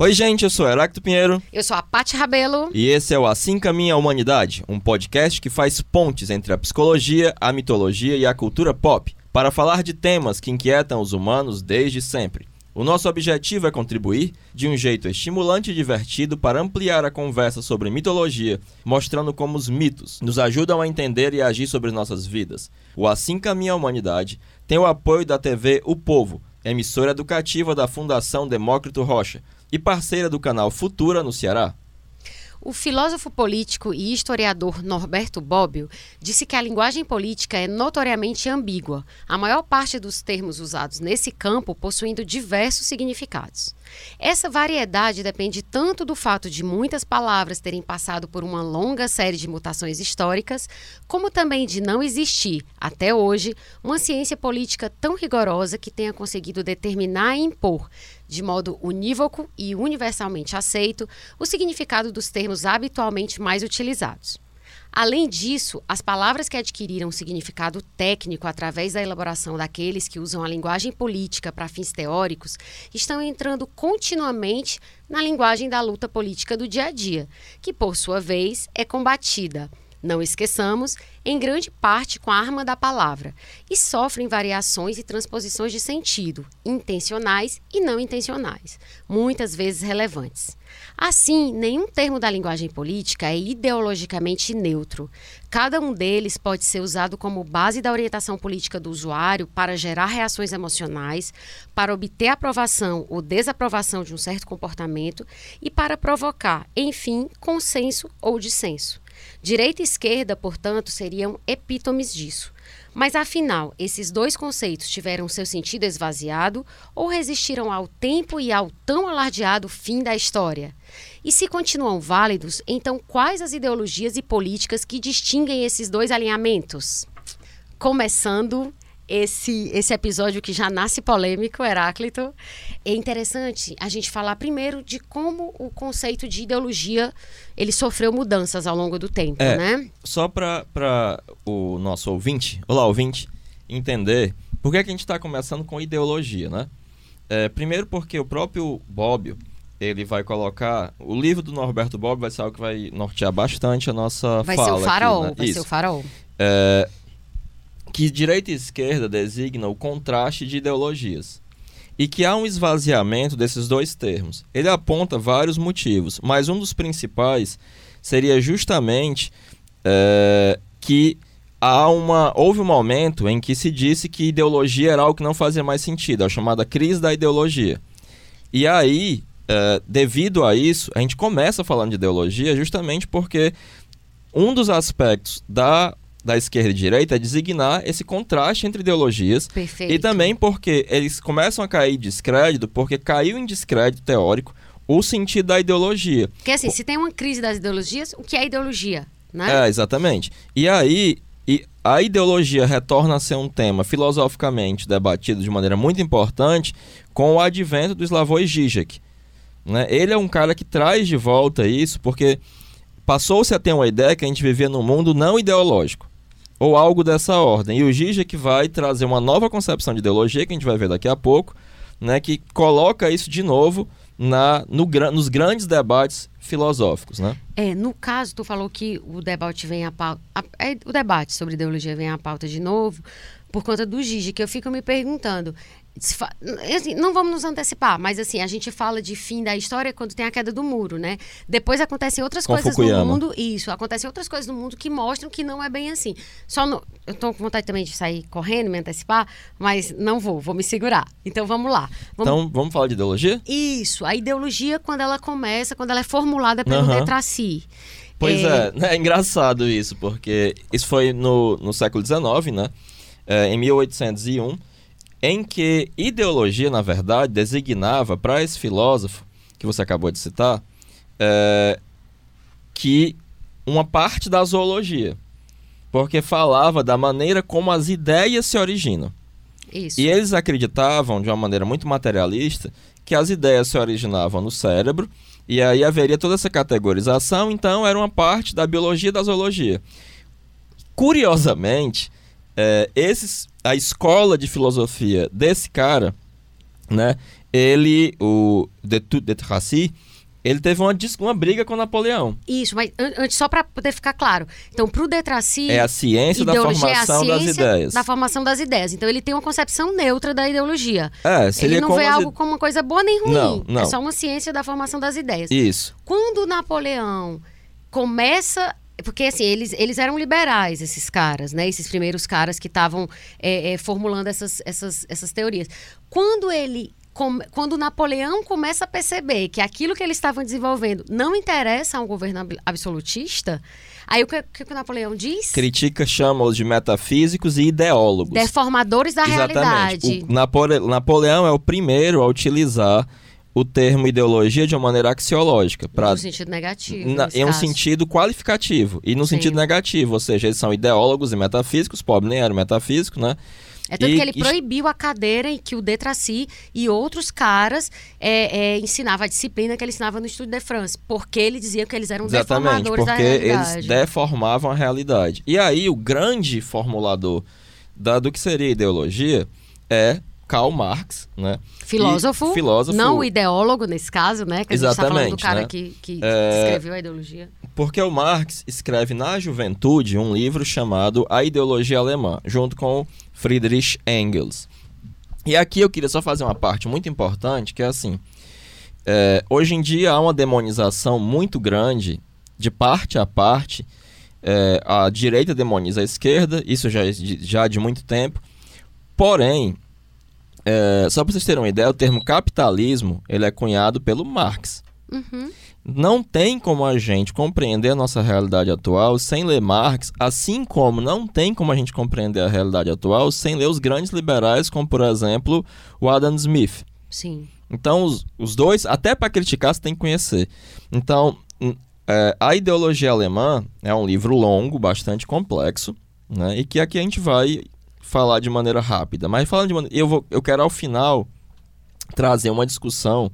Oi, gente, eu sou Heracto Pinheiro. Eu sou a Paty Rabelo. E esse é o Assim Caminha a Humanidade, um podcast que faz pontes entre a psicologia, a mitologia e a cultura pop, para falar de temas que inquietam os humanos desde sempre. O nosso objetivo é contribuir de um jeito estimulante e divertido para ampliar a conversa sobre mitologia, mostrando como os mitos nos ajudam a entender e agir sobre nossas vidas. O Assim Caminha a Humanidade tem o apoio da TV O Povo, emissora educativa da Fundação Demócrito Rocha e parceira do canal Futura no Ceará. O filósofo político e historiador Norberto Bobbio disse que a linguagem política é notoriamente ambígua, a maior parte dos termos usados nesse campo possuindo diversos significados. Essa variedade depende tanto do fato de muitas palavras terem passado por uma longa série de mutações históricas, como também de não existir, até hoje, uma ciência política tão rigorosa que tenha conseguido determinar e impor, de modo unívoco e universalmente aceito, o significado dos termos habitualmente mais utilizados. Além disso, as palavras que adquiriram significado técnico através da elaboração daqueles que usam a linguagem política para fins teóricos estão entrando continuamente na linguagem da luta política do dia a dia, que, por sua vez, é combatida não esqueçamos, em grande parte com a arma da palavra, e sofrem variações e transposições de sentido, intencionais e não intencionais, muitas vezes relevantes. Assim, nenhum termo da linguagem política é ideologicamente neutro. Cada um deles pode ser usado como base da orientação política do usuário para gerar reações emocionais, para obter aprovação ou desaprovação de um certo comportamento e para provocar, enfim, consenso ou dissenso. Direita e esquerda, portanto, seriam epítomes disso. Mas afinal, esses dois conceitos tiveram seu sentido esvaziado ou resistiram ao tempo e ao tão alardeado fim da história? E se continuam válidos, então quais as ideologias e políticas que distinguem esses dois alinhamentos? Começando esse, esse episódio que já nasce polêmico, Heráclito. É interessante a gente falar primeiro de como o conceito de ideologia ele sofreu mudanças ao longo do tempo, É, né? Só para o nosso ouvinte, olá ouvinte, entender por que, que a gente está começando com ideologia, né? É, primeiro porque o próprio Bobbio, ele vai colocar... O livro do Norberto Bobbio vai ser algo que vai nortear bastante a nossa Vai fala ser o aqui, farol, né? vai Isso. ser o farol. É, que direita e esquerda designa o contraste de ideologias. E que há um esvaziamento desses dois termos. Ele aponta vários motivos, mas um dos principais seria justamente é, que há uma, houve um momento em que se disse que ideologia era algo que não fazia mais sentido, a chamada crise da ideologia. E aí, é, devido a isso, a gente começa falando de ideologia justamente porque um dos aspectos da, da esquerda e direita é designar esse contraste entre ideologias Perfeito. e também porque eles começam a cair em descrédito, porque caiu em descrédito teórico o sentido da ideologia. Porque assim, se tem uma crise das ideologias, o que é ideologia? Né? É, exatamente. E aí, e a ideologia retorna a ser um tema filosoficamente debatido de maneira muito importante com o advento do Slavoj Žižek. Né? Ele é um cara que traz de volta isso, porque passou-se a ter uma ideia que a gente vivia num mundo não ideológico, ou algo dessa ordem. E o Žižek vai trazer uma nova concepção de ideologia, que a gente vai ver daqui a pouco, né, que coloca isso de novo na, no, nos grandes debates filosóficos. Né? É, no caso, tu falou que o debate vem à pauta. a- é, o debate sobre ideologia vem à pauta de novo por conta do Gigi, que eu fico me perguntando. Assim, não vamos nos antecipar, mas assim, a gente fala de fim da história quando tem a queda do muro, né? Depois acontecem outras Com coisas Fukuyama. no mundo. Isso, acontecem outras coisas no mundo que mostram que não é bem assim. Só no, eu tô com vontade também de sair correndo, me antecipar, mas não vou, vou me segurar. Então vamos lá. Vamos Então, vamos falar de ideologia? isso, a ideologia quando ela começa, quando ela é formulada pelo Aham. Detraci. Pois é, é engraçado isso, porque isso foi no, no século XIX, né? É, em 1801, em que ideologia, na verdade, designava para esse filósofo que você acabou de citar, é, que uma parte da zoologia, porque falava da maneira como as ideias se originam. Isso. E eles acreditavam, de uma maneira muito materialista, que as ideias se originavam no cérebro, e aí haveria toda essa categorização, então era uma parte da biologia e da zoologia. Curiosamente, é, esses, a escola de filosofia desse cara né? Ele, o de de Tracy, ele teve uma, uma briga com Napoleão. Isso, mas an- antes, só para poder ficar claro. Então, para o Detracy, É a ciência da ideologia é a formação das ciência ideias. Da formação das ideias. Então, ele tem uma concepção neutra da ideologia. É, seria ele não como vê as algo como uma coisa boa nem ruim. Não, não. É só uma ciência da formação das ideias. Isso. Quando Napoleão começa. Porque, assim, eles, eles eram liberais, esses caras, né? Esses primeiros caras que estavam é, é, formulando essas, essas, essas teorias. Quando ele. Quando Napoleão começa a perceber que aquilo que eles estavam desenvolvendo não interessa a um governo ab- absolutista, aí o que, que o Napoleão diz? Critica chama-os de metafísicos e ideólogos. Deformadores da realidade. Exatamente. O Napole- Napoleão é o primeiro a utilizar o termo ideologia de uma maneira axiológica. Pra, No sentido negativo. na- em um caso. sentido qualificativo e no Sim. sentido negativo, ou seja, eles são ideólogos e metafísicos, pobre nem era metafísico, né? É tanto E- que ele e- proibiu a cadeira em que o Detracy e outros caras é, é, ensinavam a disciplina que ele ensinava no Estudo de France, porque ele dizia que eles eram Exatamente, deformadores da porque realidade. eles deformavam a realidade. E aí o grande formulador da, do que seria ideologia é Karl Marx, né? Filósofo, E- filósofo. não o ideólogo nesse caso, né? Que a gente está falando do Exatamente, cara né? que, que É, escreveu a ideologia. Porque o Marx escreve na juventude um livro chamado A Ideologia Alemã, junto com Friedrich Engels. E aqui eu queria só fazer uma parte muito importante, que é assim, é, hoje em dia há uma demonização muito grande, de parte a parte, é, a direita demoniza a esquerda, isso já, já de muito tempo, porém, é, só para vocês terem uma ideia, o termo capitalismo, ele é cunhado pelo Marx. Uhum. Não tem como a gente compreender a nossa realidade atual sem ler Marx, assim como não tem como a gente compreender a realidade atual sem ler os grandes liberais, como por exemplo o Adam Smith. Sim. Então, os, os dois, até para criticar, você tem que conhecer. Então, é, a ideologia alemã é um livro longo, bastante complexo, né? E que aqui a gente vai falar de maneira rápida. Mas falando de maneira. Eu, vou, eu quero, ao final, trazer uma discussão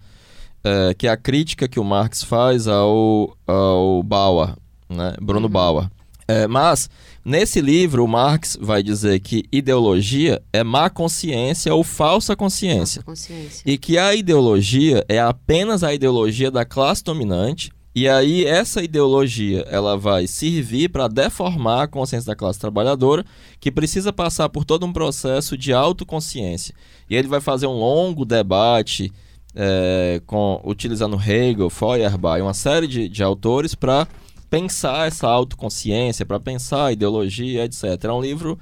é, que é a crítica que o Marx faz ao, ao Bauer, né? Bruno Uhum. Bauer. É, mas, nesse livro, o Marx vai dizer que ideologia é má consciência ou falsa consciência Nossa consciência. e que a ideologia é apenas a ideologia da classe dominante e aí essa ideologia ela vai servir para deformar a consciência da classe trabalhadora que precisa passar por todo um processo de autoconsciência e ele vai fazer um longo debate é, com utilizando Hegel, Feuerbach uma série de, de autores para pensar essa autoconsciência, para pensar a ideologia, etc. É um livro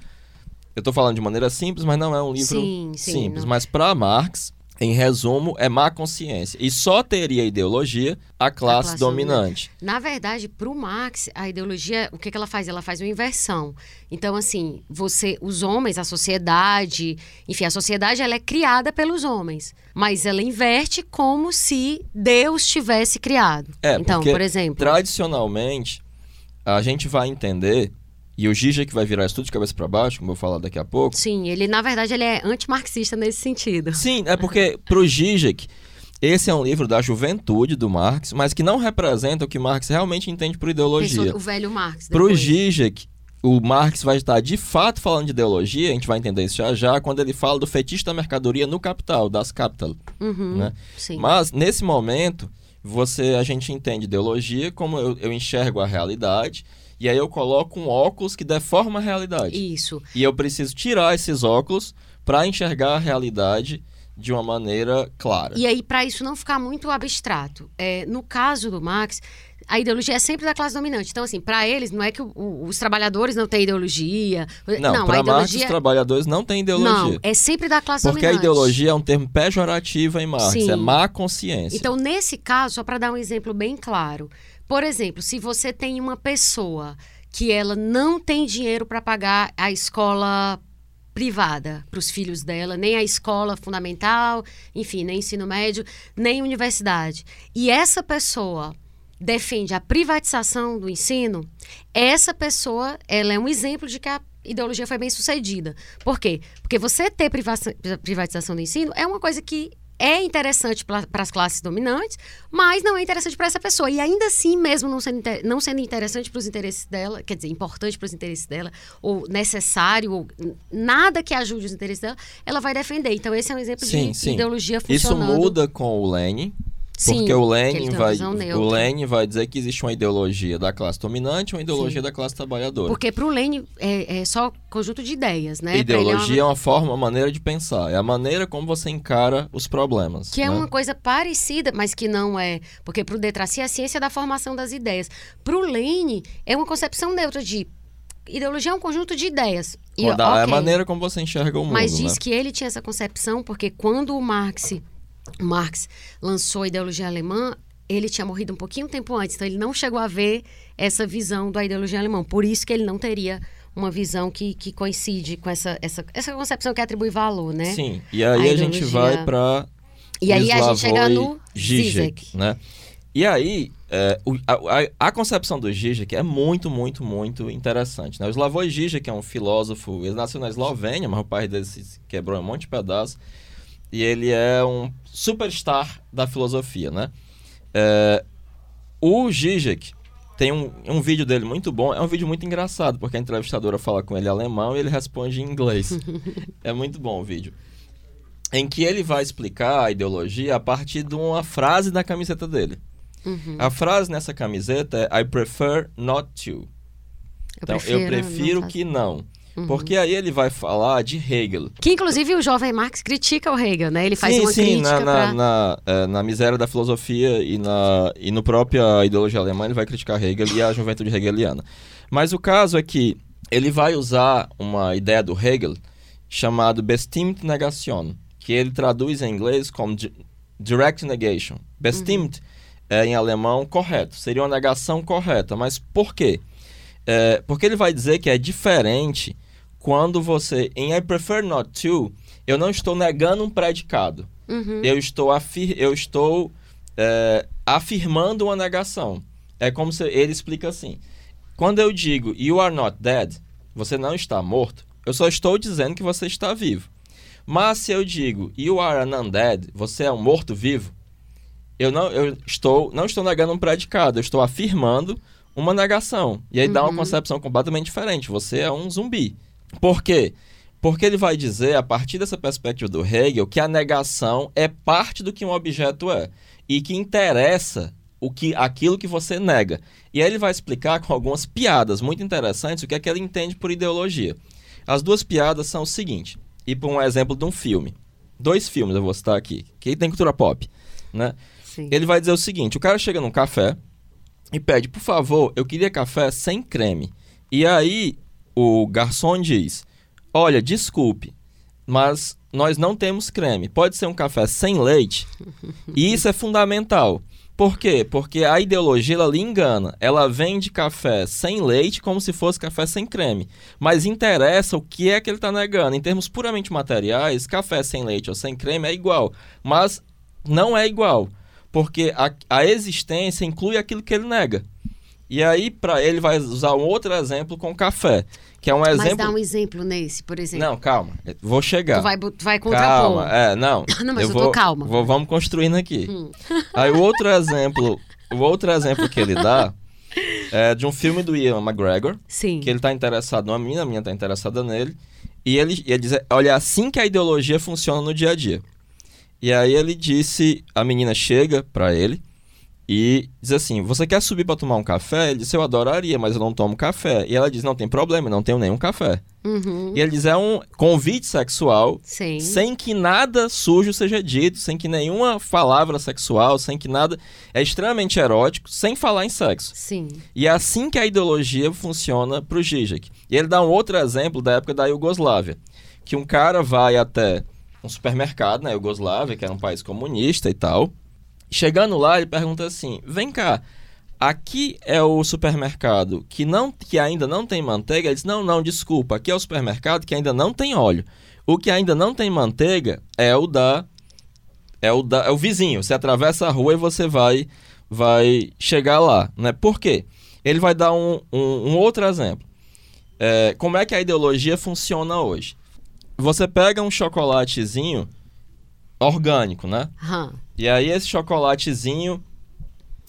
eu estou falando de maneira simples, mas não é um livro Sim, sim, simples. não. Mas para Marx, em resumo, é má consciência. E só teria ideologia a classe, classe dominante. Na verdade, para o Marx, a ideologia, o que, que ela faz? Ela faz uma inversão. Então, assim, você, os homens, a sociedade, enfim, a sociedade ela é criada pelos homens, mas ela inverte como se Deus tivesse criado. É, então, porque por exemplo, Tradicionalmente, a gente vai entender, e o Gija que vai virar estudo de cabeça para baixo, como eu vou falar daqui a pouco. sim, ele na verdade ele é antimarxista nesse sentido. Sim, é porque pro Zizek, esse é um livro da juventude do Marx, mas que não representa o que Marx realmente entende por ideologia. Pensou- o velho Marx. Pro depois. Zizek, o Marx vai estar de fato falando de ideologia, a gente vai entender isso já já, quando ele fala do fetiche da mercadoria no capital, das capital. Uhum, né? Sim. Mas, nesse momento, você a gente entende ideologia como eu, eu enxergo a realidade, e aí eu coloco um óculos que deforma a realidade. Isso. E eu preciso tirar esses óculos para enxergar a realidade de uma maneira clara. E aí, para isso não ficar muito abstrato, é, no caso do Marx, a ideologia é sempre da classe dominante. Então, assim, para eles, não é que o- o- os trabalhadores não têm ideologia. Não, a para Marx, ideologia. os trabalhadores não têm ideologia. Não, é sempre da classe Porque a dominante. ideologia é um termo pejorativo em Marx, Sim. é má consciência. Então, nesse caso, só para dar um exemplo bem claro. Por exemplo, se você tem uma pessoa que ela não tem dinheiro para pagar a escola privada para os filhos dela, nem a escola fundamental, enfim, nem ensino médio, nem universidade. E essa pessoa defende a privatização do ensino, essa pessoa, ela é um exemplo de que a ideologia foi bem sucedida. Por quê? Porque você ter privatização do ensino é uma coisa que é interessante para as classes dominantes, mas não é interessante para essa pessoa. E ainda assim, mesmo não sendo, não sendo interessante para os interesses dela, quer dizer, importante para os interesses dela, ou necessário, ou nada que ajude os interesses dela, ela vai defender. Então, esse é um exemplo sim, de sim. ideologia funcionando. Isso muda com o Lenin, porque Sim, o Lenin vai o Lenin vai dizer que existe uma ideologia da classe dominante e uma ideologia Sim. da classe trabalhadora. Porque para o Lenin é, é, só conjunto de ideias, né? Ideologia é uma... é uma... forma, uma maneira de pensar, é a maneira como você encara os problemas. Que é né? é uma coisa parecida, mas que não é, porque para o Detraci é a ciência da formação das ideias. Para o Lenin é uma concepção neutra de ideologia é um conjunto de ideias. E, okay, é a maneira como você enxerga o mundo. Mas diz né? que ele tinha essa concepção porque quando o Marx Marx lançou a ideologia alemã, ele tinha morrido um pouquinho tempo antes, então ele não chegou a ver essa visão da ideologia alemã. Por isso que ele não teria uma visão que, que coincide com essa, essa, essa concepção que atrui valor, né? Sim, e aí a, a gente vai para E aí a gente chega no Zizek, né? E aí, é, o, a, a, concepção do Zizek é muito, muito, muito interessante. Né? O Slavoj Zizek é um filósofo, ele nasceu na Eslovênia, mas o pai dele se quebrou em um monte de pedaços. E ele é um superstar da filosofia, né? É, o Zizek tem um, um vídeo dele muito bom. É um vídeo muito engraçado, porque a entrevistadora fala com ele em alemão e ele responde em inglês. é muito bom o vídeo. Em que ele vai explicar a ideologia a partir de uma frase na camiseta dele. Uhum. A frase nessa camiseta é I prefer not to. Eu então, prefiro, eu prefiro não que não. Uhum. Porque aí ele vai falar de Hegel. Que inclusive o jovem Marx critica o Hegel, né? Ele faz sim, uma sim, crítica na, pra... na, é, na, miséria da filosofia e, na, e no própria ideologia alemã ele vai criticar Hegel e a juventude hegeliana. Mas o caso é que ele vai usar uma ideia do Hegel chamado bestimmt Negation, que ele traduz em inglês como direct negation. Bestimmt uhum. é em alemão correto, seria uma negação correta, mas por quê? É, porque ele vai dizer que é diferente quando você. Em I prefer not to, eu não estou negando um predicado. Uhum. Eu estou, afir, eu estou é, afirmando uma negação. É como se ele explica assim. Quando eu digo you are not dead, você não está morto, eu só estou dizendo que você está vivo. Mas se eu digo you are an undead, você é um morto-vivo, eu não eu estou não estou negando um predicado, eu estou afirmando uma negação. E aí uhum. dá uma uhum. concepção completamente diferente. Você é um zumbi. Por quê? Porque ele vai dizer, a partir dessa perspectiva do Hegel, que a negação é parte do que um objeto é. E que interessa o que, aquilo que você nega. E aí ele vai explicar com algumas piadas muito interessantes o que é que ele entende por ideologia. As duas piadas são o seguinte, e por um exemplo de um filme. Dois filmes eu vou citar aqui, que tem cultura pop. Né? Ele vai dizer o seguinte: o cara chega num café, e pede, por favor, eu queria café sem creme. E aí o garçom diz: Olha, desculpe, mas nós não temos creme. Pode ser um café sem leite? E isso é fundamental. Por quê? Porque a ideologia ela lhe engana. Ela vende café sem leite como se fosse café sem creme. Mas interessa o que é que ele está negando. Em termos puramente materiais, café sem leite ou sem creme é igual. Mas não é igual porque a, a existência inclui aquilo que ele nega. E aí, para ele, vai usar um outro exemplo com café. Que é um exemplo. Mas dá um exemplo nesse, por exemplo. Não, calma. Vou chegar. Tu vai, tu vai contrapor. Calma, é, não. não, mas eu, eu vou, tô calma. Vou, vamos construindo aqui. Hum. Aí o outro exemplo, o outro exemplo que ele dá é de um filme do Ian McGregor. Sim. Que ele tá interessado numa menina, a menina tá interessada nele. E ele, ele diz, olha, é assim que a ideologia funciona no dia a dia. E aí ele disse, a menina chega para ele e diz assim: "Você quer subir para tomar um café?" Ele disse: "Eu adoraria, mas eu não tomo café." E ela diz: "Não tem problema, eu não tenho nenhum café." Uhum. E ele diz: "É um convite sexual, Sim. sem que nada sujo seja dito, sem que nenhuma palavra sexual, sem que nada é extremamente erótico, sem falar em sexo." Sim. E é assim que a ideologia funciona pro Zizek. E ele dá um outro exemplo da época da Iugoslávia, que um cara vai até um supermercado na né, Iugoslávia, que era um país comunista e tal. Chegando lá, ele pergunta assim: vem cá, aqui é o supermercado que, não, que ainda não tem manteiga? Ele diz: não, não, desculpa, aqui é o supermercado que ainda não tem óleo. O que ainda não tem manteiga é o da. É o, da, é o vizinho. Você atravessa a rua e você vai, vai chegar lá. Né? Por quê? Ele vai dar um, um, um outro exemplo. É, como é que a ideologia funciona hoje? Você pega um chocolatezinho. orgânico, né? Hum. E aí esse chocolatezinho,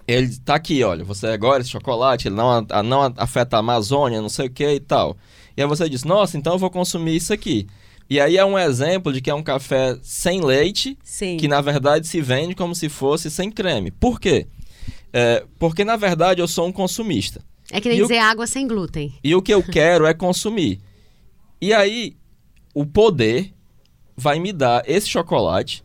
ele tá aqui, olha, você agora esse chocolate, ele não, a- não afeta a Amazônia, não sei o que e tal. E aí você diz, nossa, então eu vou consumir isso aqui. E aí é um exemplo de que é um café sem leite, Sim. que na verdade se vende como se fosse sem creme. Por quê? É, porque na verdade eu sou um consumista. É que nem E o- dizer água sem glúten. E o que eu quero é consumir. E aí, o poder vai me dar esse chocolate.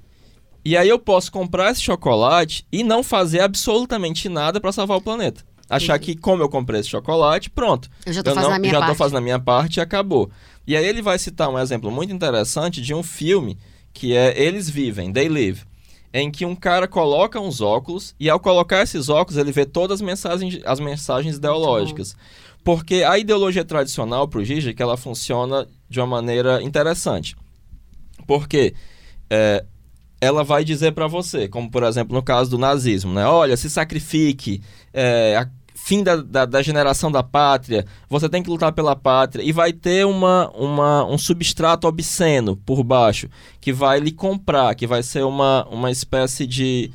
E aí eu posso comprar esse chocolate e não fazer absolutamente nada para salvar o planeta. Achar Entendi. que, como eu comprei esse chocolate, pronto. Eu já tô eu fazendo não, a minha já parte. tô fazendo a minha parte e acabou. E aí ele vai citar um exemplo muito interessante de um filme que é Eles Vivem, They Live, em que um cara coloca uns óculos e ao colocar esses óculos ele vê todas as mensagens, as mensagens ideológicas. Porque a ideologia tradicional para o Zizek, ela funciona de uma maneira interessante. Porque é, ela vai dizer para você, como por exemplo no caso do nazismo, né? Olha, se sacrifique, é, fim da, da, da generação da pátria, você tem que lutar pela pátria e vai ter uma, uma, um substrato obsceno por baixo que vai lhe comprar, que vai ser uma, uma espécie de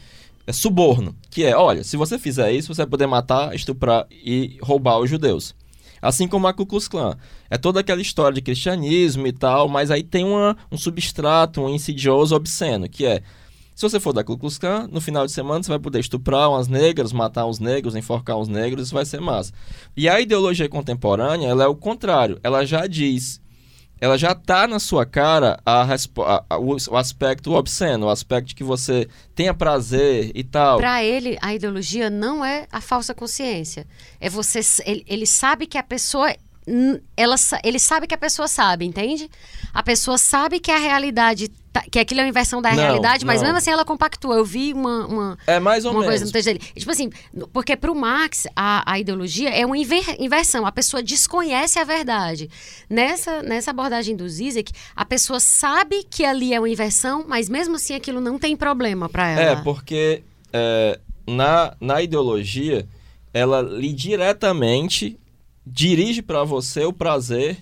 é, suborno, que é, olha, se você fizer isso, você vai poder matar, estuprar e roubar os judeus. Assim como a Ku Klux Klan. É toda aquela história de cristianismo e tal, mas aí tem uma, um substrato, um insidioso obsceno, que é, se você for da Ku Klux Klan, no final de semana você vai poder estuprar umas negras, matar uns negros, enforcar uns negros, isso vai ser massa. E a ideologia contemporânea, ela é o contrário. Ela já diz, ela já tá na sua cara a, a- a- o, o aspecto obsceno, o aspecto que você tenha prazer e tal. Pra ele, a ideologia não é a falsa consciência. É você. Ele, ele sabe que a pessoa. Ela, ele sabe que a pessoa sabe, entende? A pessoa sabe que a realidade. tá- que aquilo é uma inversão da Não, realidade, mas não. mesmo assim ela compactua. Eu vi uma. uma É mais ou uma menos. coisa no texto dele. Tipo assim, porque pro Marx, a, a ideologia é uma inver- inversão. A pessoa desconhece a verdade. Nessa, nessa abordagem do Zizek, a pessoa sabe que ali é uma inversão, mas mesmo assim aquilo não tem problema pra ela. É, porque é, na, na ideologia, ela lhe diretamente dirige para você o prazer.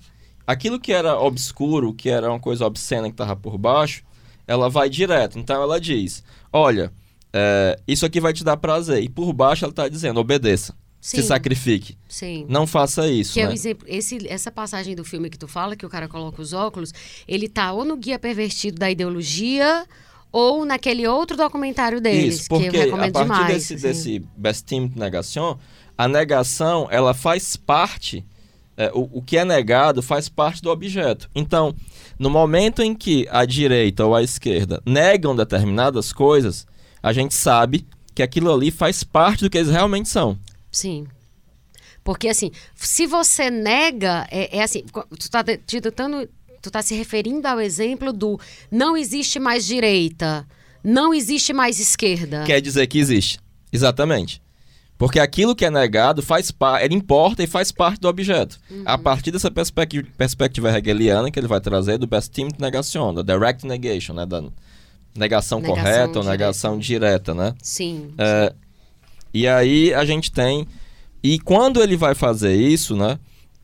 Aquilo que era obscuro, que era uma coisa obscena que estava por baixo, ela vai direto. Então ela diz: Olha, é, isso aqui vai te dar prazer. E por baixo ela está dizendo: obedeça, se Sim. sacrifique, Sim. não faça isso. Que é o né? exemplo, esse, essa passagem do filme que tu fala, que o cara coloca os óculos, ele tá ou no guia pervertido da ideologia ou naquele outro documentário deles, Isso, porque que eu recomendo a partir demais. desse, assim. desse Best Team Negation, a negação, ela faz parte, é, o, o que é negado faz parte do objeto. Então, no momento em que a direita ou a esquerda negam determinadas coisas, a gente sabe que aquilo ali faz parte do que eles realmente são. Sim. Porque assim, se você nega, é, é assim, tu tá te tentando, tu tá se referindo ao exemplo do não existe mais direita, não existe mais esquerda. Quer dizer que existe. Exatamente. Porque aquilo que é negado faz parte, ele importa e faz parte do objeto. A partir dessa perspectiva, perspectiva hegeliana que ele vai trazer do best team negation, da direct negation, né, da negação, Negação correta ou negação direta, né? Sim. É, e aí a gente tem e quando ele vai fazer isso, né?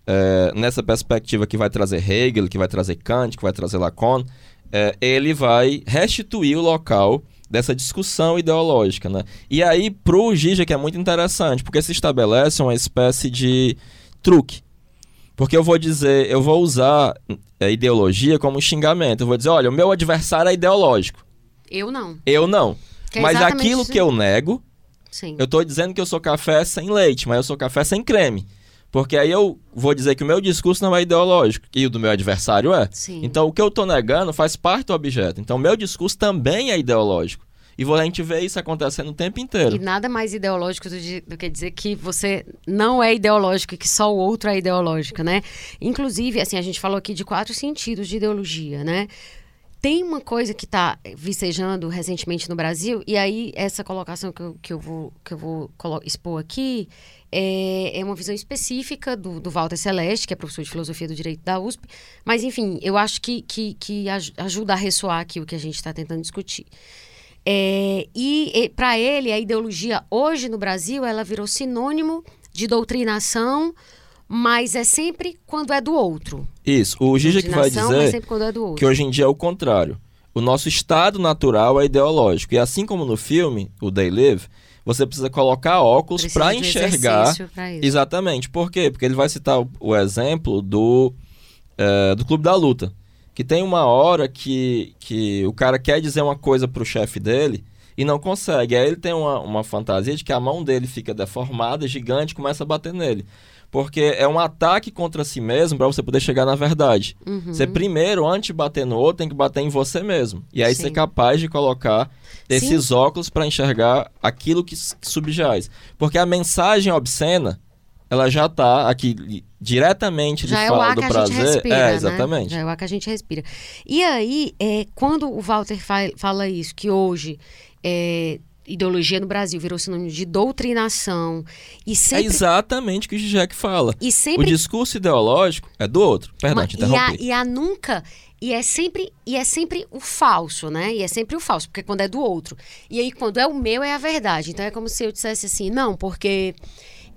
é, nessa perspectiva que vai trazer Hegel, que vai trazer Kant, que vai trazer Lacan, é, ele vai restituir o local dessa discussão ideológica, né? E aí pro Zizek é muito interessante, porque se estabelece uma espécie de truque. Porque eu vou dizer, eu vou usar a ideologia como um xingamento. Eu vou dizer, olha, o meu adversário é ideológico. Eu não. Eu não. Que é mas aquilo isso. que eu nego, Sim. eu tô dizendo que eu sou café sem leite, mas eu sou café sem creme. Porque aí eu vou dizer que o meu discurso não é ideológico e o do meu adversário é. Sim. Então o que eu tô negando faz parte do objeto. Então o meu discurso também é ideológico. E a gente vê isso acontecendo o tempo inteiro. E nada mais ideológico do, do que dizer que você não é ideológico e que só o outro é ideológico, né? Inclusive, assim, a gente falou aqui de quatro sentidos de ideologia, né? Tem uma coisa que está vicejando recentemente no Brasil, e aí essa colocação que eu, que eu vou, que eu vou expor aqui é, é uma visão específica do, do Walter Celeste, que é professor de filosofia do direito da USP, mas enfim, eu acho que, que, que aj- ajuda a ressoar aqui o que a gente está tentando discutir. É, e para ele, a ideologia hoje no Brasil, ela virou sinônimo de doutrinação, mas é sempre quando é do outro. Isso. O Zizek vai Doutrinação, mas dizer é que hoje em dia é o contrário. o nosso estado natural é ideológico. E assim como no filme, o They Live, você precisa colocar óculos para enxergar. pra. Exatamente. Por quê? Porque ele vai citar o, o exemplo do, eh, do Clube da Luta. Que tem uma hora que, que o cara quer dizer uma coisa pro chefe dele e não consegue. Aí ele tem uma, uma fantasia de que a mão dele fica deformada, gigante, e começa a bater nele. Porque é um ataque contra si mesmo para você poder chegar na verdade. Uhum. Você primeiro, antes de bater no outro, tem que bater em você mesmo. E aí Sim. ser capaz de colocar esses óculos para enxergar aquilo que, subjaz. Porque a mensagem obscena, ela já tá aqui diretamente de Já é o ar do que a prazer. gente respira, é, né? exatamente. Já é o ar que a gente respira. E aí, é, quando o Walter fa- fala isso, que hoje é, ideologia no Brasil virou sinônimo de doutrinação e É sempre... exatamente o que o Zizek fala. e O sempre discurso ideológico é do outro. Perdão, Ma- te e, a, interrompi. e a nunca e é sempre e é sempre o falso, né? E é sempre o falso, porque quando é do outro. E aí quando é o meu é a verdade. Então é como se eu dissesse assim, não, porque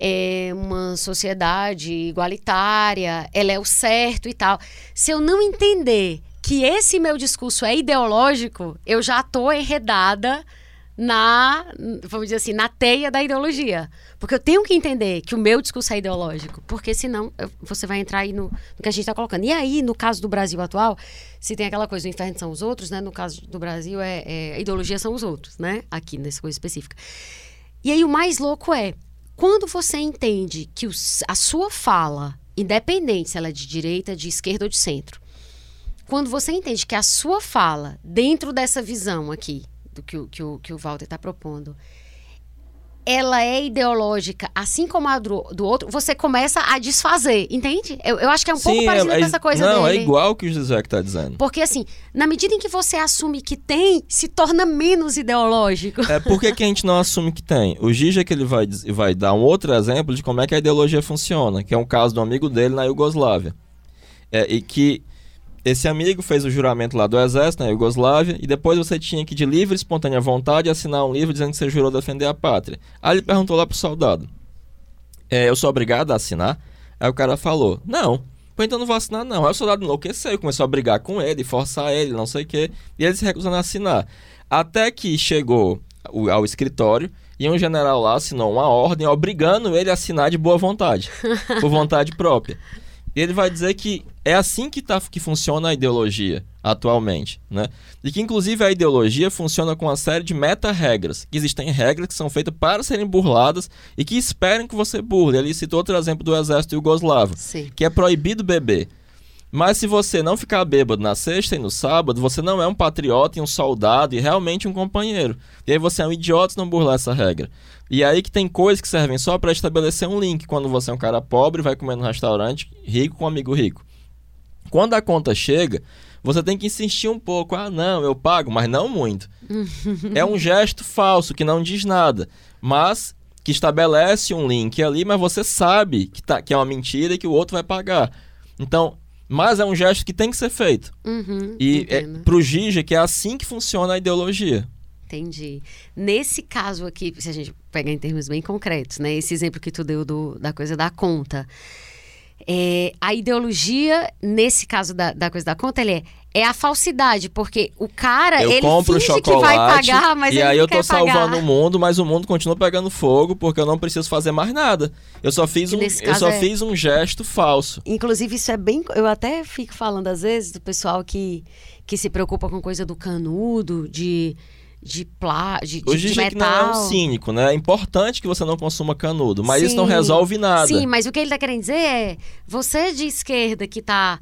é uma sociedade igualitária, ela é o certo e tal. Se eu não entender que esse meu discurso é ideológico, eu já tô enredada na, vamos dizer assim, na teia da ideologia. Porque eu tenho que entender que o meu discurso é ideológico, porque senão você vai entrar aí no, no que a gente está colocando. E aí, no caso do Brasil atual, se tem aquela coisa, o inferno são os outros, né? No caso do Brasil, é, é a ideologia são os outros, né? Aqui, nessa coisa específica. E aí, o mais louco é, quando você entende que os- a sua fala, independente se ela é de direita, de esquerda ou de centro, quando você entende que a sua fala, dentro dessa visão aqui, do que o, que o, que o Walter está propondo, ela é ideológica, assim como a do, do outro, você começa a desfazer, entende? Eu, eu acho que é um pouco Sim, parecido é, com essa coisa Não, dele. é igual o que o Zizek tá dizendo. Porque, assim, na medida em que você assume que tem, se torna menos ideológico. É por que, que a gente não assume que tem? O Zizek ele vai, vai dar um outro exemplo de como é que a ideologia funciona, que é um caso um amigo dele na Iugoslávia. É, e que esse amigo fez o juramento lá do exército na Iugoslávia e depois você tinha que, de livre e espontânea vontade, assinar um livro dizendo que você jurou defender a pátria. Aí ele perguntou lá pro soldado: é, Eu sou obrigado a assinar? Aí o cara falou: Não. Pô, então não vou assinar, não. Aí o soldado enlouqueceu, começou a brigar com ele, forçar ele, não sei o quê. E ele se recusando a assinar. Até que chegou ao escritório e um general lá assinou uma ordem obrigando ele a assinar de boa vontade, por vontade própria. E ele vai dizer que é assim que, tá, que funciona a ideologia atualmente, né? E que inclusive a ideologia funciona com uma série de meta-regras, que existem regras que são feitas para serem burladas e que esperam que você burle. Ele citou outro exemplo do exército iugoslavo, Sim. que é proibido beber. Mas se você não ficar bêbado na sexta e no sábado, você não é um patriota e um soldado e realmente um companheiro. E aí você é um idiota se não burlar essa regra. E aí que tem coisas que servem só para estabelecer um link quando você é um cara pobre vai comer num restaurante rico com um amigo rico. Quando a conta chega, você tem que insistir um pouco. Ah, não, eu pago, mas não muito. é um gesto falso que não diz nada, mas que estabelece um link ali, mas você sabe que, tá, que é uma mentira e que o outro vai pagar. Então, mas é um gesto que tem que ser feito. Uhum, E é, entendo. pro Gija que é assim que funciona a ideologia. Entendi. Nesse caso aqui, se a gente pegar em termos bem concretos, né? Esse exemplo que tu deu do, da coisa da conta. É, a ideologia, nesse caso da, da coisa da conta, ele é, é a falsidade, porque o cara, eu ele compro o finge chocolate que vai pagar, mas e ele aí não eu tô salvando pagar. o mundo, mas o mundo continua pegando fogo porque eu não preciso fazer mais nada. Eu só fiz um, eu só é- fiz um gesto falso. Inclusive, isso é bem. Eu até fico falando às vezes do pessoal que, que se preocupa com coisa do canudo, de, de, plá, de, de, que não é metal. um cínico, né? É importante que você não consuma canudo, mas isso não Sim. resolve nada. Sim, mas o que ele está querendo dizer é: você de esquerda que está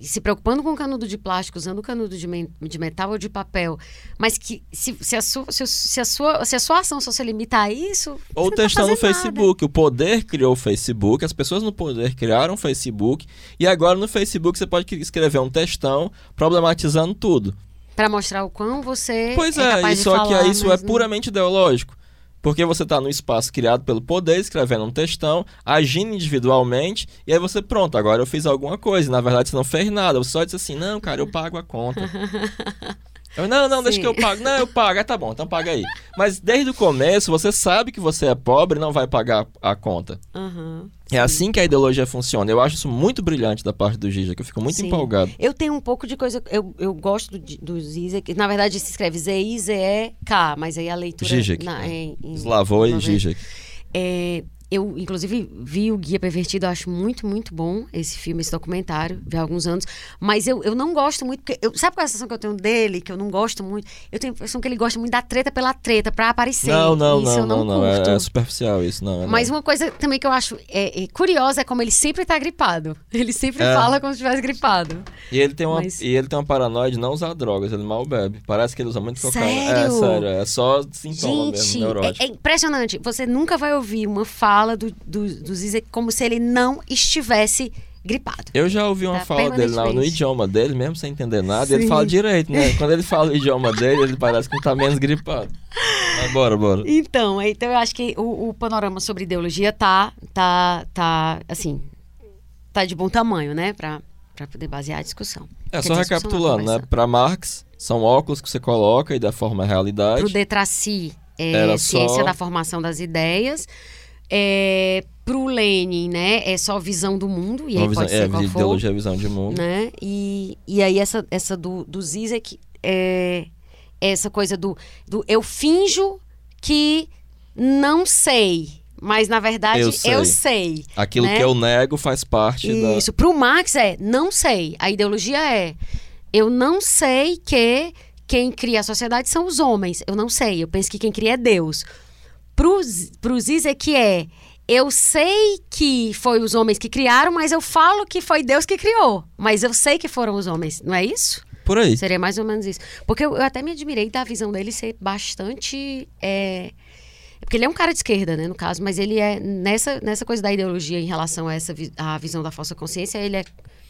se preocupando com canudo de plástico, usando canudo de, men- de metal ou de papel, mas que se, se, a, sua, se, o- se a sua, se a sua ação só se limita a isso. Ou tá testando no fazendo nada. Facebook. O poder criou o Facebook, as pessoas no poder criaram o Facebook, e agora no Facebook você pode escrever um textão problematizando tudo. Pra mostrar o quão você Pois é, é, capaz e só que falar, aí isso é não- puramente ideológico. Porque você está no espaço criado pelo poder, escrevendo um textão, agindo individualmente, e aí você, pronto, agora eu fiz alguma coisa. Na verdade, você não fez nada. Você só disse assim, não, cara, eu pago a conta. Eu, não, não, deixa Sim. que eu pago. Não, eu pago. Ah, tá bom, então paga aí. Mas desde o começo, você sabe que você é pobre e não vai pagar a conta. Aham. É assim que a ideologia funciona. Eu acho isso muito brilhante da parte do que eu fico muito Sim. empolgado. Eu tenho um pouco de coisa. Eu, eu gosto do, do Zizek. Na verdade, se escreve Z-I-Z-E-K, mas aí a leitura. Zizek, na, é, em- Slavoj e. Zizek. É, eu, inclusive, vi o Guia Pervertido, eu acho muito, muito bom esse filme, esse documentário, vi há alguns anos. Mas eu, eu não gosto muito, porque. Eu, sabe qual é a sensação que eu tenho dele, que eu não gosto muito? Eu tenho a impressão que ele gosta muito da treta pela treta, pra aparecer. Não, não, Isso eu não, não, não. É, é superficial isso, não. é Mas não. uma coisa também que eu acho é, é curiosa é como ele sempre tá gripado. Ele sempre É. fala como se estivesse gripado. E ele tem uma, Mas- e ele tem uma paranoia de não usar drogas, ele mal bebe. Parece que ele usa muito cocaína. É, Sério? sério, é só sintoma Gente, mesmo, neurótico. é, é impressionante. Você nunca vai ouvir uma fala do, do, do Zizek como se ele não estivesse gripado. Eu já ouvi uma Tá fala dele lá no idioma dele, mesmo sem entender nada, e ele fala direito, né? Quando ele fala o idioma dele, ele parece que tá menos gripado. Mas bora, bora. Então, então eu acho que o, o panorama sobre ideologia tá, tá, tá, assim, tá de bom tamanho, né? Pra, pra poder basear a discussão. É, Quer só discussão recapitulando, né? Pra Marx, são óculos que você coloca e deforma a realidade. Pro Detraci, é Era ciência só- da formação das ideias. É, pro Lenin, né? É só visão do mundo, e aí Uma visão, pode ser é, qual for. ideologia, visão de mundo. né? E, e aí essa, essa do, do Zizek é essa coisa do, do eu finjo que não sei, mas na verdade Eu eu sei. sei. Aquilo né? que eu nego faz parte da. Isso. Pro Marx é não sei. A ideologia é eu não sei que quem cria a sociedade são os homens. Eu não sei. Eu penso que quem cria é Deus. Pro, Z- pro Zizek é eu sei que foi os homens que criaram, mas eu falo que foi Deus que criou. Mas eu sei que foram os homens. Não é isso? Por aí. Seria mais ou menos isso. Porque eu, eu até me admirei da visão dele ser bastante. é, Porque ele é um cara de esquerda, né, no caso, mas ele é. Nessa, nessa coisa da ideologia em relação a essa vi- a visão da falsa consciência, ele é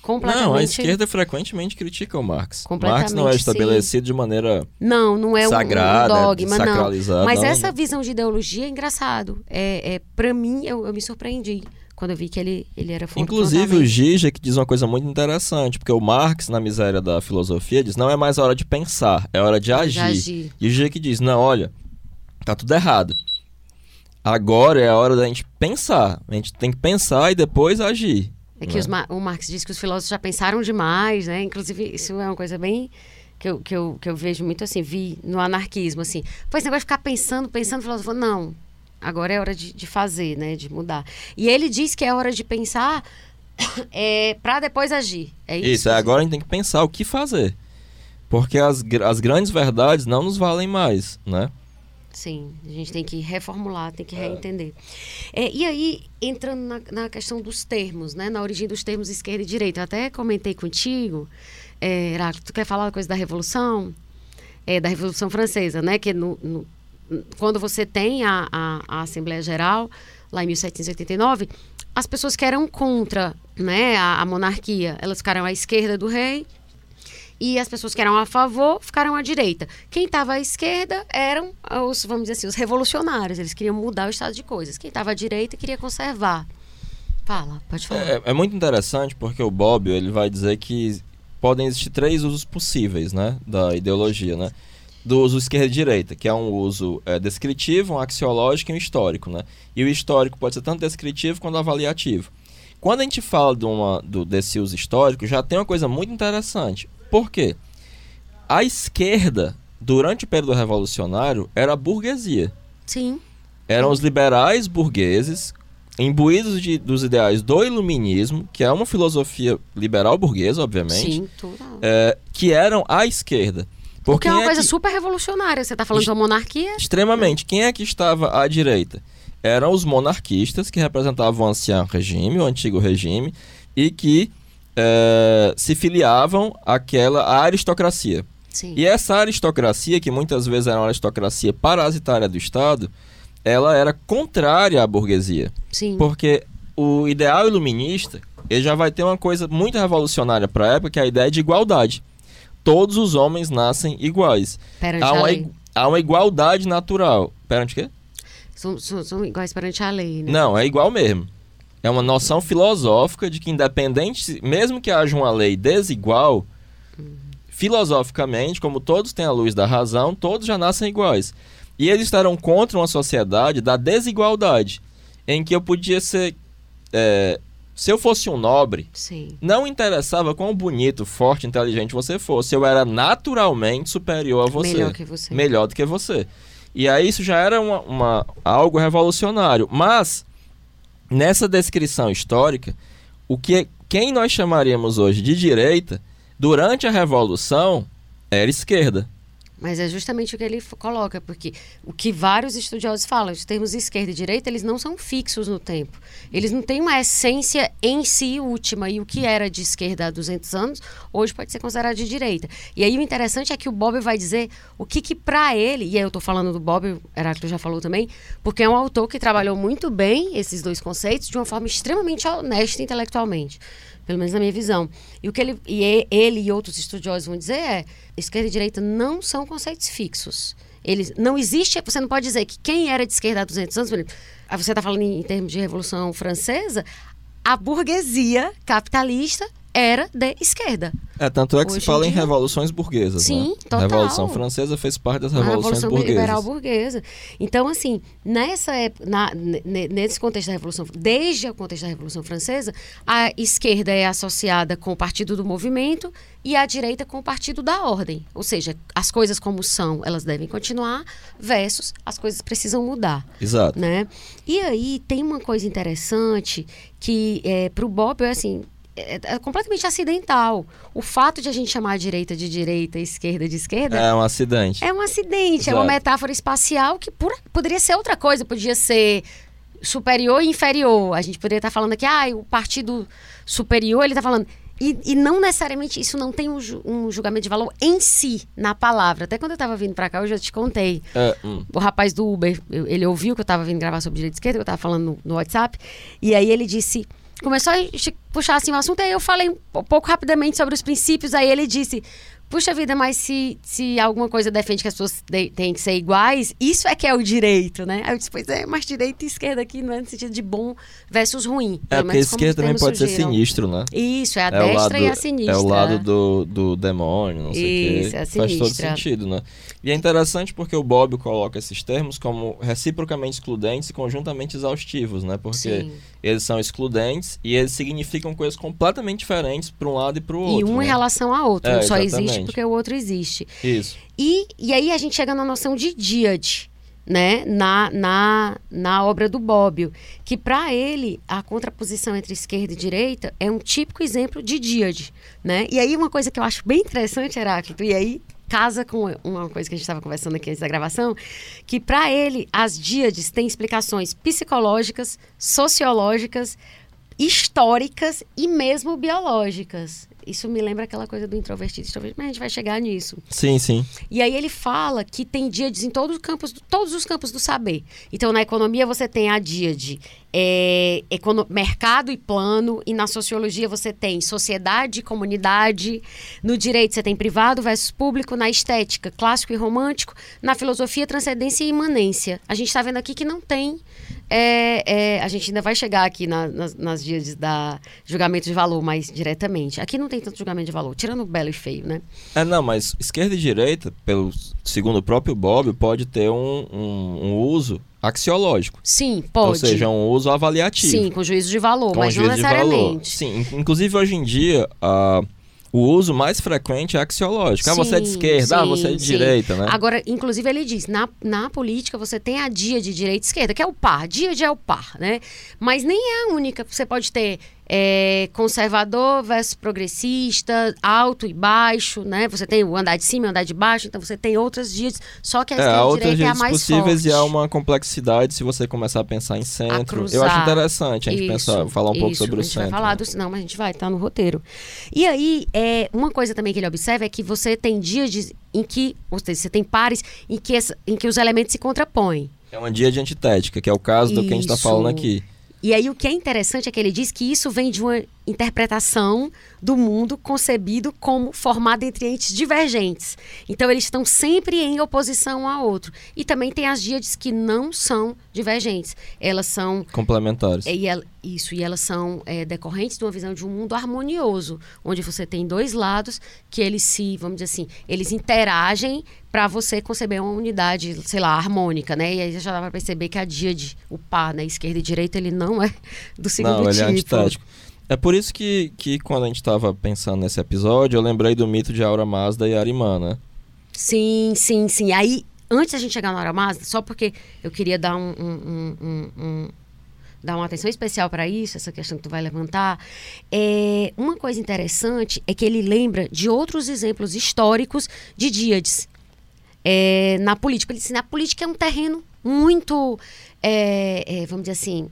completamente. Não, a esquerda frequentemente critica o Marx. Marx não é sim. estabelecido de maneira. Não, não é Sagrada, um dogma, não. Mas não, essa não. visão de ideologia é engraçado. É, é, para mim, eu, eu me surpreendi quando eu vi que ele, ele era Inclusive o Zizek diz uma coisa muito interessante, porque o Marx, na miséria da filosofia, diz não é mais a hora de pensar, é hora de agir. agir. E o Zizek diz, não, olha, tá tudo errado. Agora é a hora da gente pensar. A gente tem que pensar e depois agir. É que Ma- o Marx diz que os filósofos já pensaram demais, né? Inclusive, isso é uma coisa bem. Que eu, que, eu, que eu vejo muito assim, vi no anarquismo, assim. Pois esse negócio de ficar pensando, pensando, o filósofo não, agora é hora de, de fazer, né? De mudar. E ele diz que é hora de pensar é, para depois agir. É isso? Isso, é, agora a gente tem que pensar o que fazer. Porque as, as grandes verdades não nos valem mais, né? Sim, a gente tem que reformular, tem que reentender. É, e aí, entrando na, na questão dos termos, né? Na origem dos termos esquerda e direita. Eu até comentei contigo, é, Heráclito, tu quer falar uma coisa da Revolução? É, da Revolução Francesa, né? Que no, no- quando você tem a, a, a Assembleia Geral, lá em 1789, as pessoas que eram contra né, a, a monarquia, elas ficaram à esquerda do rei, e as pessoas que eram a favor ficaram à direita. Quem estava à esquerda eram os, vamos dizer assim, os revolucionários. Eles queriam mudar o estado de coisas. Quem estava à direita queria conservar. Fala, pode falar. É, é muito interessante porque o Bobbio ele vai dizer que podem existir três usos possíveis, né, da ideologia, né? Do uso esquerda e direita, que é um uso é, descritivo, um axiológico e um histórico, né? E o histórico pode ser tanto descritivo quanto avaliativo. Quando a gente fala de uma, do, desse uso histórico, já tem uma coisa muito interessante. Por quê? A esquerda, durante o período revolucionário, era a burguesia Sim, eram os liberais burgueses, imbuídos de- dos ideais do iluminismo, que é uma filosofia liberal burguesa, obviamente, sim, tudo. é, que eram à esquerda. Porque é uma quem coisa que- super revolucionária. Você está falando de uma monarquia? Extremamente. Quem é que estava à direita? Eram os monarquistas, que representavam o ancião regime, o antigo regime, e que é, se filiavam àquela à aristocracia. Sim. E essa aristocracia, que muitas vezes era uma aristocracia parasitária do Estado, ela era contrária à burguesia. Sim. Porque o ideal iluminista, ele já vai ter uma coisa muito revolucionária para a época, que é a ideia de igualdade. Todos os homens nascem iguais. Perante Há a uma, lei. há uma igualdade natural. Perante o quê? São, são, são iguais perante a lei, né? Não, é igual mesmo. É uma noção filosófica de que independente, mesmo que haja uma lei desigual, filosoficamente, como todos têm a luz da razão, todos já nascem iguais. E eles estarão contra uma sociedade da desigualdade, em que eu podia ser. É, se eu fosse um nobre, Sim. não interessava quão bonito, forte, inteligente você fosse, eu era naturalmente superior a você. Melhor que você. Melhor do que você. E aí isso já era uma, uma- algo revolucionário. Mas, nessa descrição histórica, o que quem nós chamaríamos hoje de direita, durante a Revolução, era esquerda. Mas é justamente o que ele coloca, porque o que vários estudiosos falam, os termos esquerda e direita, eles não são fixos no tempo. Eles não têm uma essência em si última. E o que era de esquerda há 200 anos, hoje pode ser considerado de direita. E aí o interessante é que o Bob vai dizer o que que para ele, e aí eu tô falando do Bob, Heráclito já falou também, porque é um autor que trabalhou muito bem esses dois conceitos de uma forma extremamente honesta intelectualmente. Pelo menos na minha visão. E o que ele e ele e outros estudiosos vão dizer é: esquerda e direita não são conceitos fixos. Eles não existe, você não pode dizer que quem era de esquerda há 200 anos, ah, você está falando em, em termos de revolução francesa, a burguesia capitalista era de esquerda. É, tanto é que Hoje se fala em em revoluções burguesas. Sim, né? total. A Revolução Francesa fez parte das a revoluções revolução burguesas. liberal burguesa. Então, assim, nessa época, na- ne- nesse contexto da revolução, desde o contexto da revolução francesa, a esquerda é associada com o partido do movimento e a direita com o partido da ordem. Ou seja, as coisas como são, elas devem continuar, versus as coisas precisam mudar Exato. né? E aí tem uma coisa interessante que é, para o Bob é assim é, é completamente acidental. O fato de a gente chamar a direita de direita, a esquerda de esquerda É um acidente. é um acidente, é uma Exato. metáfora espacial que por- poderia ser outra coisa, podia ser superior e inferior. A gente poderia estar falando aqui, ah, o partido superior, ele está falando. E, e não necessariamente, isso não tem um, ju- um julgamento de valor em si, na palavra. Até quando eu estava vindo para cá, eu já te contei hum. o rapaz do Uber, ele ouviu que eu estava vindo gravar sobre direita e esquerda, que eu estava falando no, no WhatsApp, e aí ele disse, começou a puxar assim o assunto, aí eu falei um pouco rapidamente sobre os princípios, aí ele disse, puxa vida, mas se, se alguma coisa defende que as pessoas de- têm que ser iguais, isso é que é o direito, né? Aí eu disse, pois é, mas direita e esquerda aqui não é no sentido de bom versus ruim. É porque a esquerda também pode ser sinistro, né? Isso, é a é destra lado, e a sinistra. É o lado do, do demônio, não sei o quê. é a Faz todo sentido, né? E é interessante porque o Bob coloca esses termos como reciprocamente excludentes e conjuntamente exaustivos, né? Porque Sim. eles são excludentes e eles significam coisas completamente diferentes para um lado e para o E outro. um em né? relação ao outro, É, um só existe porque o outro existe. Isso. E, e aí a gente chega na noção de díade, né? Na, na, na obra do Bobbio, que para ele a contraposição entre esquerda e direita é um típico exemplo de díade, né? E aí uma coisa que eu acho bem interessante, Heráclito, e aí casa com uma coisa que a gente estava conversando aqui antes da gravação, que para ele as díades têm explicações psicológicas, sociológicas, históricas e mesmo biológicas. Isso me lembra aquela coisa do introvertido, extrovertido, mas a gente vai chegar nisso. Sim, sim. E aí ele fala que tem díades em todos os campos, do- todos os campos do saber. Então, na economia você tem a díade é, econo- mercado e plano, e na sociologia você tem sociedade e comunidade, no direito você tem privado versus público, na estética, clássico e romântico, na filosofia, transcendência e imanência. A gente está vendo aqui que não tem. É, é, a gente ainda vai chegar aqui na- nas, nas díades da julgamento de valor mais diretamente. Aqui não tem tanto julgamento de valor, tirando o belo e feio, né? É, não, mas esquerda e direita, pelo, segundo o próprio Bob, pode ter um, um, um uso axiológico. Sim, pode. Ou seja, um uso avaliativo. Sim, com juízo de valor, com mas não de valor. necessariamente. Sim, in- inclusive hoje em dia, ah, o uso mais frequente é axiológico. ah, você é de Sim, esquerda, ah, você é de sim, direita, né? Agora, inclusive, ele diz, na, na política você tem a dia de direita e esquerda, que é o par, dia de é o par, né? Mas nem é a única. Você pode ter é, conservador versus progressista, alto e baixo, né? Você tem o andar de cima e o andar de baixo, então você tem outras dias, só que a É, esquerda a outras direita é a mais possíveis forte. e há uma complexidade se você começar a pensar em centro. Eu acho interessante a gente Isso, pensar, falar um pouco isso, sobre o centro. vai falar né? do, não, mas a gente vai, tá no roteiro. E aí, é, uma coisa também que ele observa é que você tem dias de- em que, ou seja, você tem pares em que, essa- em que os elementos se contrapõem. É uma dia de antitética, que é o caso do que a gente está Isso. falando aqui. E aí o que é interessante é que ele diz que isso vem de uma interpretação do mundo concebido como formado entre entes divergentes. Então eles estão sempre em oposição um ao outro. E também tem as díades que não são divergentes. Elas são complementares. E ela, isso, e elas são é, decorrentes de uma visão de um mundo harmonioso, onde você tem dois lados que eles se, vamos dizer assim, eles interagem para você conceber uma unidade, sei lá, harmônica, né? E aí já dá para perceber que a díade, o par, né, esquerda e direita, ele não é do segundo não, ele é tipo. É. É por isso que, que quando a gente estava pensando nesse episódio, eu lembrei do mito de Aura Mazda e Arimã, né? Sim, sim, sim. Aí, antes da gente chegar na Aura Mazda, só porque eu queria dar um, um, um, um dar uma atenção especial para isso, essa questão que tu vai levantar. É, uma coisa interessante é que ele lembra de outros exemplos históricos de díades é, na política. Ele diz assim, a política é um terreno muito, é, é vamos dizer assim,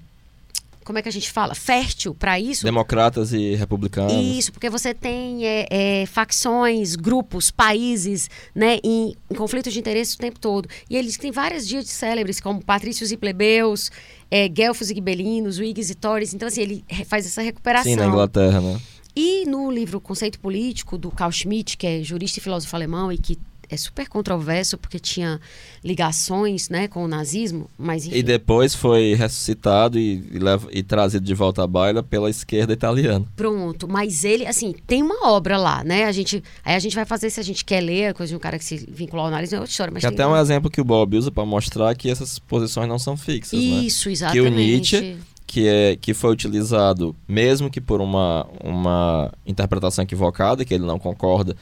como é que a gente fala? Fértil para isso. Democratas e republicanos. Isso, porque você tem é, é, facções, grupos, países, né, em, em, conflitos de interesse o tempo todo. E eles têm várias dias célebres, como patrícios e plebeus, é, guelfos e gibelinos, whigs e tories. Então, assim, ele faz essa recuperação. Sim, na Inglaterra, né? E no livro Conceito Político, do Carl Schmitt, que é jurista e filósofo alemão e que é super controverso porque tinha ligações né, com o nazismo, mas enfim. E depois foi ressuscitado e, e, leva, e, trazido de volta à baila pela esquerda italiana. Pronto, mas ele, assim, tem uma obra lá, né? A gente, aí a gente vai fazer se a gente quer ler a coisa de um cara que se vinculou ao nazismo, é outra história. Mas que até um exemplo que o Bob usa para mostrar que essas posições não são fixas, Isso, né? Isso, exatamente. Que o Nietzsche que, é, que foi utilizado, mesmo que por uma, uma interpretação equivocada, que ele não concorda,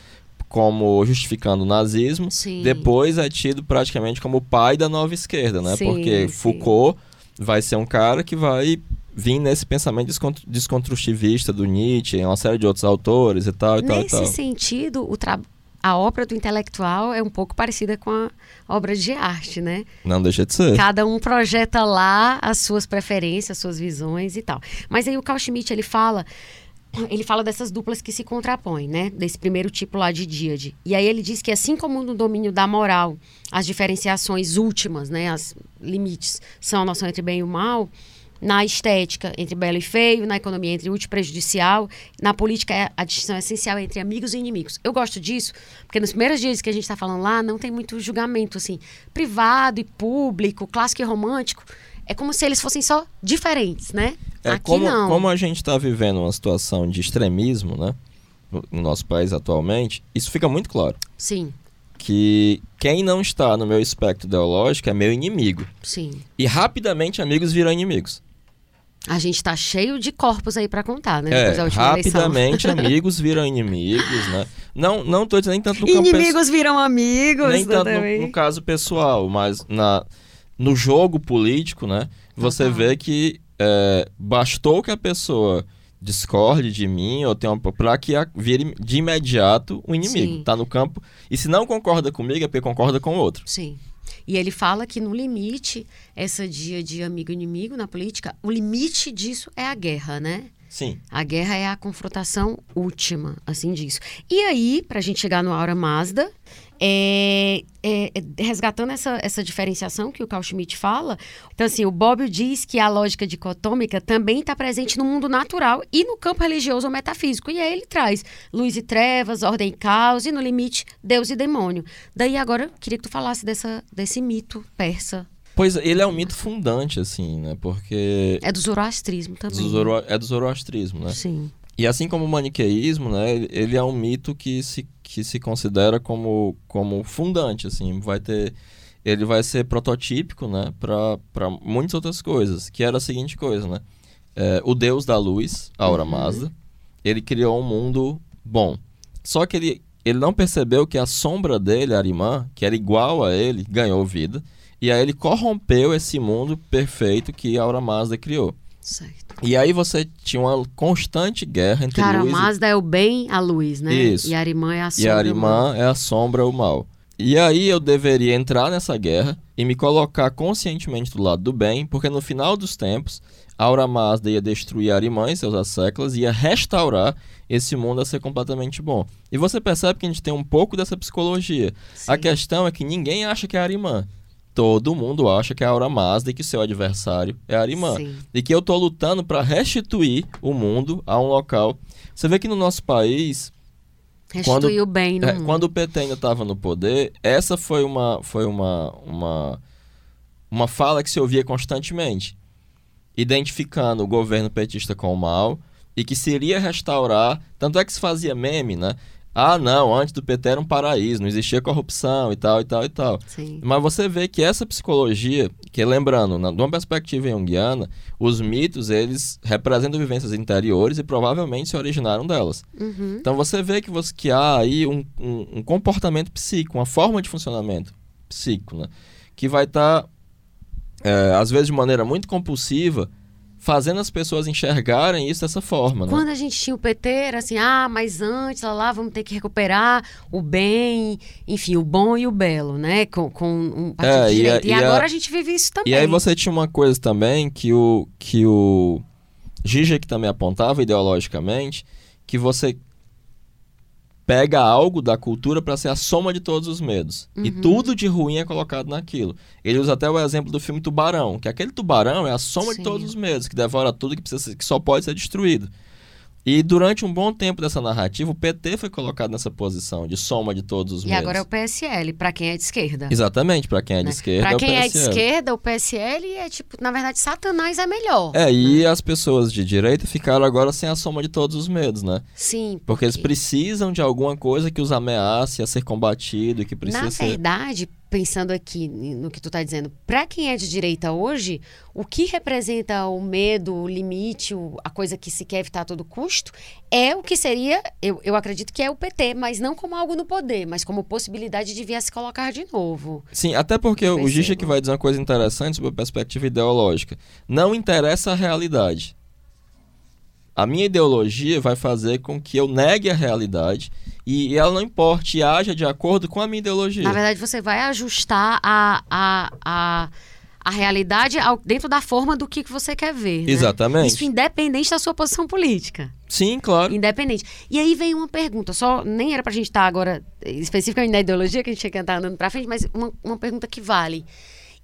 como justificando o nazismo, sim. depois é tido praticamente como o pai da nova esquerda, né? Sim, Porque sim. Foucault vai ser um cara que vai vir nesse pensamento desconstrutivista do Nietzsche, uma série de outros autores e tal e Nesse tal e tal. sentido, o a obra do intelectual é um pouco parecida com a obra de arte, né? Não deixa de ser. Cada um projeta lá as suas preferências, as suas visões e tal. Mas aí o Carl Schmitt, ele fala ele fala dessas duplas que se contrapõem, né? Desse primeiro tipo lá de díade. E aí ele diz que assim como no domínio da moral, as diferenciações últimas, né, as limites, são a noção entre bem e o mal, na estética entre belo e feio, na economia entre útil e prejudicial, na política é a distinção essencial entre amigos e inimigos. Eu gosto disso, porque nos primeiros dias que a gente está falando lá, não tem muito julgamento, assim, privado e público, clássico e romântico. É como se eles fossem só diferentes, né? É, Aqui como, não. como a gente está vivendo uma situação de extremismo, né? No, no nosso país atualmente, isso fica muito claro. Sim. Que quem não está no meu espectro ideológico é meu inimigo. Sim. E rapidamente amigos viram inimigos. A gente está cheio de corpos aí para contar, né? É, rapidamente amigos viram inimigos, né? Não, não tô dizendo nem tanto no campo Inimigos viram amigos. Nem tanto no, no, caso pessoal, mas na, no jogo político, né? Você uhum. vê que é, bastou que a pessoa discorde de mim ou tenha para que vire de imediato o inimigo. Sim. Tá no campo. E se não concorda comigo, é porque concorda com o outro. Sim. E ele fala que no limite, essa dia de amigo-inimigo na política, o limite disso é a guerra, né? Sim. A guerra é a confrontação última, assim disso. E aí, para a gente chegar no Aura Mazda, é, é, resgatando essa, essa diferenciação que o Carl Schmitt fala, então assim, o Bobbio diz que a lógica dicotômica também está presente no mundo natural e no campo religioso ou metafísico. E aí ele traz luz e trevas, ordem e caos, e no limite, Deus e demônio. Daí agora, queria que tu falasse dessa, desse mito persa. Pois ele é um mito fundante, assim, né? Porque. É do zoroastrismo também. Do zoro... É do zoroastrismo, né? Sim. E assim como o maniqueísmo, né? Ele é um mito que se que se considera como, como fundante, assim, vai ter ele vai ser prototípico, né, para muitas outras coisas, que era a seguinte coisa, né, é, o deus da luz, Aura uhum. Mazda, ele criou um mundo bom, só que ele, ele não percebeu que a sombra dele, Arimã, que era igual a ele, ganhou vida, e aí ele corrompeu esse mundo perfeito que Aura Mazda criou. Certo. E aí você tinha uma constante guerra entre Cara, luz Mazda e... é o bem, a luz, né? Isso. E Arimã é a sombra. E Arimã é a sombra, o mal. E aí eu deveria entrar nessa guerra e me colocar conscientemente do lado do bem, porque no final dos tempos, Aura Mazda ia destruir Arimã e seus asseclas ia restaurar esse mundo a ser completamente bom. E você percebe que a gente tem um pouco dessa psicologia. Sim. A questão é que ninguém acha que é Arimã. Todo mundo acha que é a Aura Mazda e que seu adversário é Arimã. Sim. E que eu tô lutando para restituir o mundo a um local. Você vê que no nosso país, Restituir o bem é, quando o PT ainda estava no poder, essa foi uma foi uma, uma uma fala que se ouvia constantemente, identificando o governo petista com o mal e que se iria restaurar, tanto é que se fazia meme, né? Ah, não, antes do PT era um paraíso, não existia corrupção e tal e tal e tal. Sim. Mas você vê que essa psicologia, que lembrando, na, de uma perspectiva junguiana, os mitos, eles representam vivências interiores e provavelmente se originaram delas. Uhum. Então você vê que, você, que há aí um, um, um comportamento psíquico, uma forma de funcionamento psíquico, né? Que vai estar, é, às vezes de maneira muito compulsiva, fazendo as pessoas enxergarem isso dessa forma, né? Quando a gente tinha o PT, era assim, ah, mas antes, lá, lá, vamos ter que recuperar o bem, enfim, o bom e o belo, né? Com, com um partido É, de e direita. E, e a- agora a gente vive isso também. E aí você tinha uma coisa também que o que o Zizek também apontava ideologicamente, que você pega algo da cultura para ser a soma de todos os medos. E Uhum. tudo de ruim é colocado naquilo. Ele usa até o exemplo do filme Tubarão, que aquele tubarão é a soma Sim. de todos os medos, que devora tudo que precisa ser- que só pode ser destruído. E durante um bom tempo dessa narrativa, o PT foi colocado nessa posição de soma de todos os E medos. agora é o PSL, pra quem é de esquerda. Exatamente, para quem é de né? esquerda. Pra é o quem é de PSL. esquerda, o PSL é tipo, na verdade, Satanás é melhor. É, e as pessoas de direita ficaram agora sem a soma de todos os medos, né? Sim, Porque eles precisam de alguma coisa que os ameace a ser combatido e que precisa Na ser. verdade, pensando aqui no que tu tá dizendo, pra quem é de direita hoje, o que representa o medo, o limite, o- a coisa que se quer evitar a todo custo, é o que seria, eu, eu acredito que é o PT, mas não como algo no poder, mas como possibilidade de vir a se colocar de novo. Sim, até porque Eu o Gicha que vai dizer uma coisa interessante sobre a perspectiva ideológica. Não interessa a realidade. A minha ideologia vai fazer com que eu negue a realidade e ela não importe e haja de acordo com a minha ideologia. Na verdade, você vai ajustar a, a, a, a realidade ao- dentro da forma do que, que você quer ver. né? Exatamente. Isso independente da sua posição política. Sim, claro. Independente. E aí vem uma pergunta, só nem era pra gente estar agora eh, especificamente na ideologia, que a gente tinha que estar andando pra frente, mas uma, uma pergunta que vale.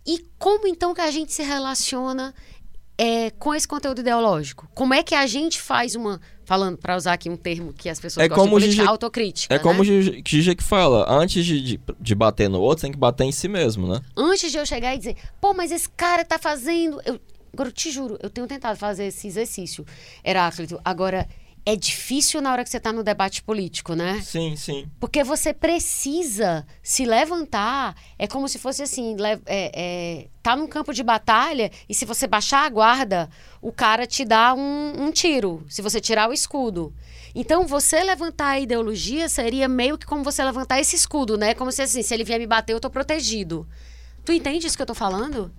E como então que a gente se relaciona eh, com esse conteúdo ideológico? Como é que a gente faz uma. Falando, pra usar aqui um termo que as pessoas É gostam como Gigi- autocrítica. É como o né? Gigi- que fala, antes de, de, de bater no outro, tem que bater em si mesmo, né? Antes de eu chegar e dizer, pô, mas esse cara tá fazendo. Eu, agora, eu te juro, eu tenho tentado fazer esse exercício, Heráclito. Agora, é difícil na hora que você tá no debate político, né? Sim, sim. Porque você precisa se levantar. É como se fosse assim: é, é, tá num campo de batalha e se você baixar a guarda, o cara te dá um, um tiro. Se você tirar o escudo. Então, você levantar a ideologia seria meio que como você levantar esse escudo, né? Como se assim: se ele vier me bater, eu tô protegido. Tu entende isso que eu tô falando?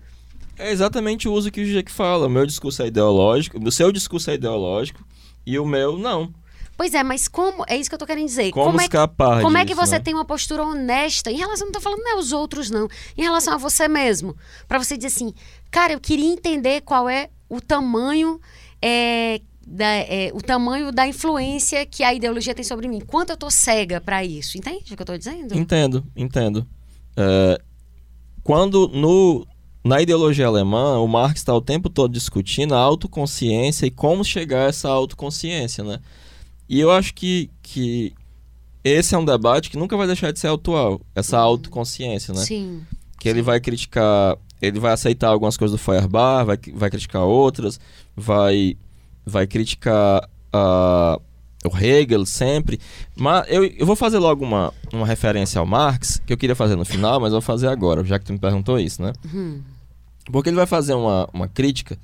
É exatamente o uso que o que fala. O meu discurso é ideológico, o seu discurso é ideológico e o meu não. Pois é, mas como. É isso que eu tô querendo dizer. Como, é que escapar Como é que disso, você né? tem uma postura honesta em relação, não tô falando não é os outros não, em relação a você mesmo, Pra você dizer assim, cara, eu queria entender qual é o tamanho é, da, é, o tamanho da influência que a ideologia tem sobre mim, quanto eu tô cega pra isso, entende o que eu tô dizendo? Entendo, entendo. É, quando no, na ideologia alemã, o Marx está o tempo todo discutindo a autoconsciência e como chegar a essa autoconsciência, né? E eu acho que, que esse é um debate que nunca vai deixar de ser atual, essa autoconsciência, né? Sim. que ele vai criticar, ele vai aceitar algumas coisas do Feuerbach, vai, vai criticar outras, vai, vai criticar ah, o Hegel sempre. Mas eu, eu vou fazer logo uma, uma referência ao Marx, que eu queria fazer no final, mas vou fazer agora, já que tu me perguntou isso, né? Hum. Porque ele vai fazer uma, uma crítica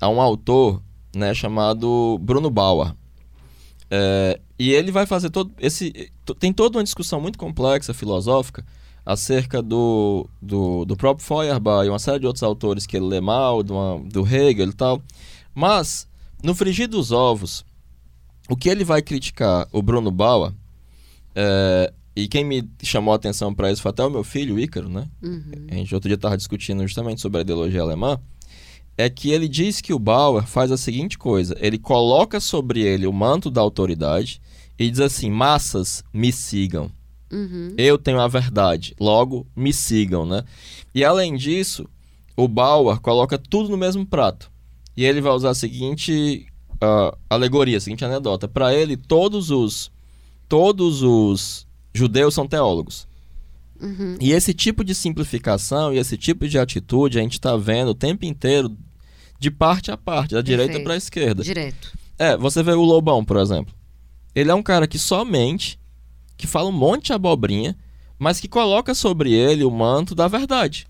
a um autor né, chamado Bruno Bauer. É, e ele vai fazer todo esse. Tem toda uma discussão muito complexa, filosófica, acerca do, do, do próprio Feuerbach e uma série de outros autores que ele lê mal, do, do Hegel e tal. Mas, no frigir dos ovos, o que ele vai criticar o Bruno Bauer, é, e quem me chamou a atenção para isso foi até o meu filho, o Ícaro, né? Uhum. a gente outro dia estava discutindo justamente sobre a ideologia alemã, é que ele diz que o Bauer faz a seguinte coisa: ele coloca sobre ele o manto da autoridade e diz assim: massas, me sigam. Uhum. Eu tenho a verdade, logo me sigam, né? E além disso, o Bauer coloca tudo no mesmo prato. E ele vai usar a seguinte uh, alegoria, a seguinte anedota. Para ele, todos os todos os judeus são teólogos. Uhum. E esse tipo de simplificação e esse tipo de atitude a gente está vendo o tempo inteiro de parte a parte, da direita Perfeito. para a esquerda. Direto. É, você vê o Lobão, por exemplo. Ele é um cara que somente, que fala um monte de abobrinha, mas que coloca sobre ele o manto da verdade.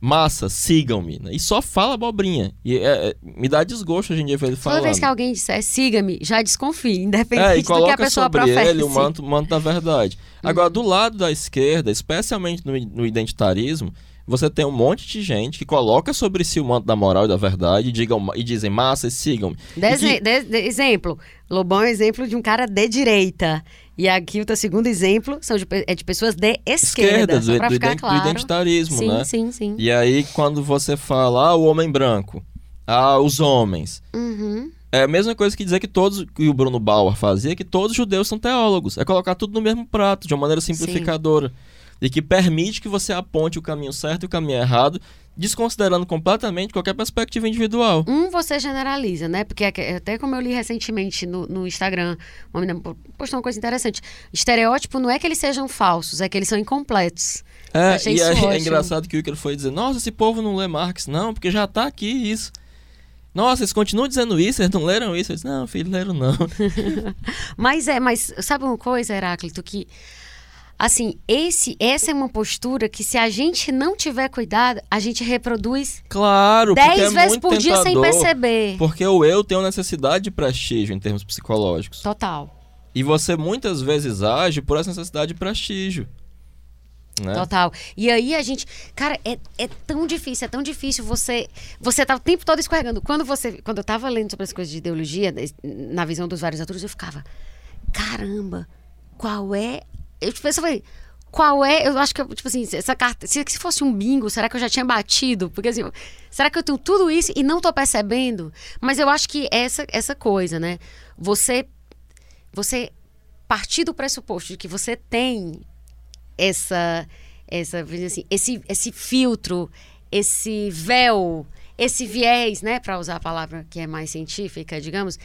Massa, sigam-me. E só fala abobrinha. E é- é- me dá desgosto hoje em dia ver ele Toda falando. vez que alguém disser siga-me, já desconfie, independente É, e do que a coloca pessoa sobre professe. ele o manto, manto da verdade. Agora, do lado da esquerda, especialmente no, no identitarismo, você tem um monte de gente que coloca sobre si o manto da moral e da verdade e, digam, e dizem, massa, sigam-me. E que- de- de- exemplo, Lobão é exemplo de um cara de direita. E aqui o segundo exemplo são de, é de pessoas de esquerda, Esquerda, só do, do ficar ident- do claro. identitarismo, sim, né? sim, sim. E aí, quando você fala, ah, o homem branco, ah, os homens. Uhum. É a mesma coisa que dizer que todos, que o Bruno Bauer fazia, que todos os judeus são teólogos. É colocar tudo no mesmo prato, de uma maneira simplificadora. E que permite que você aponte o caminho certo e o caminho errado, desconsiderando completamente qualquer perspectiva individual. Um, você generaliza, né? Porque até como eu li recentemente no, no Instagram, uma menina po- postou uma coisa interessante. Estereótipo não é que eles sejam falsos, é que eles são incompletos. É, Achei e isso aí é ótimo. engraçado que o Iker foi dizer, nossa, esse povo não lê Marx. Não, porque já tá aqui isso. Nossa, eles continuam dizendo isso, eles não leram isso. Eu disse, não, filho, leram não. Mas é, mas sabe uma coisa, Heráclito, que assim, esse, essa é uma postura que se a gente não tiver cuidado, a gente reproduz Claro, dez é vezes por dia sem perceber. Porque o eu uma necessidade de prestígio em termos psicológicos. Total. E você muitas vezes age por essa necessidade de prestígio. Né? Total. E aí a gente. Cara, é, é tão difícil, é tão difícil você. Você tá o tempo todo escorregando. Quando você. Quando eu tava lendo sobre as coisas de ideologia, na visão dos vários atores, eu ficava. Caramba, qual é. Eu tipo, eu falei. Qual é? Eu acho que, tipo assim, essa carta. Se, se fosse um bingo, será que eu já tinha batido? Porque assim, será que eu tenho tudo isso e não tô percebendo? Mas eu acho que essa, essa coisa, né? Você. Você partir do pressuposto de que você tem essa essa assim, esse esse filtro, esse véu, esse viés, né, para usar a palavra que é mais científica, digamos,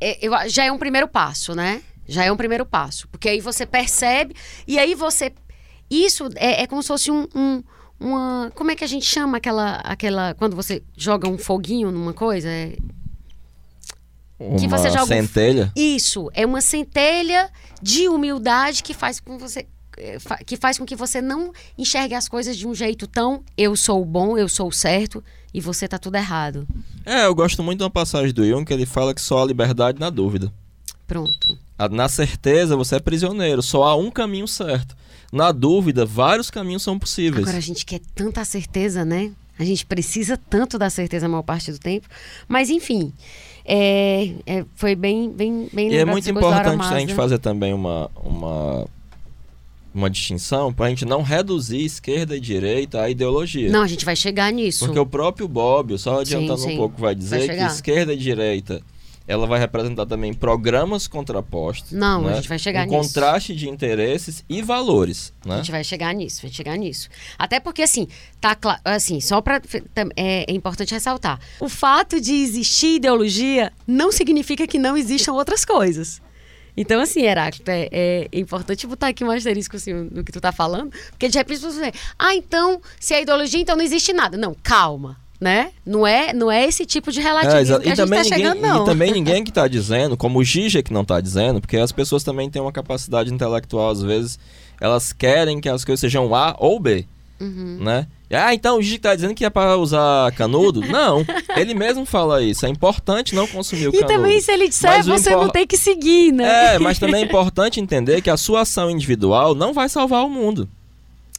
é, eu, já é um primeiro passo, né? Já é um primeiro passo, porque aí você percebe e aí você isso é, é como se fosse um, um uma como é que a gente chama aquela aquela quando você joga um foguinho numa coisa é, Uma que você joga um- centelha. isso, é uma centelha de humildade que faz com você eh, que faz com que você não enxergue as coisas de um jeito tão eu sou o bom, eu sou o certo e você tá tudo errado. É, eu gosto muito de uma passagem do Jung que ele fala que só há liberdade na dúvida. Pronto. A- Na certeza, você é prisioneiro. Só há um caminho certo. Na dúvida, vários caminhos são possíveis. Agora a gente quer tanta certeza, né? A gente precisa tanto da certeza a maior parte do tempo. Mas enfim, é, é, foi bem, bem, bem E é muito importante a gente fazer também uma, uma, uma distinção para a gente não reduzir esquerda e direita à ideologia. Não, a gente vai chegar nisso. Porque o próprio Bobbio, só adiantando Sim, sim. um pouco, vai dizer Vai que esquerda e direita ela vai representar também programas contrapostos. Não, a né? gente vai chegar um nisso. contraste de interesses e valores. A Né? gente vai chegar nisso, vai chegar nisso. Até porque, assim, tá claro, assim, só para é, é importante ressaltar. O fato de existir ideologia não significa que não existam outras coisas. Então, assim, Heráclito, é, é importante botar aqui um asterisco assim, no que tu tá falando, porque de repente você ah, então, se é ideologia, então não existe nada. Não, calma, né? Não é, não é esse tipo de É, relativismo exa- que a e, gente também tá ninguém, chegando, não. e também ninguém que está dizendo, como o Gigi que não está dizendo, porque as pessoas também têm uma capacidade intelectual, às vezes, elas querem que as coisas sejam A ou B, Uhum. né? Ah, então o Gigi está dizendo que é para usar canudo? Não, ele mesmo fala isso. É importante não consumir o E canudo. também, se ele disser, você impor- não tem que seguir, né? É, mas também é importante entender que a sua ação individual não vai salvar o mundo.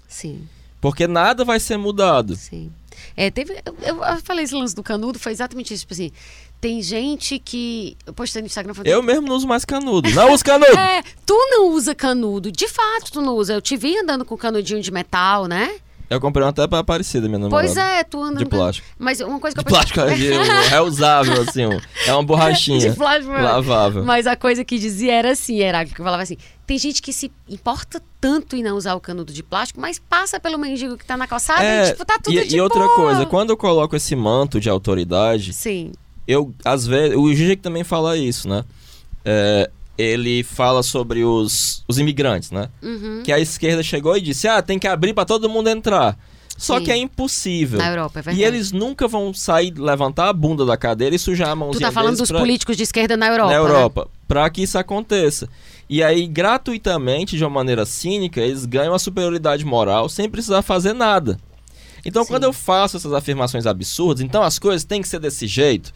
Sim. Porque nada vai ser mudado. Sim. É, teve, eu, eu falei esse lance do canudo, foi exatamente isso. Tipo assim, tem gente que. Eu postei no Instagram falando. Eu mesmo não uso mais canudo. Não uso canudo! É, tu não usa canudo. De fato, tu não usa. Eu te vi andando com canudinho de metal, né? Eu comprei uma até pra Aparecida, minha namorada. Pois é, tu anda De plástico. Mas uma coisa que De eu plástico é de- reusável, assim. É uma borrachinha. De plástico, é. Lavável. Mas a coisa que dizia era assim, era que eu falava assim, tem gente que se importa tanto em não usar o canudo de plástico, mas passa pelo mendigo que tá na calçada e tipo, tá tudo É, e, de e outra boa. coisa, quando eu coloco esse manto de autoridade, Sim, eu, às vezes, o Gigi também fala isso, né? É, ele fala sobre os, os imigrantes, né? uhum. Que a esquerda chegou e disse, ah, tem que abrir pra todo mundo entrar. Só Sim. que é impossível. na Europa, é verdade. E eles nunca vão sair, levantar a bunda da cadeira e sujar a Tu mãozinha tá falando dos pra- políticos de esquerda na Europa, na né? Europa, para que isso aconteça. E aí, gratuitamente, de uma maneira cínica, eles ganham a superioridade moral sem precisar fazer nada. Então, Sim. quando eu faço essas afirmações absurdas, então as coisas têm que ser desse jeito,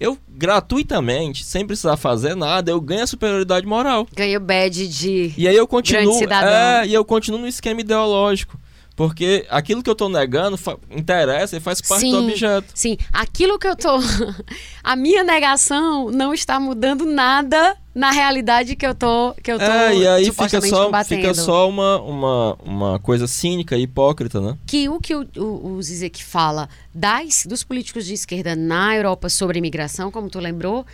eu gratuitamente, sem precisar fazer nada, eu ganho a superioridade moral. Ganha o badge de... E aí eu continuo, cidadão. é, e eu continuo no esquema ideológico, porque aquilo que eu tô negando interessa e faz parte do Sim. objeto. Sim, aquilo que eu tô... a minha negação não está mudando nada na realidade que eu tô, que eu tô É, e aí fica só, combatendo. fica só uma, uma, uma coisa cínica e hipócrita, né? que o que o, o, o Zizek fala das, dos políticos de esquerda na Europa sobre imigração, como tu lembrou,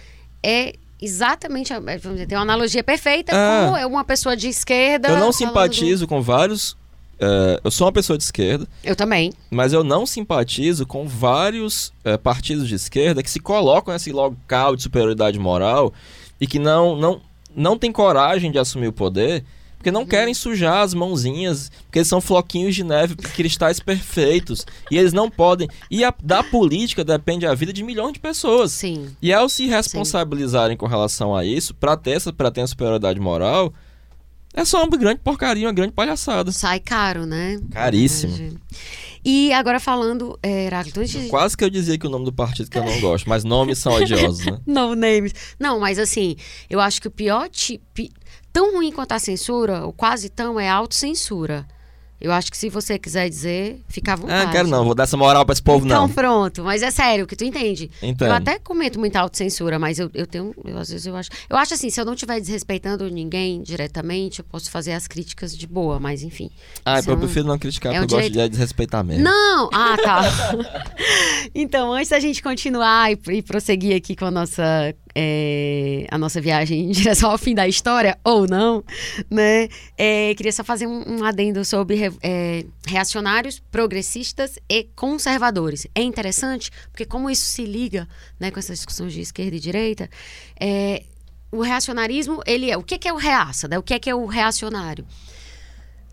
é exatamente, vamos dizer, tem uma analogia perfeita É. com uma pessoa de esquerda. Eu não simpatizo com vários. É, eu sou uma pessoa de esquerda, Eu também. mas eu não simpatizo com vários é, partidos de esquerda que se colocam nesse local de superioridade moral e que não, não, não tem coragem de assumir o poder. Porque não querem sujar as mãozinhas, porque eles são floquinhos de neve, cristais perfeitos. E eles não podem. E a- da política depende a vida de milhões de pessoas. Sim. E ao se responsabilizarem com relação a isso, pra ter essa pra ter a superioridade moral, é só uma grande porcaria, uma grande palhaçada. Sai caro, né? Caríssimo. E agora falando, é, Heráclito, antes de... Quase que eu dizia que o nome do partido que eu não gosto, mas nomes são odiosos, né? No names. Não, mas assim, eu acho que o pior tipo. Tão ruim quanto a censura, ou quase tão, é a autocensura. Eu acho que se você quiser dizer, fica à vontade. Ah, quero não, vou dar essa moral pra esse povo, Então não. pronto, mas é sério, que tu entende. Entendo. Eu até comento muita autocensura, mas eu, eu tenho. eu, às vezes eu acho. Eu acho assim, se eu não estiver desrespeitando ninguém diretamente, eu posso fazer as críticas de boa, mas enfim. Ah, eu é prefiro não criticar, é porque um eu gosto de desrespeitar mesmo. Não! Ah, tá. então, antes da gente continuar e, e prosseguir aqui com a nossa, é, a nossa viagem em direção ao fim da história, ou não, né? é, queria só fazer um, um adendo sobre re- é, reacionários, progressistas e conservadores. É interessante, porque como isso se liga né, com essas discussões de esquerda e direita, é, o reacionarismo, ele é... O que que é o reaça, né? O que é que é o reacionário?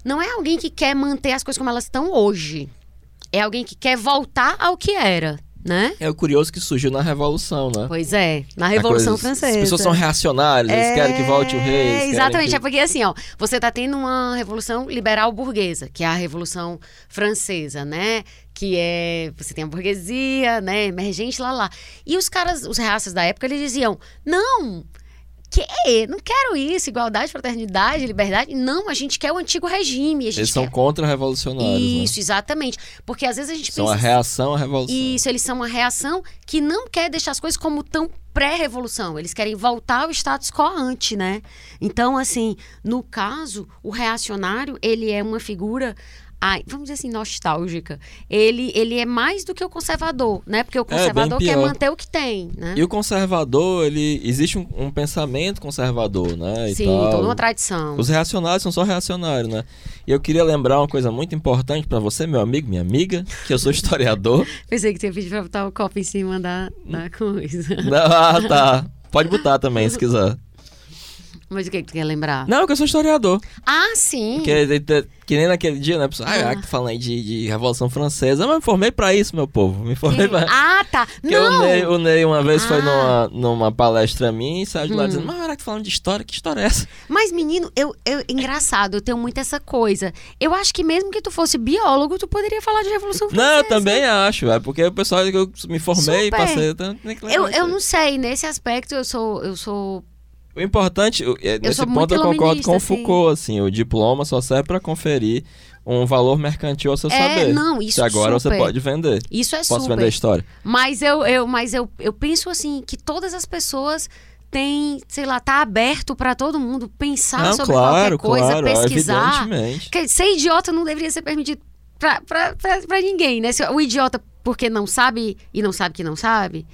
não é alguém que quer manter as coisas como elas estão hoje. É alguém que quer voltar ao que era, né? É o curioso que surgiu na Revolução, né? Pois é, na Revolução coisa- Francesa. As pessoas são reacionárias, eles querem que volte o rei. É, exatamente, que- é porque assim, ó, você tá tendo uma revolução liberal burguesa, que é a Revolução Francesa, né? Que é, você tem a burguesia, né, emergente lá lá. E os caras, os reaças da época, eles diziam: "Não, que? Não quero isso, igualdade, fraternidade, liberdade. Não, a gente quer o antigo regime, Eles são quer contra-revolucionários, né? Isso, exatamente. Porque às vezes a gente São pensa a reação à revolução. isso, eles são uma reação que não quer deixar as coisas como tão pré-revolução. Eles querem voltar ao status quo ante, né? Então, assim, no caso, o reacionário, ele é uma figura, ai, vamos dizer assim, nostálgica. Ele, ele é mais do que o conservador, né? Porque o bem conservador quer pior. manter o que tem, né? E o conservador, ele existe um, um pensamento conservador, né? Sim, tal. toda uma tradição. Os reacionários são só reacionários, né? E eu queria lembrar uma coisa muito importante pra você, meu amigo, minha amiga, que eu sou historiador. Pensei que tinha pedido pra botar o copo em cima da, da coisa. ah, tá. Pode botar também, se quiser. Mas o que que tu quer lembrar? Não, que eu sou historiador. Ah, sim. Que, que nem naquele dia, né? Pessoal, ah, ah, que falando aí de, de Revolução Francesa. Mas me formei pra isso, meu povo. Me formei pra... Ah, tá. Porque não. o Ney, o Ney uma vez foi Ah. numa, numa palestra minha e saiu de lá Hum. dizendo, mas era que falando de história, que história é essa? Mas, menino, eu, eu, engraçado, eu tenho muito essa coisa. Eu acho que mesmo que tu fosse biólogo, tu poderia falar de Revolução Francesa. Não, eu também acho, é porque o pessoal que eu me formei, Super. passei. Então, que Eu, eu não sei, nesse aspecto eu sou. Eu sou. O importante, é, nesse ponto eu concordo com o iluminista, assim. Foucault, assim, o diploma só serve pra conferir um valor mercantil ao seu É, saber. não, isso que agora super. você pode vender. Isso é Posso super. vender a história. Mas eu, eu, mas eu, eu penso assim que todas as pessoas têm, sei lá, tá aberto pra todo mundo pensar não, sobre claro, qualquer coisa, claro, pesquisar. evidentemente. Porque ser idiota não deveria ser permitido pra ninguém, né? O idiota porque não sabe e não sabe que não sabe.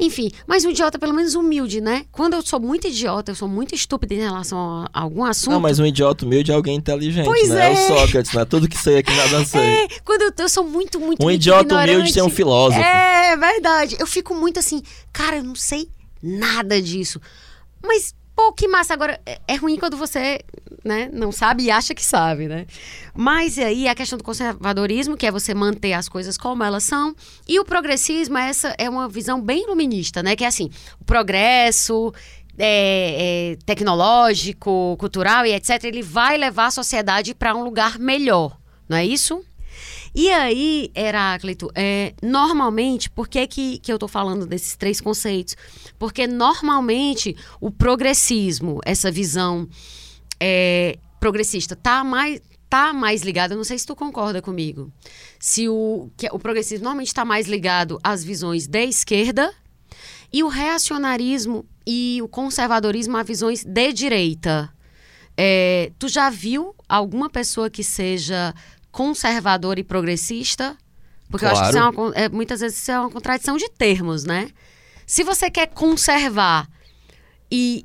Enfim, mas um idiota pelo menos humilde, né? Quando eu sou muito idiota, eu sou muito estúpida em relação a algum assunto. Não, mas um idiota humilde é alguém inteligente, Pois né? É. é. o Sócrates, né? Tudo que sei aqui nada sei. É, quando eu, eu sou muito, muito, um idiota humilde ignorante. é um filósofo. É, verdade. Eu fico muito assim, cara, eu não sei nada disso. Mas, pô, que massa. Agora, é- é ruim quando você, né, não sabe e acha que sabe, né? Mas aí a questão do conservadorismo, que é você manter as coisas como elas são, e o progressismo, essa é uma visão bem iluminista, né? Que é assim, o progresso é, é, tecnológico, cultural e etc., ele vai levar a sociedade para um lugar melhor, não é isso? E aí, Heráclito, é, normalmente, por que, que, que eu estou falando desses três conceitos? Porque normalmente o progressismo, essa visão é, progressista, tá mais, tá mais ligado, eu não sei se tu concorda comigo, se o, que o progressismo normalmente está mais ligado às visões da esquerda e o reacionarismo e o conservadorismo a visões de direita. É, tu já viu alguma pessoa que seja conservadora e progressista? Porque eu acho que isso é uma é, muitas vezes isso é uma contradição de termos, né? Se você quer conservar e,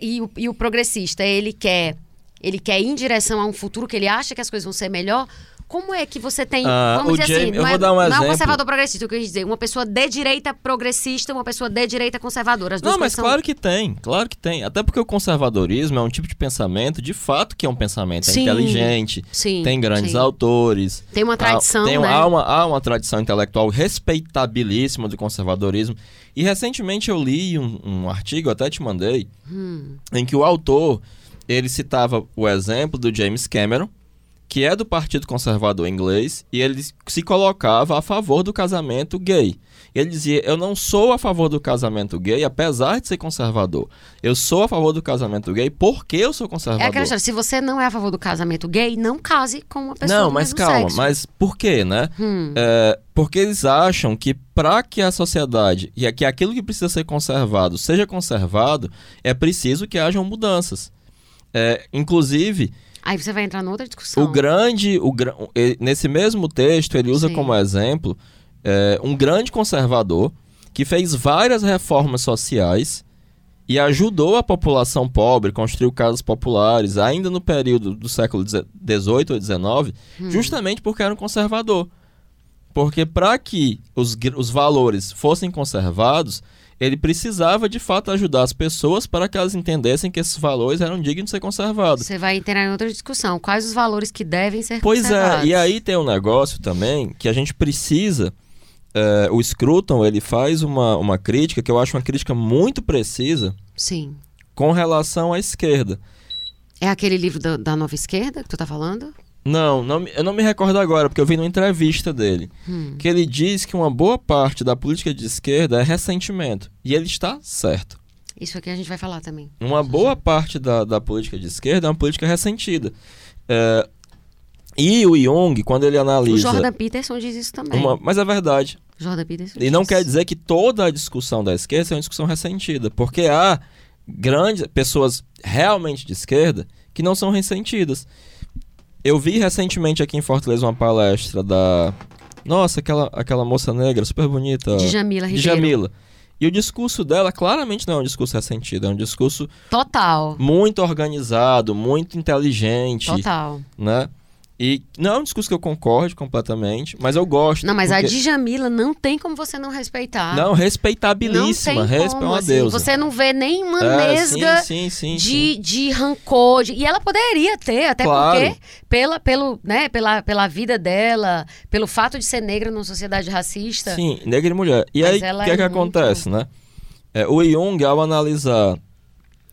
e o, e o progressista ele quer ele quer ir em direção a um futuro que ele acha que as coisas vão ser melhor, como é que você tem, Ah, vamos dizer Jamie- assim, eu não, vou é, dar um não é um exemplo. conservador progressista, o que eu quis dizer, uma pessoa de direita progressista, uma pessoa de direita conservadora, as duas Não, mas são- claro que tem, claro que tem. Até porque o conservadorismo é um tipo de pensamento, de fato que é um pensamento é Sim, inteligente, sim, tem grandes sim. autores. Tem uma tradição, há, tem, né? há, uma, há uma tradição intelectual respeitabilíssima do conservadorismo. E recentemente eu li um, um artigo, eu até te mandei, Hum. em que o autor ele citava o exemplo do James Cameron, que é do Partido Conservador inglês, e ele se colocava a favor do casamento gay. Ele dizia: Eu não sou a favor do casamento gay, apesar de ser conservador. Eu sou a favor do casamento gay porque eu sou É conservador. aquela história, se você não é a favor do casamento gay, não case com uma pessoa não, mas calma, sexo. mas por quê, né? Hum. É, porque eles acham que para que a sociedade e que aquilo que precisa ser conservado seja conservado, é preciso que hajam mudanças. É, inclusive, Aí você vai entrar noutra discussão. o grande, o, nesse mesmo texto, ele usa Sim. como exemplo é, um grande conservador que fez várias reformas sociais e ajudou a população pobre, construiu casas populares, ainda no período do século XVIII ou XIX, Hum. justamente porque era um conservador. Porque para que os, os valores fossem conservados, ele precisava de fato ajudar as pessoas para que elas entendessem que esses valores eram dignos de ser conservados. Você vai entrar em outra discussão. Quais os valores que devem ser Pois conservados? é, e aí tem um negócio também que a gente precisa. é, o Scruton ele faz uma, uma crítica que eu acho uma crítica muito precisa Sim. com relação à esquerda. É aquele livro da, da Nova Esquerda que tu tá falando? Não, não eu não me recordo agora, porque eu vi numa entrevista dele. Hum. Que ele diz que uma boa parte da política de esquerda é ressentimento. E ele está certo. Isso aqui a gente vai falar também. Uma boa parte da, da política de esquerda é uma política ressentida. É, e o Jung, quando ele O analisa. Jordan Peterson diz isso também. uma- mas é verdade. Jordan Peterson E não diz. quer dizer que toda a discussão da esquerda é uma discussão ressentida, porque há grandes pessoas realmente de esquerda que não são ressentidas. Eu vi recentemente aqui em Fortaleza uma palestra da nossa, aquela aquela moça negra super bonita, Djamila Ribeiro. Djamila. E o discurso dela claramente não é um discurso ressentido, é um discurso Total. muito organizado, muito inteligente, Total. né? E não é um discurso que eu concorde completamente, mas eu gosto. Não, mas a porque- Djamila não tem como você não respeitar. Não, respeitabilíssima. Não tem respe... como, é assim, deusa. Você não vê nenhuma É, nesga sim, sim, sim, de, de rancor. de- E ela poderia ter, até Claro. porque, pela, pelo, né, pela, pela vida dela, pelo fato de ser negra numa sociedade racista. Sim, negra e mulher. E aí, o que é é que muito- acontece, né? É, o Jung, ao analisar,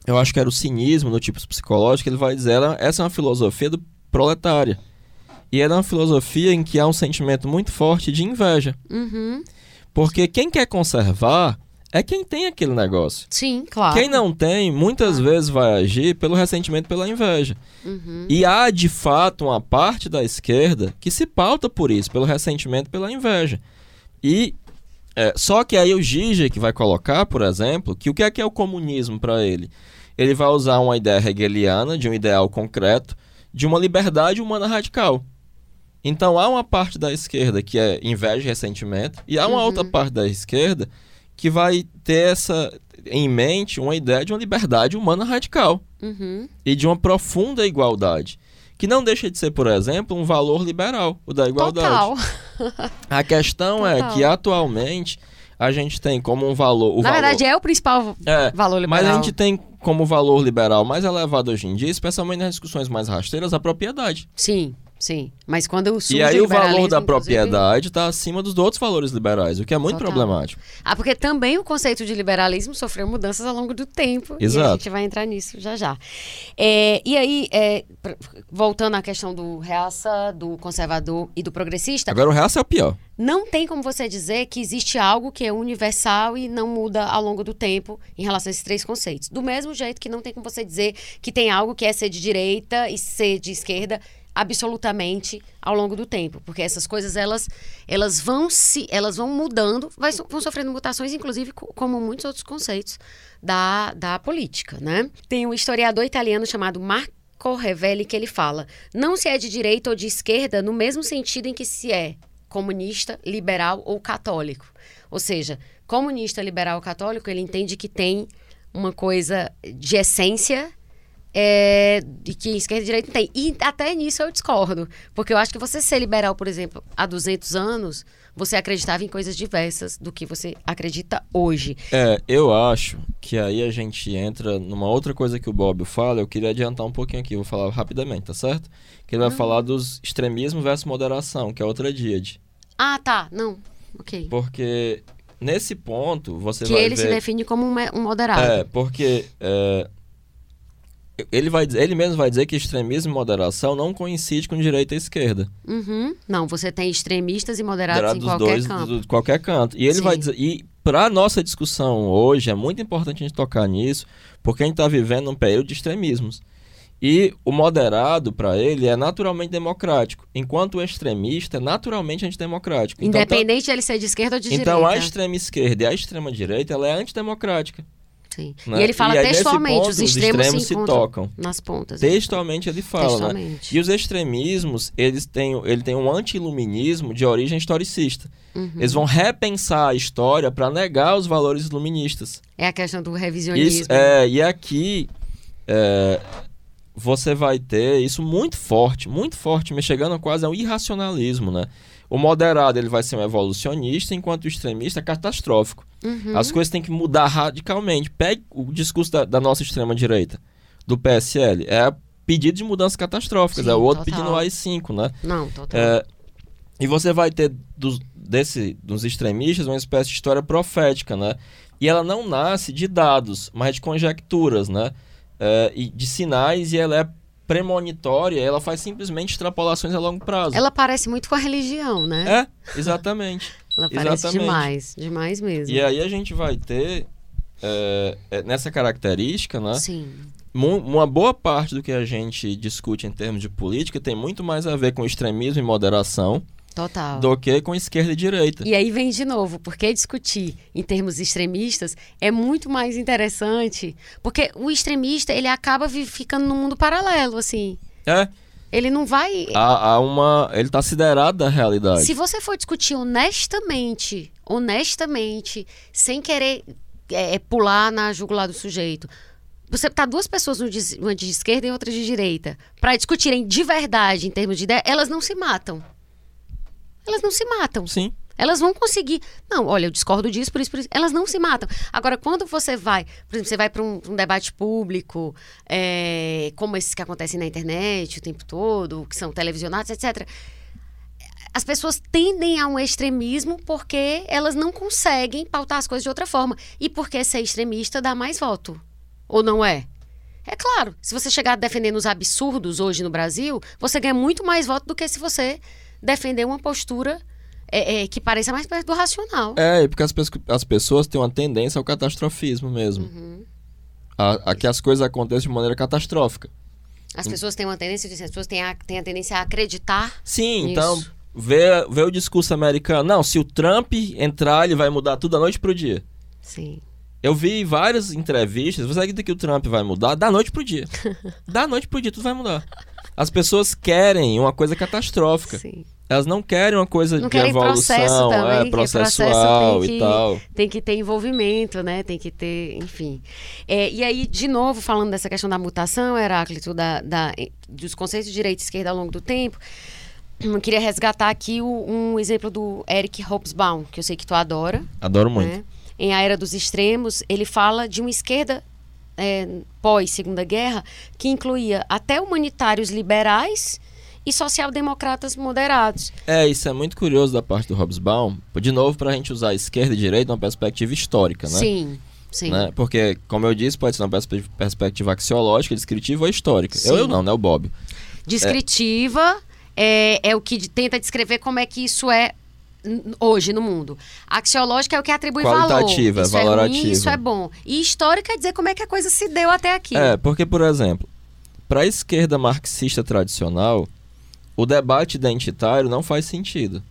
eu acho que era o cinismo no tipo psicológico, ele vai dizer, ela, essa é uma filosofia do proletária. E ela é uma filosofia em que há um sentimento muito forte de inveja. Uhum. Porque quem quer conservar é quem tem aquele negócio. Sim, claro. Quem não tem, muitas vezes vai agir pelo ressentimento, pela inveja. Uhum. E há, de fato, uma parte da esquerda que se pauta por isso, pelo ressentimento, pela inveja. E é, só que aí o Zizek vai colocar, por exemplo, que o que é que é o comunismo para ele? Ele vai usar uma ideia hegeliana de um ideal concreto, de uma liberdade humana radical. Então há uma parte da esquerda que é inveja e ressentimento, e há uma Uhum. outra parte da esquerda que vai ter essa em mente uma ideia de uma liberdade humana radical Uhum. e de uma profunda igualdade, que não deixa de ser, por exemplo, um valor liberal, o da igualdade. Total. A questão é Total. que atualmente a gente tem como um valor Na valor, verdade, é o principal É, valor liberal. mas a gente tem como valor liberal mais elevado hoje em dia, especialmente nas discussões mais rasteiras, a propriedade. Sim, sim. Mas quando surge E aí o valor da propriedade está acima dos outros valores liberais, o que é muito Total. problemático. Ah, porque também o conceito de liberalismo sofreu mudanças ao longo do tempo. E a Exato. gente vai entrar nisso já já. É, e aí, é, voltando à questão do reaça, do conservador e do progressista, Agora o resto é o pior. não tem como você dizer que existe algo que é universal e não muda ao longo do tempo em relação a esses três conceitos. Do mesmo jeito que não tem como você dizer que tem algo que é ser de direita e ser de esquerda absolutamente ao longo do tempo, porque essas coisas elas elas vão se elas vão mudando, vai vão sofrendo mutações, inclusive co- como muitos outros conceitos da, da política, né? Tem um historiador italiano chamado Marco Revelli que ele fala: não se é de direita ou de esquerda no mesmo sentido em que se é comunista, liberal ou católico. Ou seja, comunista, liberal ou católico, ele entende que tem uma coisa de essência é, de que esquerda e direita não tem. E até nisso eu discordo. Porque eu acho que você ser liberal, por exemplo, há 200 anos, você acreditava em coisas diversas do que você acredita hoje. É, eu acho que aí a gente entra numa outra coisa que o Bob fala. Eu queria adiantar um pouquinho aqui, vou falar rapidamente, tá certo? Que ele vai falar dos extremismo versus moderação, que é outra díade. Ah, tá. Não. Ok. Porque nesse ponto você que vai ele ver... se define como um, um moderado. É, porque é, ele, vai, ele mesmo vai dizer que extremismo e moderação não coincide com direita e esquerda. Uhum. Não, você tem extremistas e moderados Moderado em qualquer dois, campo. do- de qualquer canto. E ele Sim. vai dizer. E para nossa discussão hoje, é muito importante a gente tocar nisso, porque a gente está vivendo um período de extremismos. E o moderado, para ele, é naturalmente democrático, enquanto o extremista é naturalmente antidemocrático. Então, tá- Independente de ele ser de esquerda ou de então a direita. extrema esquerda e a extrema direita, ela é antidemocrática. Sim. né? E ele fala E aí, textualmente, ponto, os extremos, se, se encontram tocam. nas pontas. Textualmente ele fala, né? Textualmente. E os extremismos, eles têm, ele tem um anti-iluminismo de origem historicista. Uhum. Eles vão repensar a história para negar os valores iluministas. É a questão do revisionismo. Isso, é, e aqui é, você vai ter isso muito forte, muito forte, mas chegando quase ao irracionalismo, né? O moderado ele vai ser um evolucionista, enquanto o extremista é catastrófico. Uhum. As coisas têm que mudar radicalmente. Pegue o discurso da, da nossa extrema-direita, do PSL. É pedido de mudanças catastróficas. Sim, é o outro total. pedindo AI-5, né? Não, total. É, e você vai ter dos, desse, dos extremistas uma espécie de história profética, né? E ela não nasce de dados, mas de conjecturas, né? É, e de sinais, e ela é premonitória, ela faz simplesmente extrapolações a longo prazo. Ela parece muito com a religião, né? É, exatamente. Ela parece exatamente. demais, demais mesmo. E aí a gente vai ter, é, é, nessa característica, né? Sim. Uma boa parte do que a gente discute em termos de política tem muito mais a ver com extremismo e moderação Total. do que com esquerda e direita. E aí vem de novo, porque discutir em termos extremistas é muito mais interessante, porque o extremista, ele acaba ficando num mundo paralelo, assim. É, Ele não vai... há, há uma. Ele tá siderado da realidade. Se você for discutir honestamente, honestamente, sem querer é, pular na jugular do sujeito, você tá duas pessoas, um de- uma de esquerda e outra de direita, para discutirem de verdade em termos de ideia, elas não se matam. Elas não se matam. Sim. Elas vão conseguir. Não, olha, eu discordo disso, por isso, por isso. Elas não se matam. Agora, quando você vai, por exemplo, você vai para um, um debate público, é, como esses que acontecem na internet o tempo todo, que são televisionados, etc. As pessoas tendem a um extremismo porque elas não conseguem pautar as coisas de outra forma. E porque ser extremista dá mais voto. Ou não é? É claro, se você chegar defendendo os absurdos hoje no Brasil, você ganha muito mais voto do que se você defender uma postura é, é, que pareça mais perto do racional. É, porque as, as pessoas têm uma tendência ao catastrofismo mesmo. Uhum. A, a que as coisas aconteçam de maneira catastrófica. As pessoas têm uma tendência, as pessoas têm a, têm a tendência a acreditar. Sim, Isso. então, vê, vê o discurso americano. Não, se o Trump entrar, ele vai mudar tudo da noite pro dia. Sim. Eu vi várias entrevistas. Você acredita que o Trump vai mudar? Da noite pro dia. da noite pro dia, tudo vai mudar. As pessoas querem uma coisa catastrófica. Sim. Elas não querem uma coisa Não de querem evolução, processo também, é, que processual processo tem e que- tal. Tem que ter envolvimento, né? Tem que ter, enfim. É, e aí, de novo, falando dessa questão da mutação, Heráclito, da, da- dos conceitos de direita e esquerda ao longo do tempo, eu queria resgatar aqui o- um exemplo do Eric Hobsbawm, que eu sei que tu adora. Adoro muito. né? Em A Era dos Extremos, ele fala de uma esquerda é, pós-Segunda Guerra que incluía até humanitários liberais e social-democratas moderados. É, isso é muito curioso da parte do Hobsbawm. De novo, para a gente usar esquerda e direita numa perspectiva histórica, né? Sim, sim. Né? Porque, como eu disse, pode ser uma perspe- perspectiva axiológica, descritiva ou histórica. Sim. Eu, eu não, né? O Bob. Descritiva é, é o que tenta descrever como é que isso é hoje no mundo. Axiológica é o que atribui valor. Qualitativa, Isso é ruim, valorativa. isso é bom. E histórica é dizer como é que a coisa se deu até aqui. É, porque, por exemplo, para a esquerda marxista tradicional, o debate identitário não faz sentido.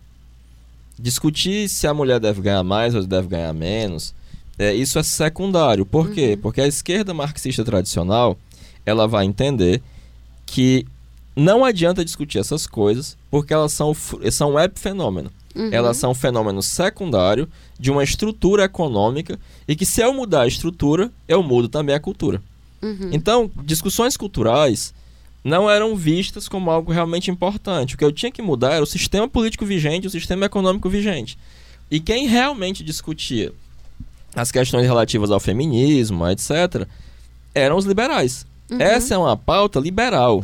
Discutir se a mulher deve ganhar mais ou deve ganhar menos, é, isso é secundário. Por quê? Uhum. Porque a esquerda marxista tradicional, ela vai entender que não adianta discutir essas coisas, porque elas são, são epifenômeno. Uhum. Elas são um fenômeno secundário de uma estrutura econômica e que se eu mudar a estrutura, eu mudo também a cultura. Uhum. Então, discussões culturais não eram vistas como algo realmente importante. O que eu tinha que mudar era o sistema político vigente, o sistema econômico vigente. E quem realmente discutia as questões relativas ao feminismo, etc., eram os liberais. Uhum. Essa é uma pauta liberal.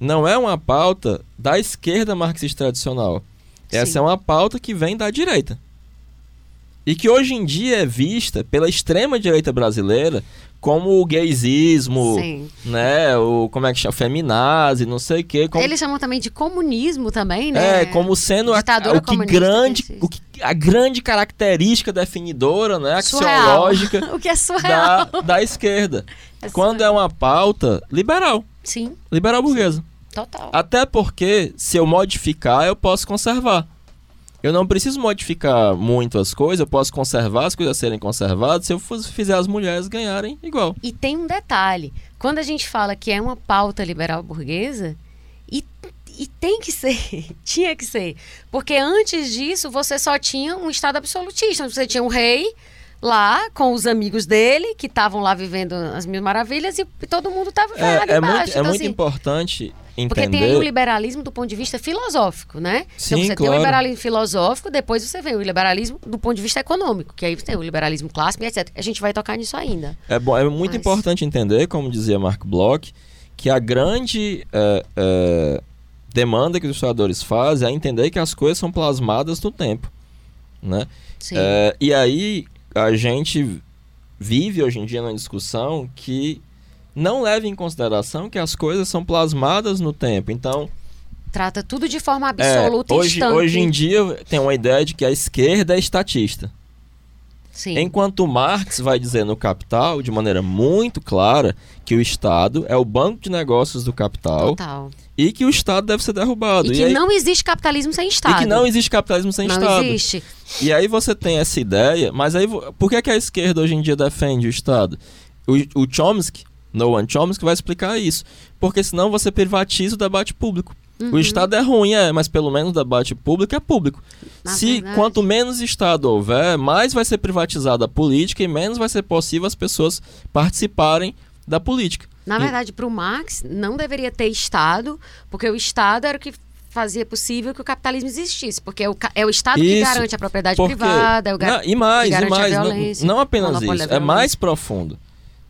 Não é uma pauta da esquerda marxista tradicional. Essa Sim. é uma pauta que vem da direita. E que hoje em dia é vista pela extrema direita brasileira como o gaysismo, Sim. né? O como é que chama? Feminazi, não sei o quê. Como, Eles chamam também de comunismo também, né? é, como sendo a, o que grande, o que, a grande característica definidora, né? Axiológica o que é surreal. da, da esquerda. É Quando é uma pauta liberal, Sim, liberal burguesa. total. Até porque, se eu modificar, eu posso conservar. Eu não preciso modificar muito as coisas, eu posso conservar as coisas serem conservadas se eu fizer as mulheres ganharem igual. E tem um detalhe: quando a gente fala que é uma pauta liberal burguesa, e, e tem que ser, tinha que ser. Porque antes disso você só tinha um Estado absolutista. Você tinha um rei lá com os amigos dele, que estavam lá vivendo as mil maravilhas, e, todo mundo estava É, é embaixo. muito, é Então, muito assim, importante Porque entender. tem aí o liberalismo do ponto de vista filosófico, né? Sim, então você tem claro. o liberalismo filosófico, depois você vê o liberalismo do ponto de vista econômico, que aí você tem o liberalismo clássico, e etc. A gente vai tocar nisso ainda. É, bom, é muito Mas- importante entender, como dizia Mark Bloch, que a grande é, é, demanda que os historiadores fazem é entender que as coisas são plasmadas no tempo. Né? Sim. É, e aí a gente vive hoje em dia numa discussão que não leva em consideração que as coisas são plasmadas no tempo. Então, Trata tudo de forma é, absoluta e hoje, instante. hoje em dia tem uma ideia de que a esquerda é estatista. Sim. Enquanto Marx vai dizer no Capital, de maneira muito clara, que o Estado é o banco de negócios do capital Total. E que o Estado deve ser derrubado. E que aí- não existe capitalismo sem e Estado. que não existe capitalismo sem Não Estado. existe. E aí você tem essa ideia, mas aí por que, que a esquerda hoje em dia defende o Estado? O, o Chomsky, Noam Chomsky, vai explicar isso. Porque senão você privatiza o debate público. Uhum. O Estado é ruim, é, mas pelo menos o debate público é público. Na Se verdade. quanto menos Estado houver, mais vai ser privatizada a política e menos vai ser possível as pessoas participarem da política. Na E- verdade, para o Marx, não deveria ter Estado, porque o Estado era o que fazia possível que o capitalismo existisse. Porque é o, é o Estado que Isso, garante a propriedade Porque- privada, é o gar- Não, e mais, que e mais. Não, violência, não apenas isso, é mais profundo.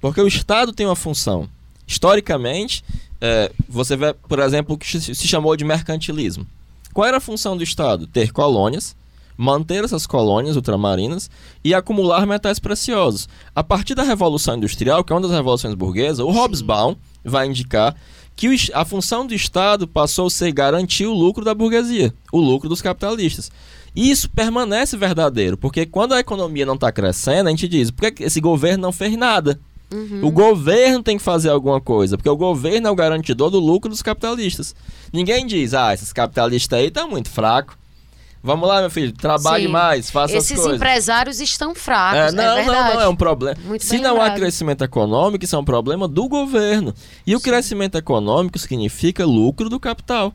Porque o Estado tem uma função. Historicamente, é, você vê, por exemplo, o que se chamou de mercantilismo. Qual era a função do Estado? Ter colônias, manter essas colônias ultramarinas e acumular metais preciosos. A partir da Revolução Industrial, que é uma das revoluções burguesas, o Hobsbawm vai indicar que a função do Estado passou a ser garantir o lucro da burguesia, o lucro dos capitalistas. E Isso permanece verdadeiro, porque quando a economia não está crescendo, a gente diz, por que que esse governo não fez nada? Uhum. O governo tem que fazer alguma coisa, porque o governo é o garantidor do lucro dos capitalistas. Ninguém diz, ah, esses capitalistas aí estão muito fracos. Vamos lá, meu filho, trabalhe Sim. mais, faça as Esses coisas. empresários estão fracos, É, é, não, verdade. não, não, é um problema. Muito Se não há lembrado. crescimento econômico, isso é um problema do governo. E o crescimento econômico significa lucro do capital.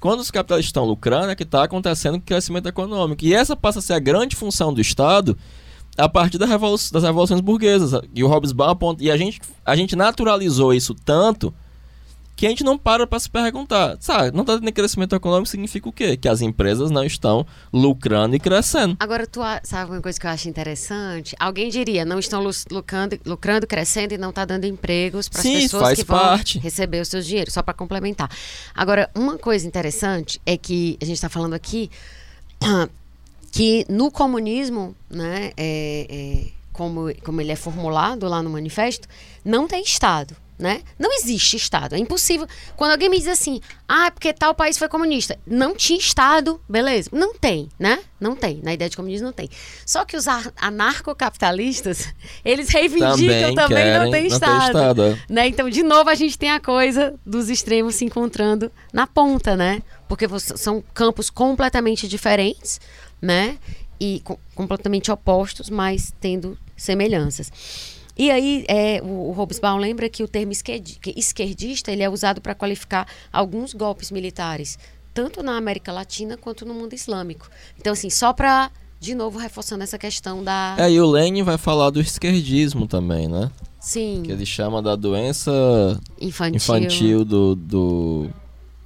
quando os capitalistas estão lucrando, é que está acontecendo crescimento econômico. E essa passa a ser a grande função do Estado a partir da revolu das revoluções burguesas. E o Hobsbawm aponta. E a gente, a gente naturalizou isso tanto que a gente não para para se perguntar, sabe, não está tendo crescimento econômico significa o quê? Que as empresas não estão lucrando e crescendo. Agora, tu sabe uma coisa que eu acho interessante? Alguém diria, não estão lucrando, lucrando crescendo e não está dando empregos para as pessoas que parte. vão receber os seus dinheiros, só para complementar. Agora, uma coisa interessante é que a gente está falando aqui que no comunismo, né, é, é, como, como ele é formulado lá no manifesto, não tem Estado né? Não existe Estado, é impossível. Quando alguém me diz assim, ah, porque tal país foi comunista, não tinha Estado, beleza? Não tem, né? Não tem, na ideia de comunismo não tem. Só que os anarcocapitalistas, eles reivindicam também, também não tem Estado. Não tem estado é. né? Então, de novo, a gente tem a coisa dos extremos se encontrando na ponta, né? Porque são campos completamente diferentes, né? E completamente opostos, mas tendo semelhanças. E aí, é, o, o Hobsbawm lembra que o termo esquerdista ele é usado para qualificar alguns golpes militares, tanto na América Latina quanto no mundo islâmico. Então, assim, só para, de novo, reforçando essa questão da... É, e o Lenin vai falar do esquerdismo também, né? Sim. Que ele chama da doença infantil, infantil do, do,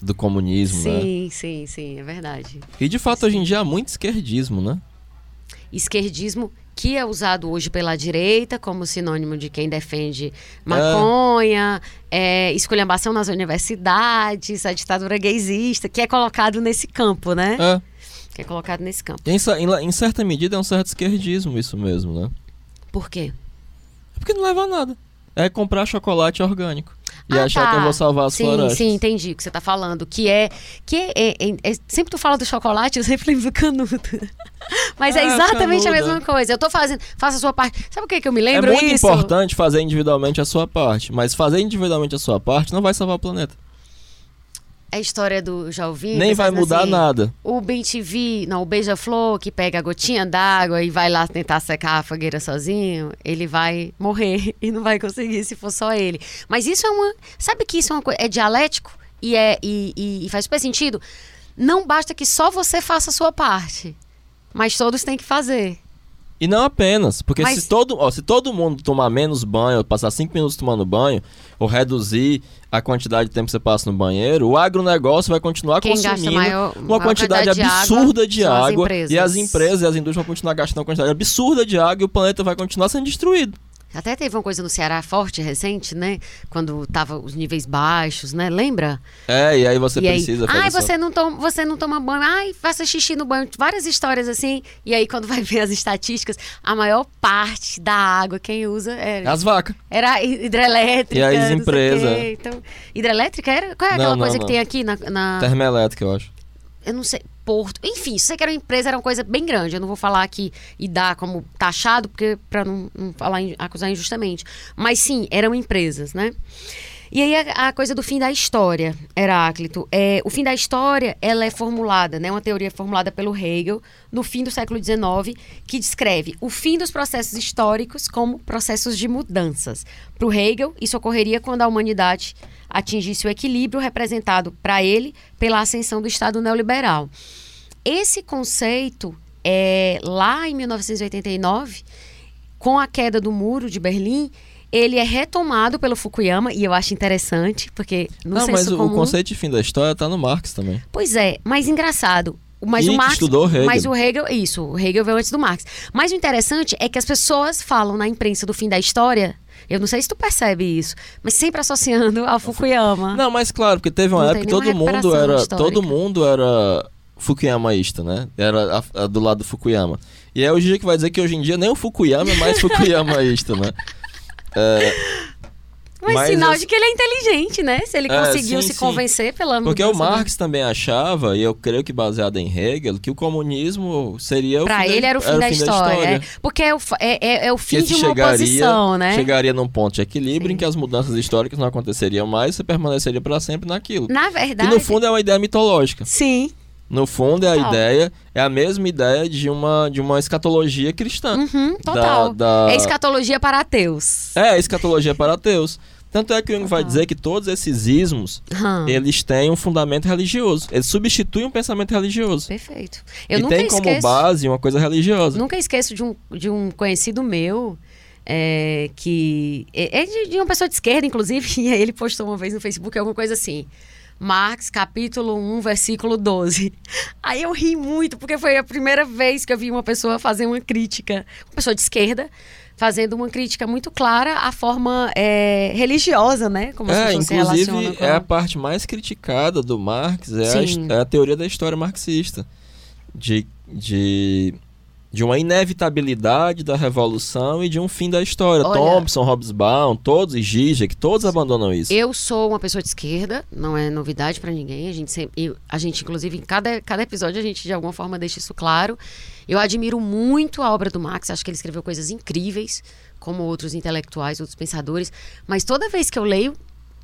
do comunismo, sim, né? Sim, sim, sim, é verdade. E, de fato, sim. hoje em dia há muito esquerdismo, né? Esquerdismo que é usado hoje pela direita como sinônimo de quem defende maconha, é. É, esculhambação nas universidades, a ditadura gaysista, que é colocado nesse campo, né? É. Que é colocado nesse campo. Em, em, em, certa medida é um certo esquerdismo isso mesmo, né? Por quê? Porque não leva a nada. É comprar chocolate orgânico e ah, achar tá. que eu vou salvar as sim, florestas. Sim, entendi o que você está falando. Que é. Que é, é, é, sempre tu fala do chocolate, eu sempre lembro do canudo. Mas é, é exatamente a mesma coisa. Eu tô fazendo. Faça a sua parte. Sabe o que, que eu me lembro? É muito isso? importante fazer individualmente a sua parte. Mas fazer individualmente a sua parte não vai salvar o planeta a história do já ouvi nem vai mudar assim, nada. O Ben TV não o beija-flor que pega a gotinha d'água e vai lá tentar secar a fogueira sozinho ele vai morrer e não vai conseguir se for só ele. Mas isso é uma sabe que isso é uma é dialético e é e, e, e faz super sentido? Não basta que só você faça a sua parte mas todos têm que fazer e não apenas, porque Mas... se, todo, ó, se todo mundo tomar menos banho, passar 5 minutos tomando banho, ou reduzir a quantidade de tempo que você passa no banheiro, o agronegócio vai continuar Quem consumindo maior, uma quantidade absurda de água, de água e as empresas e as indústrias vão continuar gastando uma quantidade absurda de água e o planeta vai continuar sendo destruído. Até teve uma coisa no Ceará forte, recente, né? Quando tava os níveis baixos, né? Lembra? É, e aí você e precisa aí. Ai, você, não toma, você não toma banho. Ai, faça xixi no banho. Várias histórias assim. E aí, quando vai ver as estatísticas, a maior parte da água quem usa era. As vacas. Era hidrelétrica. E as empresas. Então, hidrelétrica era. Qual é aquela não, coisa não, que tem aqui na, na. Termoelétrica, eu acho. Eu não sei. Porto. Enfim, sei que era uma empresa, era uma coisa bem grande. Eu não vou falar aqui e dar como taxado, porque para não, não falar, acusar injustamente. Mas sim, eram empresas, né? E aí a, a, coisa do fim da história, Heráclito. É, o fim da história, ela é formulada, né? Uma teoria formulada pelo Hegel no fim do século XIX, que descreve o fim dos processos históricos como processos de mudanças. Para o Hegel, isso ocorreria quando a humanidade atingisse o equilíbrio representado para ele pela ascensão do Estado neoliberal. Esse conceito, é, lá em 1989, com a queda do muro de Berlim, ele é retomado pelo Fukuyama e eu acho interessante, porque no Não, mas comum... o conceito de fim da história está no Marx também. Pois é, mas engraçado. Mas e o Marx, estudou Hegel. mas o Hegel, isso, o Hegel veio antes do Marx. Mas o interessante é que as pessoas falam na imprensa do fim da história eu não sei se tu percebe isso, mas sempre associando ao Fukuyama. Não, mas claro, porque teve uma não época que todo mundo era, histórica. todo mundo era Fukuyamaísta, né? Era a, a, do lado do Fukuyama. E é hoje que vai dizer que hoje em dia nem o Fukuyama é mais Fukuyamaísta, né? É, mas, mas sinal de que ele é inteligente, né? Se ele é, conseguiu sim, se sim. convencer pela Porque o Marx também achava, e eu creio que baseado em Hegel, que o comunismo seria o pra ele da, era o fim, da, fim história. da, história. Porque é o, é, é, é o fim de uma chegaria, oposição, né? Chegaria num ponto de equilíbrio sim. em que as mudanças históricas não aconteceriam mais, você permaneceria para sempre naquilo. Na verdade. Que no fundo é uma ideia mitológica. Sim. No fundo, é a ideia é a mesma ideia de uma, de uma escatologia cristã. Uhum, total. Da, da... É escatologia para ateus. É, escatologia para ateus. Tanto é que o Jung vai dizer que todos esses ismos, Hum. eles têm um fundamento religioso. Eles substituem um pensamento religioso. Perfeito. Eu e nunca tem como esqueço. base uma coisa religiosa. Nunca esqueço de um, de um conhecido meu. é, que é é de, de uma pessoa de esquerda, inclusive, e aí ele postou uma vez no Facebook alguma coisa assim. Marx, capítulo 1, versículo 12. Aí eu ri muito, porque foi a primeira vez que eu vi uma pessoa fazer uma crítica, uma pessoa de esquerda, fazendo uma crítica muito clara à forma é, religiosa, né? Como É, inclusive com é a parte mais criticada do Marx, é a, é a teoria da história marxista. De, de, de uma inevitabilidade da revolução e de um fim da história. Olha- Thompson, Hobsbawm, todos, e Zizek, todos abandonam isso. Eu sou uma pessoa de esquerda, não é novidade pra ninguém. A gente sempre, a gente inclusive em cada, cada episódio a gente de alguma forma deixa isso claro. Eu admiro muito a obra do Marx, acho que ele escreveu coisas incríveis, como outros intelectuais, outros pensadores, mas toda vez que eu leio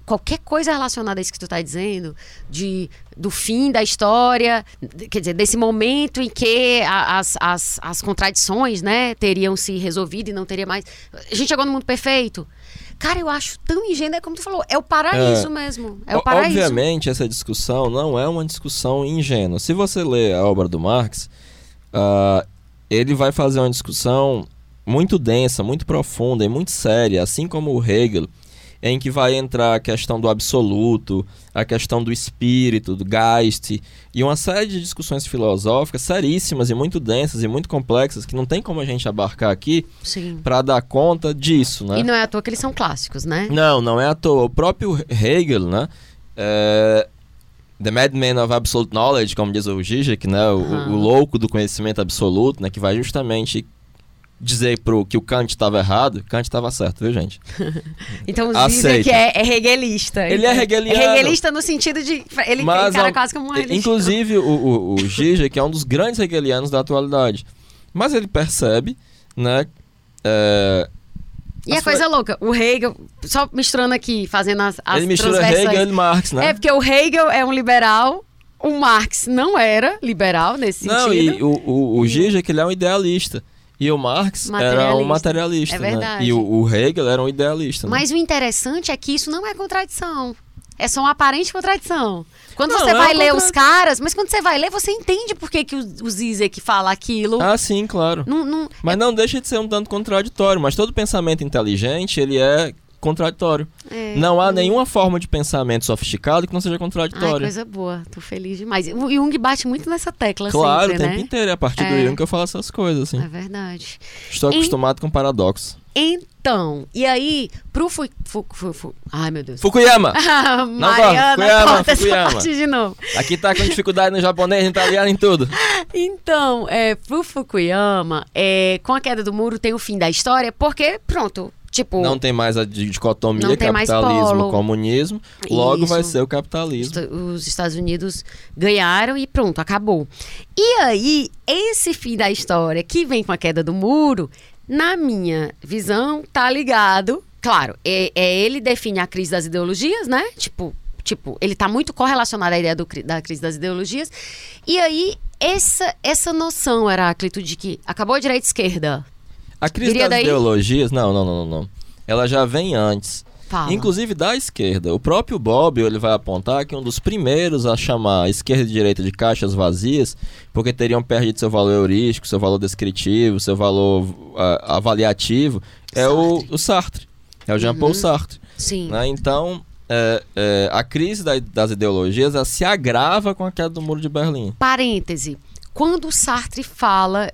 qualquer coisa relacionada a isso que tu está dizendo, de, do fim da história, quer dizer, desse momento em que as, as, as contradições, né, teriam se resolvido e não teria mais. A gente chegou no mundo perfeito. Cara, eu acho tão ingênuo, é como tu falou, é o paraíso É. mesmo. É o paraíso. Obviamente, essa discussão não é uma discussão ingênua. Se você lê a obra do Marx, ah, ele vai fazer uma discussão muito densa, muito profunda e muito séria, assim como o Hegel, em que vai entrar a questão do absoluto, a questão do espírito, do Geist, e uma série de discussões filosóficas seríssimas e muito densas e muito complexas que não tem como a gente abarcar aqui para dar conta disso, né? E não é à toa que eles são clássicos, né? Não, não é à toa. O próprio Hegel, né? é, The Madman of Absolute Knowledge, como diz o Zizek, né? O, Aham. o louco do conhecimento absoluto, né? Que vai justamente dizer pro que o Kant estava errado. Kant estava certo, viu, gente? Então dizem que é, é hegelista. Ele é hegeliano. É hegelista no sentido de. Ele Mas, encara quase como um religião. Inclusive, o, o, o Zizek é um dos grandes hegelianos da atualidade. Mas ele percebe, né? é, E a coisa louca, o Hegel, só misturando aqui, fazendo as, as ele mistura. Hegel e Marx, né? É porque o Hegel é um liberal, o Marx não era liberal nesse Não, sentido. e o, o, o E- Zizek, ele é um idealista. E o Marx era um Materialista. É né? verdade. E o, o Hegel era um idealista. né? Mas o interessante é que isso não é contradição. É só uma aparente contradição. Quando Não, você é vai uma ler os caras, mas quando você vai ler, você entende por que, que o, o Zizek fala aquilo. Ah, sim, claro. Não, não- Mas não deixa de ser um tanto contraditório. Mas todo pensamento inteligente, ele é contraditório. é, Não há nenhuma forma de pensamento sofisticado que não seja Ai, contraditório. coisa boa. Tô feliz demais. O Jung bate muito nessa tecla claro, sempre, o tempo né? inteiro. É a partir do É. Jung que eu falo essas coisas, assim. É verdade. Estou Em- acostumado com paradoxos. Então, e aí, pro fu, fu, fu, fu- Ai, meu Deus. Fukuyama! Mariana, Fukuyama, corta essa Fukuyama. parte de novo. Aqui tá com dificuldade no japonês, no italiano, em tudo. Então, é, pro Fukuyama, é, com a queda do muro tem o fim da história, porque, pronto, tipo, Não tem mais a di- dicotomia capitalismo, comunismo. Logo vai Isso. ser o capitalismo. os Estados Unidos ganharam e pronto, acabou. E aí, esse fim da história que vem com a queda do muro, na minha visão, tá ligado. Claro, é, é ele define a crise das ideologias, né? Tipo, tipo, ele tá muito correlacionado à ideia do da crise das ideologias. E aí, essa, essa noção, Heráclito, de que acabou a direita e esquerda. A crise Viria das daí? ideologias, não, não, não, não, não. Ela já vem antes. Fala. Inclusive da esquerda. O próprio Bob ele vai apontar que um dos primeiros a chamar a esquerda e direita de caixas vazias, porque teriam perdido seu valor heurístico, seu valor descritivo, seu valor ah, avaliativo, é o, o Sartre. É o Jean-Paul Uhum. Sartre. Sim. né? Então, é, é, a crise da- das ideologias se agrava com a queda do Muro de Berlim. Parêntese. Quando o Sartre fala,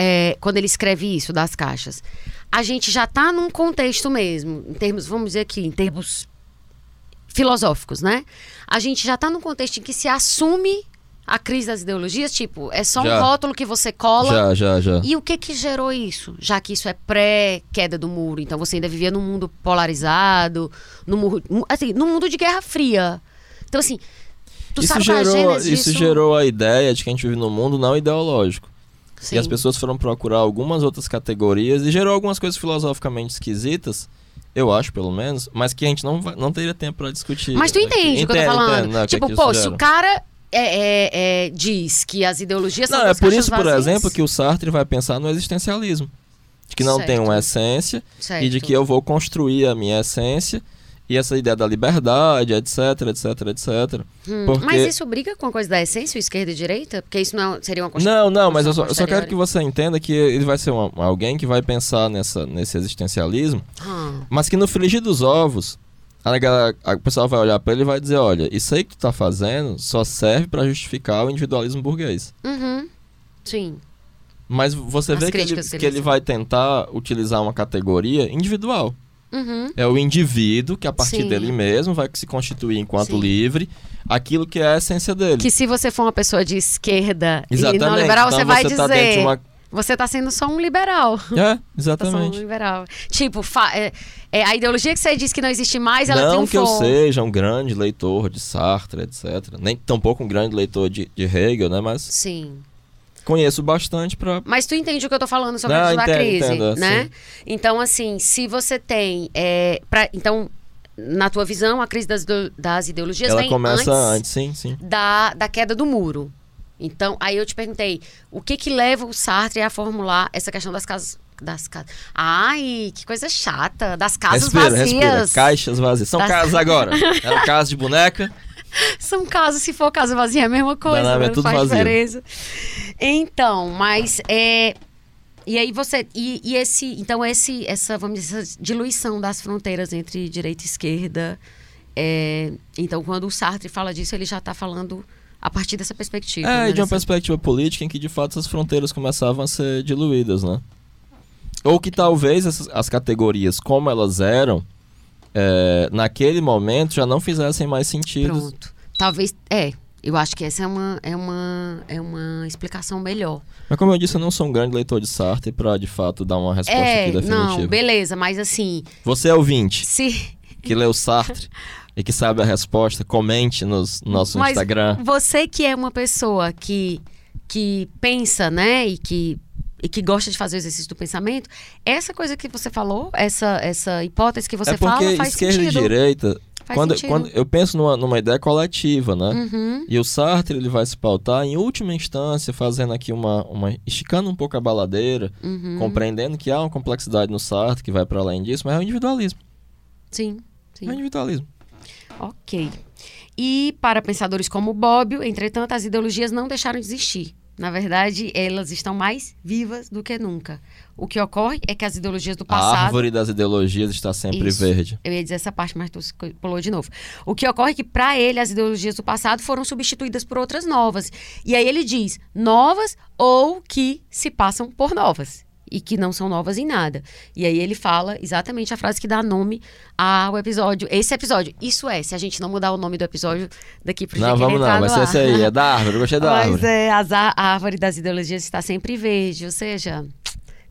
é, quando ele escreve isso das caixas, a gente já está num contexto mesmo, em termos, vamos dizer aqui, em termos filosóficos, né? A gente já está num contexto em que se assume a crise das ideologias, tipo, é só Já. um rótulo que você cola. Já, já, já. E o que que gerou isso? Já que isso é pré-queda do muro, então você ainda vivia num mundo polarizado, num, um- assim, num mundo de Guerra Fria. Então, assim, tu Isso sabe é a gerou, gênese isso disso? gerou a ideia de que a gente vive num mundo não ideológico. Sim. E as pessoas foram procurar algumas outras categorias e gerou algumas coisas filosoficamente esquisitas, eu acho, pelo menos, mas que a gente não, não teria tempo pra discutir. Mas tu entende o que eu tô falando? entendo, né, o que é tipo, que pô, se o cara é, é, é, diz que as ideologias são Não, é por isso, por vazias, exemplo, que o Sartre vai pensar no existencialismo. De que não tem Certo. uma essência e de certo. que eu vou construir a minha essência e essa ideia da liberdade, etc, etc, etc. Hum, Porque- Mas isso briga com a coisa da essência, esquerda e direita? Porque isso não é- seria uma construção. Não, não, mas eu só, eu só quero que você entenda que ele vai ser uma- alguém que vai pensar nessa, nesse existencialismo, Ah, mas que no frigir dos ovos, a, galera- a- o pessoal vai olhar pra ele e vai dizer, olha, isso aí que tu tá fazendo só serve pra justificar o individualismo burguês. uhum. Sim. Mas você As vê que ele, que ele vai tentar utilizar uma categoria individual. Uhum. É o indivíduo que a partir Sim. dele mesmo vai se constituir enquanto Sim. livre aquilo que é a essência dele. Que se você for uma pessoa de esquerda e Exatamente. não liberal, então você vai tá dizer. uma... Você tá sendo só um liberal. É, Tá só um exatamente. liberal. Tipo, fa- é, é, a ideologia que você diz que não existe mais, ela Não que eu seja um grande leitor de Sartre, etc. Nem tampouco um grande leitor de, de Hegel, né? Mas Sim. Conheço bastante pra... Mas tu entende o que eu tô falando sobre Não, a entendo, crise, entendo, né? sim. Então, assim, se você tem... é, pra, então, na tua visão, a crise das, das ideologias Ela vem começa antes, antes, sim, sim. Da, da queda do muro. Então, aí eu te perguntei, o que que leva o Sartre a formular essa questão das casas... Das casas. Ai, que coisa chata. Das casas respira, vazias. respira. Caixas vazias. São Das- casas agora. Era casa de boneca. São casas, se for casa vazia, é a mesma coisa. Não, não, é não tudo faz vazio. diferença. Então, mas é. E aí você. E, e esse. Então, esse, essa, vamos dizer, essa diluição das fronteiras entre direita e esquerda. é, então, quando o Sartre fala disso, ele já está falando a partir dessa perspectiva. É, né, de uma perspectiva política em que de fato essas fronteiras começavam a ser diluídas, né? Ou que talvez essas, as categorias como elas eram, é, naquele momento já não fizessem mais sentido. Pronto. Talvez. É. Eu acho que essa é uma, é uma, é uma explicação melhor. Mas como eu disse, eu não sou um grande leitor de Sartre pra de fato dar uma resposta é, aqui definitiva. não, beleza, mas assim, Você é ouvinte se. que leu Sartre e que sabe a resposta, comente nos- no nosso Mas Instagram. Você que é uma pessoa que, que pensa, né, e que, e que gosta de fazer o exercício do pensamento, essa coisa que você falou, essa, essa hipótese que você é porque fala, faz esquerda sentido. e direita, Faz quando, sentido. quando eu penso numa, numa ideia coletiva, né? Uhum, E o Sartre ele vai se pautar em última instância, fazendo aqui uma, uma esticando um pouco a baladeira, uhum. compreendendo que há uma complexidade no Sartre que vai para além disso, mas é o individualismo. Sim, É o sim. individualismo. Ok. E para pensadores como Bobbio, entretanto, as ideologias não deixaram de existir. Na verdade, elas estão mais vivas do que nunca. O que ocorre é que as ideologias do A passado árvore das ideologias está sempre Isso. verde. Eu ia dizer essa parte, mas tu pulou de novo. O que ocorre é que, para ele, as ideologias do passado foram substituídas por outras novas. E aí ele diz novas ou que se passam por novas. E que não são novas em nada. E aí ele fala exatamente a frase que dá nome ao episódio. Esse episódio. Isso é, se a gente não mudar o nome do episódio daqui pro Não, vamos não, ser ar. esse aí, é da árvore, eu gostei da Mas árvore. é, as a árvore das ideologias está sempre verde, ou seja,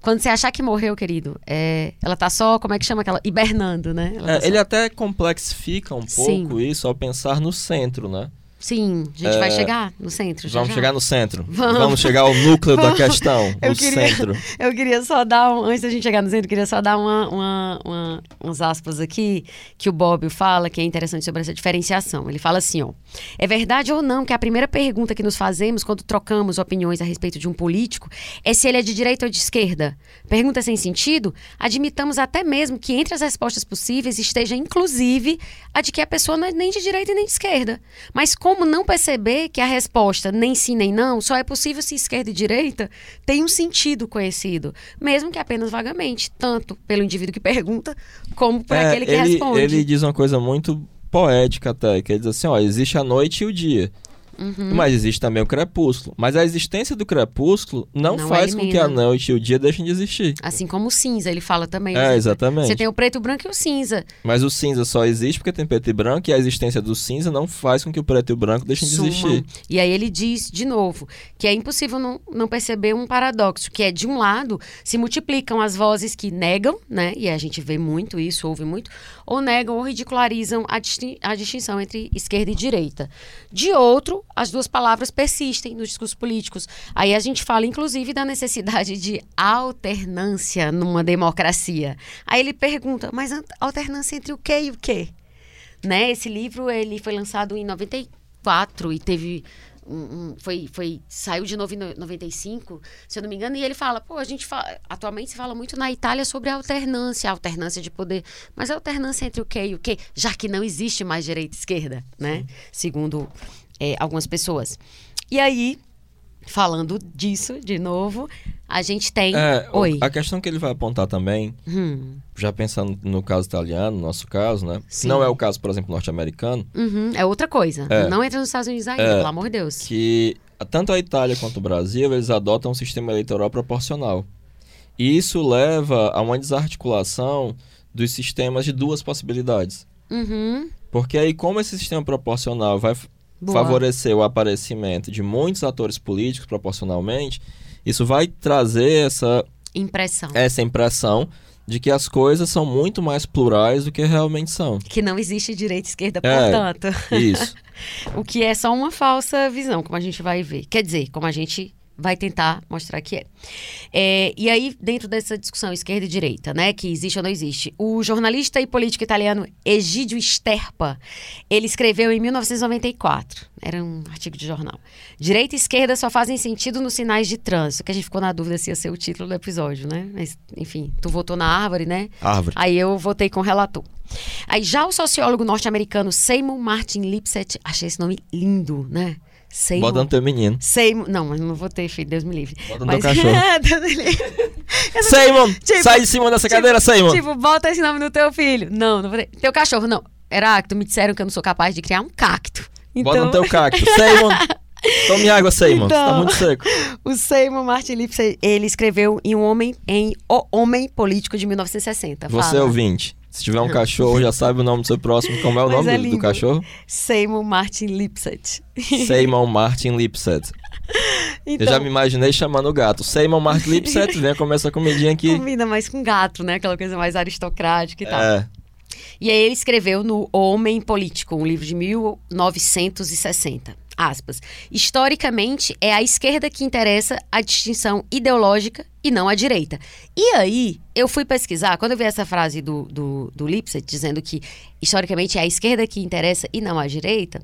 quando você achar que morreu, querido, é, ela tá só, como é que chama aquela? Hibernando, né? Ela É, tá só- ele até complexifica um Sim. pouco isso ao pensar no centro, né? Sim, a gente É, vai chegar no centro. já, Vamos já. chegar no centro. Vamos. chegar ao núcleo da Vamos. questão, Eu o queria- centro. Eu queria só dar, um, antes da gente chegar no centro, eu queria só dar uma, uma, uma- uns aspas aqui que o Bob fala, que é interessante sobre essa diferenciação. Ele fala assim, ó. É verdade ou não que a primeira pergunta que nos fazemos quando trocamos opiniões a respeito de um político é se ele é de direita ou de esquerda? Pergunta sem sentido? Admitamos até mesmo que entre as respostas possíveis esteja, inclusive, a de que a pessoa não é nem de direita nem de esquerda. Mas como não perceber que a resposta nem sim nem não só é possível se esquerda e direita tem um sentido conhecido, mesmo que apenas vagamente, tanto pelo indivíduo que pergunta, como por É, aquele que ele, responde. ele diz uma coisa muito poética até, que ele diz assim, ó, existe a noite e o dia. Uhum. Mas existe também o crepúsculo. Mas a existência do crepúsculo não, Não faz com que a noite e o dia deixem de existir. Assim como o cinza, ele fala também. É, Você- exatamente. Você tem o preto, o branco e o cinza. Mas o cinza só existe porque tem preto e branco, e a existência do cinza não faz com que o preto e o branco deixem de sumam. existir. E aí ele diz, de novo, que é impossível não, não perceber um paradoxo, que é, de um lado, se multiplicam as vozes que negam, né? E a gente vê muito isso, ouve muito, ou negam ou ridicularizam a, distin- a distinção entre esquerda e direita. De outro, as duas palavras persistem nos discursos políticos. Aí a gente fala, inclusive, da necessidade de alternância numa democracia. Aí ele pergunta, mas alternância entre o quê e o quê? né? Esse livro ele foi lançado em 94 e teve um, um, foi, foi, saiu de novo em 95, se eu não me engano, e ele fala, pô, a gente fala, atualmente se fala muito na Itália sobre a alternância, a alternância de poder, mas a alternância entre o que e o que, já que não existe mais direita e esquerda, né? Segundo é, algumas pessoas. E aí, falando disso, de novo, a gente tem. É, Oi. A questão que ele vai apontar também, Hum, já pensando no caso italiano, no nosso caso, né? Sim. Não é o caso, por exemplo, norte-americano, uhum, é outra coisa. É. Não entra nos Estados Unidos ainda, É. pelo amor de Deus. que tanto a Itália quanto o Brasil, eles adotam um sistema eleitoral proporcional. E isso leva a uma desarticulação dos sistemas de duas possibilidades. Uhum, Porque aí, como esse sistema proporcional vai boa. favorecer o aparecimento de muitos atores políticos proporcionalmente, isso vai trazer essa, Impressão. essa impressão de que as coisas são muito mais plurais do que realmente são. Que não existe direita e esquerda, É. portanto. Isso. O que é só uma falsa visão, como a gente vai ver. Quer dizer, como a gente vai tentar mostrar que é. É, e aí, dentro dessa discussão esquerda e direita, né, que existe ou não existe, o jornalista e político italiano Egidio Sterpa, ele escreveu em 1994, era um artigo de jornal, Direita e esquerda só fazem sentido nos sinais de trânsito, que a gente ficou na dúvida se ia ser o título do episódio, né? Mas, enfim, tu votou na árvore, né? Árvore. Aí eu votei com o relator. Aí já o sociólogo norte-americano Seymour Martin Lipset, achei esse nome lindo, né? Seymour. Bota no teu menino. Seymour, não, mas não votei, filho, Deus me livre. Bota no mas... teu cachorro. Simon! Tipo- sai de cima dessa cadeira, Simon! Tipo, bota esse nome no teu filho. Não, não votei. Teu cachorro, não. Heráclito, me disseram que eu não sou capaz de criar um cacto. Então, Bota no teu cacto. Simon! Tome água, Simon. Tá Então- muito seco. O Seymour Martin Lipset, ele escreveu em um homem, em O Homem Político de 1960. Você Fala. ouvinte, se tiver um cachorro, já sabe o nome do seu próximo. Como é o Mas nome é do- do, cachorro? Seymour Martin Lipset. Simon Martin Lipset. Então, Eu já me imaginei chamando o gato. Simon Martin Lipset, venha comer essa comidinha aqui. combina mais com gato, né? Aquela coisa mais aristocrática e tal. É, E aí ele escreveu no Homem Político, um livro de 1960. Aspas. Historicamente, é a esquerda que interessa a distinção ideológica e não a direita. E aí, eu fui pesquisar, quando eu vi essa frase do, do, do Lipset, dizendo que historicamente é a esquerda que interessa e não a direita,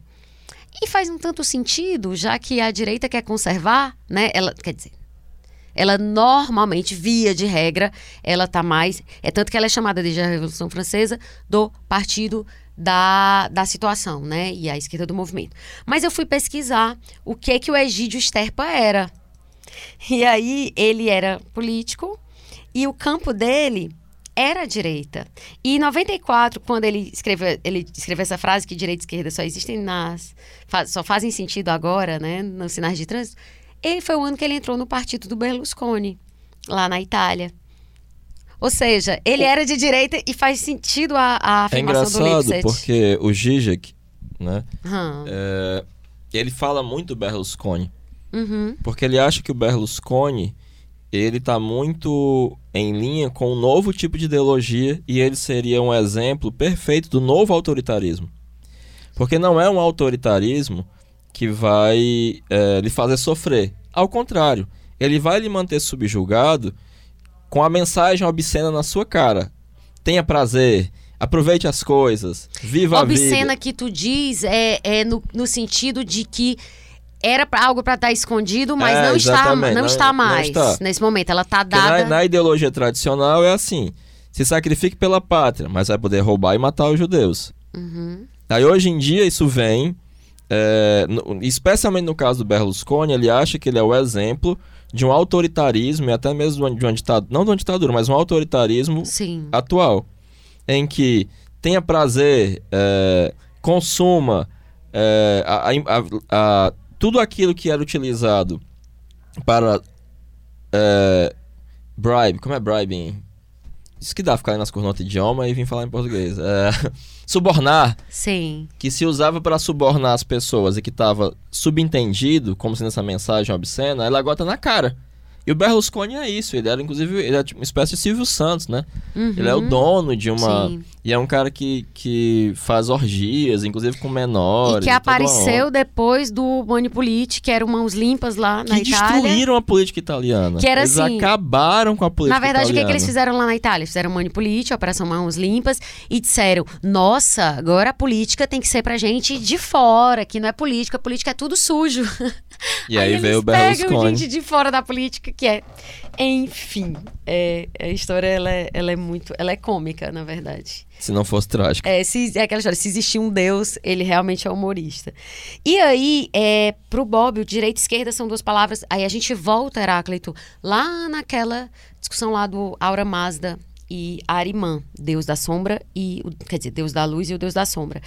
e faz um tanto sentido, já que a direita quer conservar, né? Ela, quer dizer, ela normalmente, via de regra, ela tá mais. É tanto que ela é chamada desde a Revolução Francesa do partido da, da situação, né? E a esquerda do movimento. Mas eu fui pesquisar o que que o Egídio Sterpa era. E aí ele era político e o campo dele era direita. E em 94, quando ele escreveu, ele escreveu essa frase que direita e esquerda só existem nas só fazem sentido agora, né, nos sinais de trânsito, ele foi o ano que ele entrou no partido do Berlusconi, lá na Itália. Ou seja, ele era de direita e faz sentido a, a é afirmação do engraçado Lipset. porque o Zizek, né? Hum, é, ele fala muito do Berlusconi. uhum, Porque ele acha que o Berlusconi ele tá muito em linha com um novo tipo de ideologia e ele seria um exemplo perfeito do novo autoritarismo. Porque não é um autoritarismo que vai é, lhe fazer sofrer. Ao contrário, ele vai lhe manter subjugado com a mensagem obscena na sua cara. Tenha prazer, aproveite as coisas, viva a vida. Obscena que tu diz é, é no, no sentido de que era algo para estar escondido, mas É, não, está, não, não- está não mais. está. Nesse momento, ela está dada. na, na ideologia tradicional é assim: se sacrifique pela pátria, mas vai poder roubar e matar os judeus. Uhum, Aí hoje em dia isso vem, é, no- especialmente no caso do Berlusconi, ele acha que ele é o exemplo de um autoritarismo e até mesmo de uma, ditadura, não de uma ditadura, mas um autoritarismo Sim. atual, em que tenha prazer, é, consuma é, a- a- a- tudo aquilo que era utilizado para é, bribe, como é bribe. Isso que dá ficar nas no outro idioma e vir falar em português. É, subornar, Sim. que se usava para subornar as pessoas e que estava subentendido, como sendo essa mensagem obscena, ela agora tá na cara. E o Berlusconi é isso, ele era inclusive ele é tipo uma espécie de Silvio Santos, né? Uhum. Ele é o dono de uma. Sim. E é um cara que, que faz orgias, inclusive com menores. E que uma apareceu depois do Manipulite, que era Mãos Limpas lá na Que Itália. destruíram a política italiana. Que era eles assim- acabaram com a política Na verdade, o que, que italiana. eles fizeram lá na Itália? Fizeram Manipulite, Operação Mãos Limpas, e disseram: nossa, agora a política tem que ser pra gente de fora, que não é política, política é tudo sujo. E aí, veio o eles pegam Berlusconi. gente de fora da política, que é. Enfim, é, a história ela é, ela é muito. Ela é cômica, na verdade. Se não fosse trágico. É, se, é aquela história, se existir um Deus, ele realmente é humorista. E aí, é, pro Bob, o direita e esquerda são duas palavras. Aí a gente volta, Heráclito, lá naquela discussão lá do Aura Mazda e Arimã, Deus da sombra e. o- Quer dizer, Deus da luz e o Deus da sombra.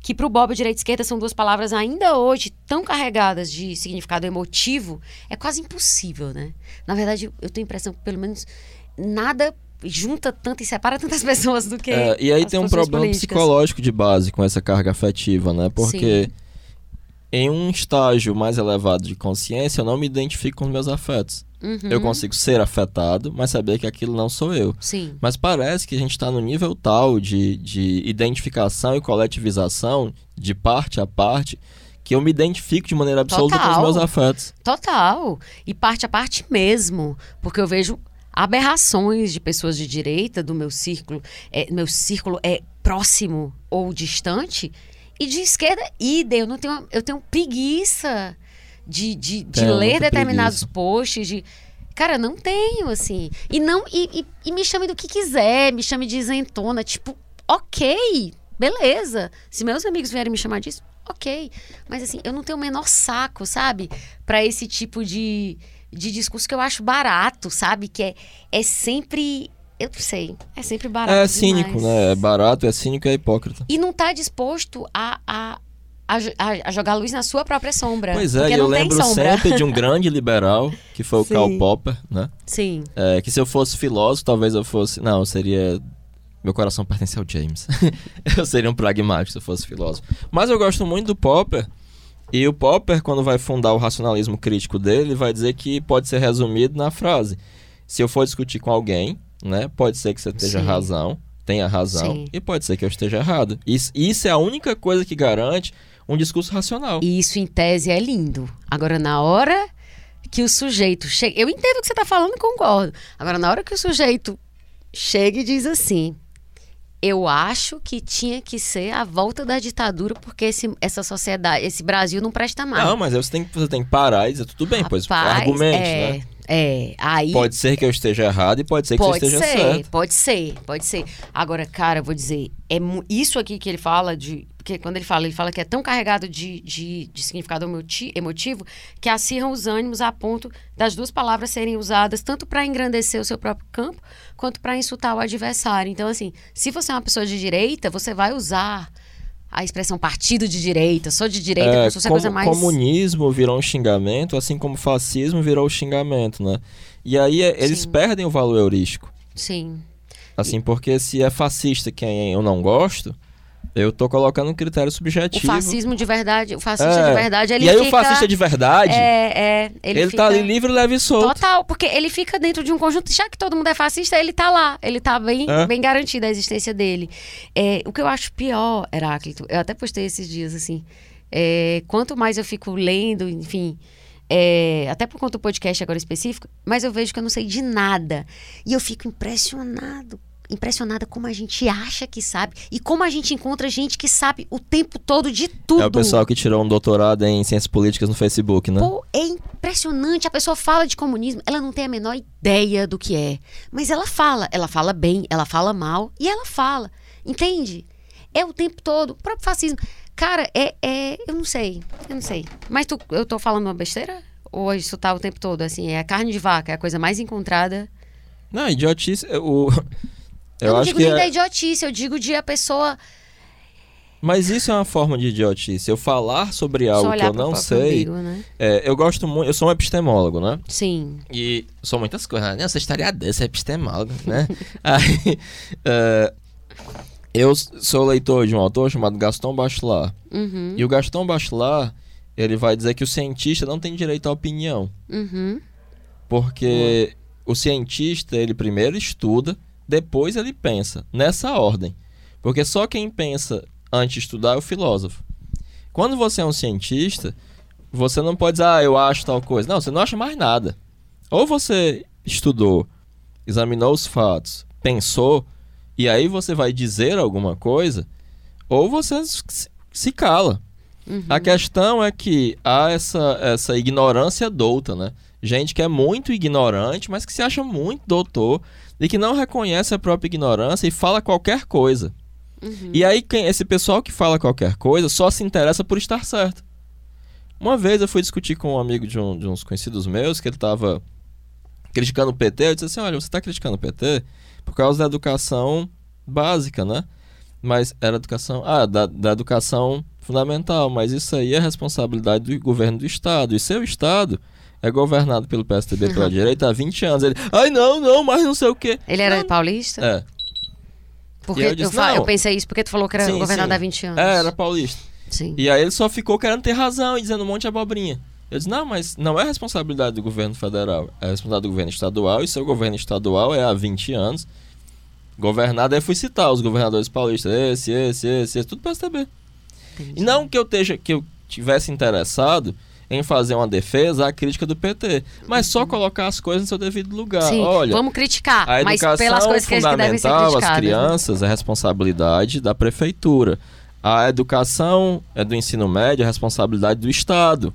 Que pro Bob, direita e esquerda são duas palavras ainda hoje tão carregadas de significado emotivo, é quase impossível, né? Na verdade, eu tenho a impressão que pelo menos nada junta tanto e separa tantas pessoas do que. É, e aí tem um problema políticas. psicológico de base com essa carga afetiva, né? Porque em um estágio mais elevado de consciência, eu não me identifico com os meus afetos. Uhum. Eu consigo ser afetado, mas saber que aquilo não sou eu. Sim. Mas parece que a gente está no nível tal de, de identificação e coletivização, de parte a parte, que eu me identifico de maneira absoluta com os Total. meus afetos. Total. E parte a parte mesmo. Porque eu vejo aberrações de pessoas de direita do meu círculo. É, meu círculo é próximo ou distante. E de esquerda, idem. Eu, não tenho, eu tenho preguiça de, de, de Tenho ler determinados preguiça. posts. De, cara, não tenho, assim. E, não, e, e, e me chame do que quiser. Me chame de isentona. Tipo, ok, beleza. Se meus amigos vierem me chamar disso, ok. Mas assim, eu não tenho o menor saco, sabe? Pra esse tipo de, de discurso que eu acho barato, sabe? Que é, é sempre. Eu não sei. É sempre barato. É cínico, demais. né? É barato, é cínico e é hipócrita. E não tá disposto a, a, a, a- a jogar luz na sua própria sombra. Pois é, e eu lembro sombra. sempre de um grande liberal, que foi o Sim. Karl Popper, né? Sim. É, que se eu fosse filósofo, talvez eu fosse. Não, seria. Meu coração pertence ao James. eu seria um pragmático se eu fosse filósofo. Mas eu gosto muito do Popper. E o Popper, quando vai fundar o racionalismo crítico dele, vai dizer que pode ser resumido na frase: se eu for discutir com alguém, né, pode ser que você esteja Sim. razão, tenha razão, Sim. e pode ser que eu esteja errado. Isso, isso é a única coisa que garante um discurso racional. E isso, em tese, é lindo. Agora, na hora que o sujeito chega. Eu entendo o que você está falando e concordo. Agora, na hora que o sujeito chega e diz assim. Eu acho que tinha que ser a volta da ditadura, porque esse, essa sociedade, esse Brasil não presta mais. Não, mas você tem, que- você tem que parar e dizer, tudo bem, pois Rapaz, argumente, é, né? É, aí Pode ser que eu esteja errado e pode ser que pode você esteja ser, certo. pode ser, pode ser. Agora, cara, eu vou dizer, é isso aqui que ele fala de. Porque quando ele fala, ele fala que é tão carregado de, de, de significado emoti- emotivo que acirram os ânimos a ponto das duas palavras serem usadas tanto para engrandecer o seu próprio campo quanto para insultar o adversário. Então, assim, se você é uma pessoa de direita, você vai usar a expressão partido de direita, sou de direita, É, como se fosse a como- coisa mais. Comunismo virou um xingamento, assim como fascismo virou um xingamento, né? E aí é, eles Sim. perdem o valor heurístico. Sim. Assim, porque se é fascista quem eu não gosto, eu tô colocando um critério O subjetivo. fascismo de verdade, o fascista É. de verdade, ele e aí fica... o fascista de verdade, É, é. Ele, ele, fica... tá ali livre, leve e solto. Total, porque ele fica dentro de um conjunto. Já que todo mundo é fascista, ele tá lá. Ele tá bem, É. bem garantida a existência dele. É, o que eu acho pior, Heráclito, eu até postei esses dias assim. é, quanto mais eu fico lendo, enfim. é, até por conta do podcast agora específico, mas eu vejo que eu não sei de nada. E eu fico impressionado. Impressionada como a gente acha que sabe e como a gente encontra gente que sabe o tempo todo de tudo. É o pessoal que tirou um doutorado em ciências políticas no Facebook, né? Pô, é impressionante. A pessoa fala de comunismo, ela não tem a menor ideia do que é. Mas ela fala. Ela fala bem, ela fala mal e ela fala. Entende? É o tempo todo. O próprio fascismo. Cara, é. é eu não sei. Eu não sei. Mas tu, eu tô falando uma besteira? Ou isso tá o tempo todo? Assim, é a carne de vaca, é a coisa mais encontrada. Não, idiotice. O... Eu, Eu, não acho digo que nem da é... idiotice, eu digo de a pessoa Mas isso é uma forma de idiotice. Eu falar sobre algo que eu não sei. umbigo, né? É, eu gosto muito. Eu sou um epistemólogo, né? Sim. E sou muitas coisas. Né? Estaria desse, é epistemólogo, né? Aí, é, eu sou leitor de um autor chamado Gaston Bachelard. Uhum. E o Gaston Bachelard, ele vai dizer que o cientista não tem direito à opinião. Uhum. Porque o cientista, ele primeiro estuda, depois ele pensa, nessa ordem. Porque só quem pensa antes de estudar é o filósofo. Quando você é um cientista, você não pode dizer, ah, eu acho tal coisa. Não, você não acha mais nada. Ou você estudou, examinou os fatos, pensou, e aí você vai dizer alguma coisa, ou você se cala. Uhum. A questão é que há essa, essa ignorância douta, né? Gente que é muito ignorante, mas que se acha muito doutor e que não reconhece a própria ignorância e fala qualquer coisa. Uhum. E aí, quem, esse pessoal que fala qualquer coisa só se interessa por estar certo. Uma vez eu fui discutir com um amigo de, um, de uns conhecidos meus que ele estava criticando o PT. Eu disse assim: olha, você está criticando o PT por causa da educação básica, né? Mas era educação. Ah, da, da educação fundamental. Mas isso aí é responsabilidade do governo do Estado. E seu Estado é governado pelo PSDB pela direita há 20 anos. Ele, ai não, não, mas não sei o quê. Ele era não. paulista? É. Porque eu, disse, eu, eu, pensei isso porque tu falou que era sim, governado sim. há 20 anos. É, era paulista. Sim. E aí ele só ficou querendo ter razão e dizendo um monte de abobrinha. Eu disse, não, mas não é responsabilidade do governo federal, é responsabilidade do governo estadual, e seu governo estadual é há 20 anos. Governado, aí fui citar os governadores paulistas, esse, esse, esse, esse tudo PSDB. Entendi. E não que eu, esteja, que eu tivesse interessado em fazer uma defesa à crítica do PT, mas só uhum. colocar as coisas no seu devido lugar. Sim, Olha, vamos criticar, a mas pelas coisas que, as né? crianças é responsabilidade da prefeitura. A educação é do ensino médio, é responsabilidade do Estado.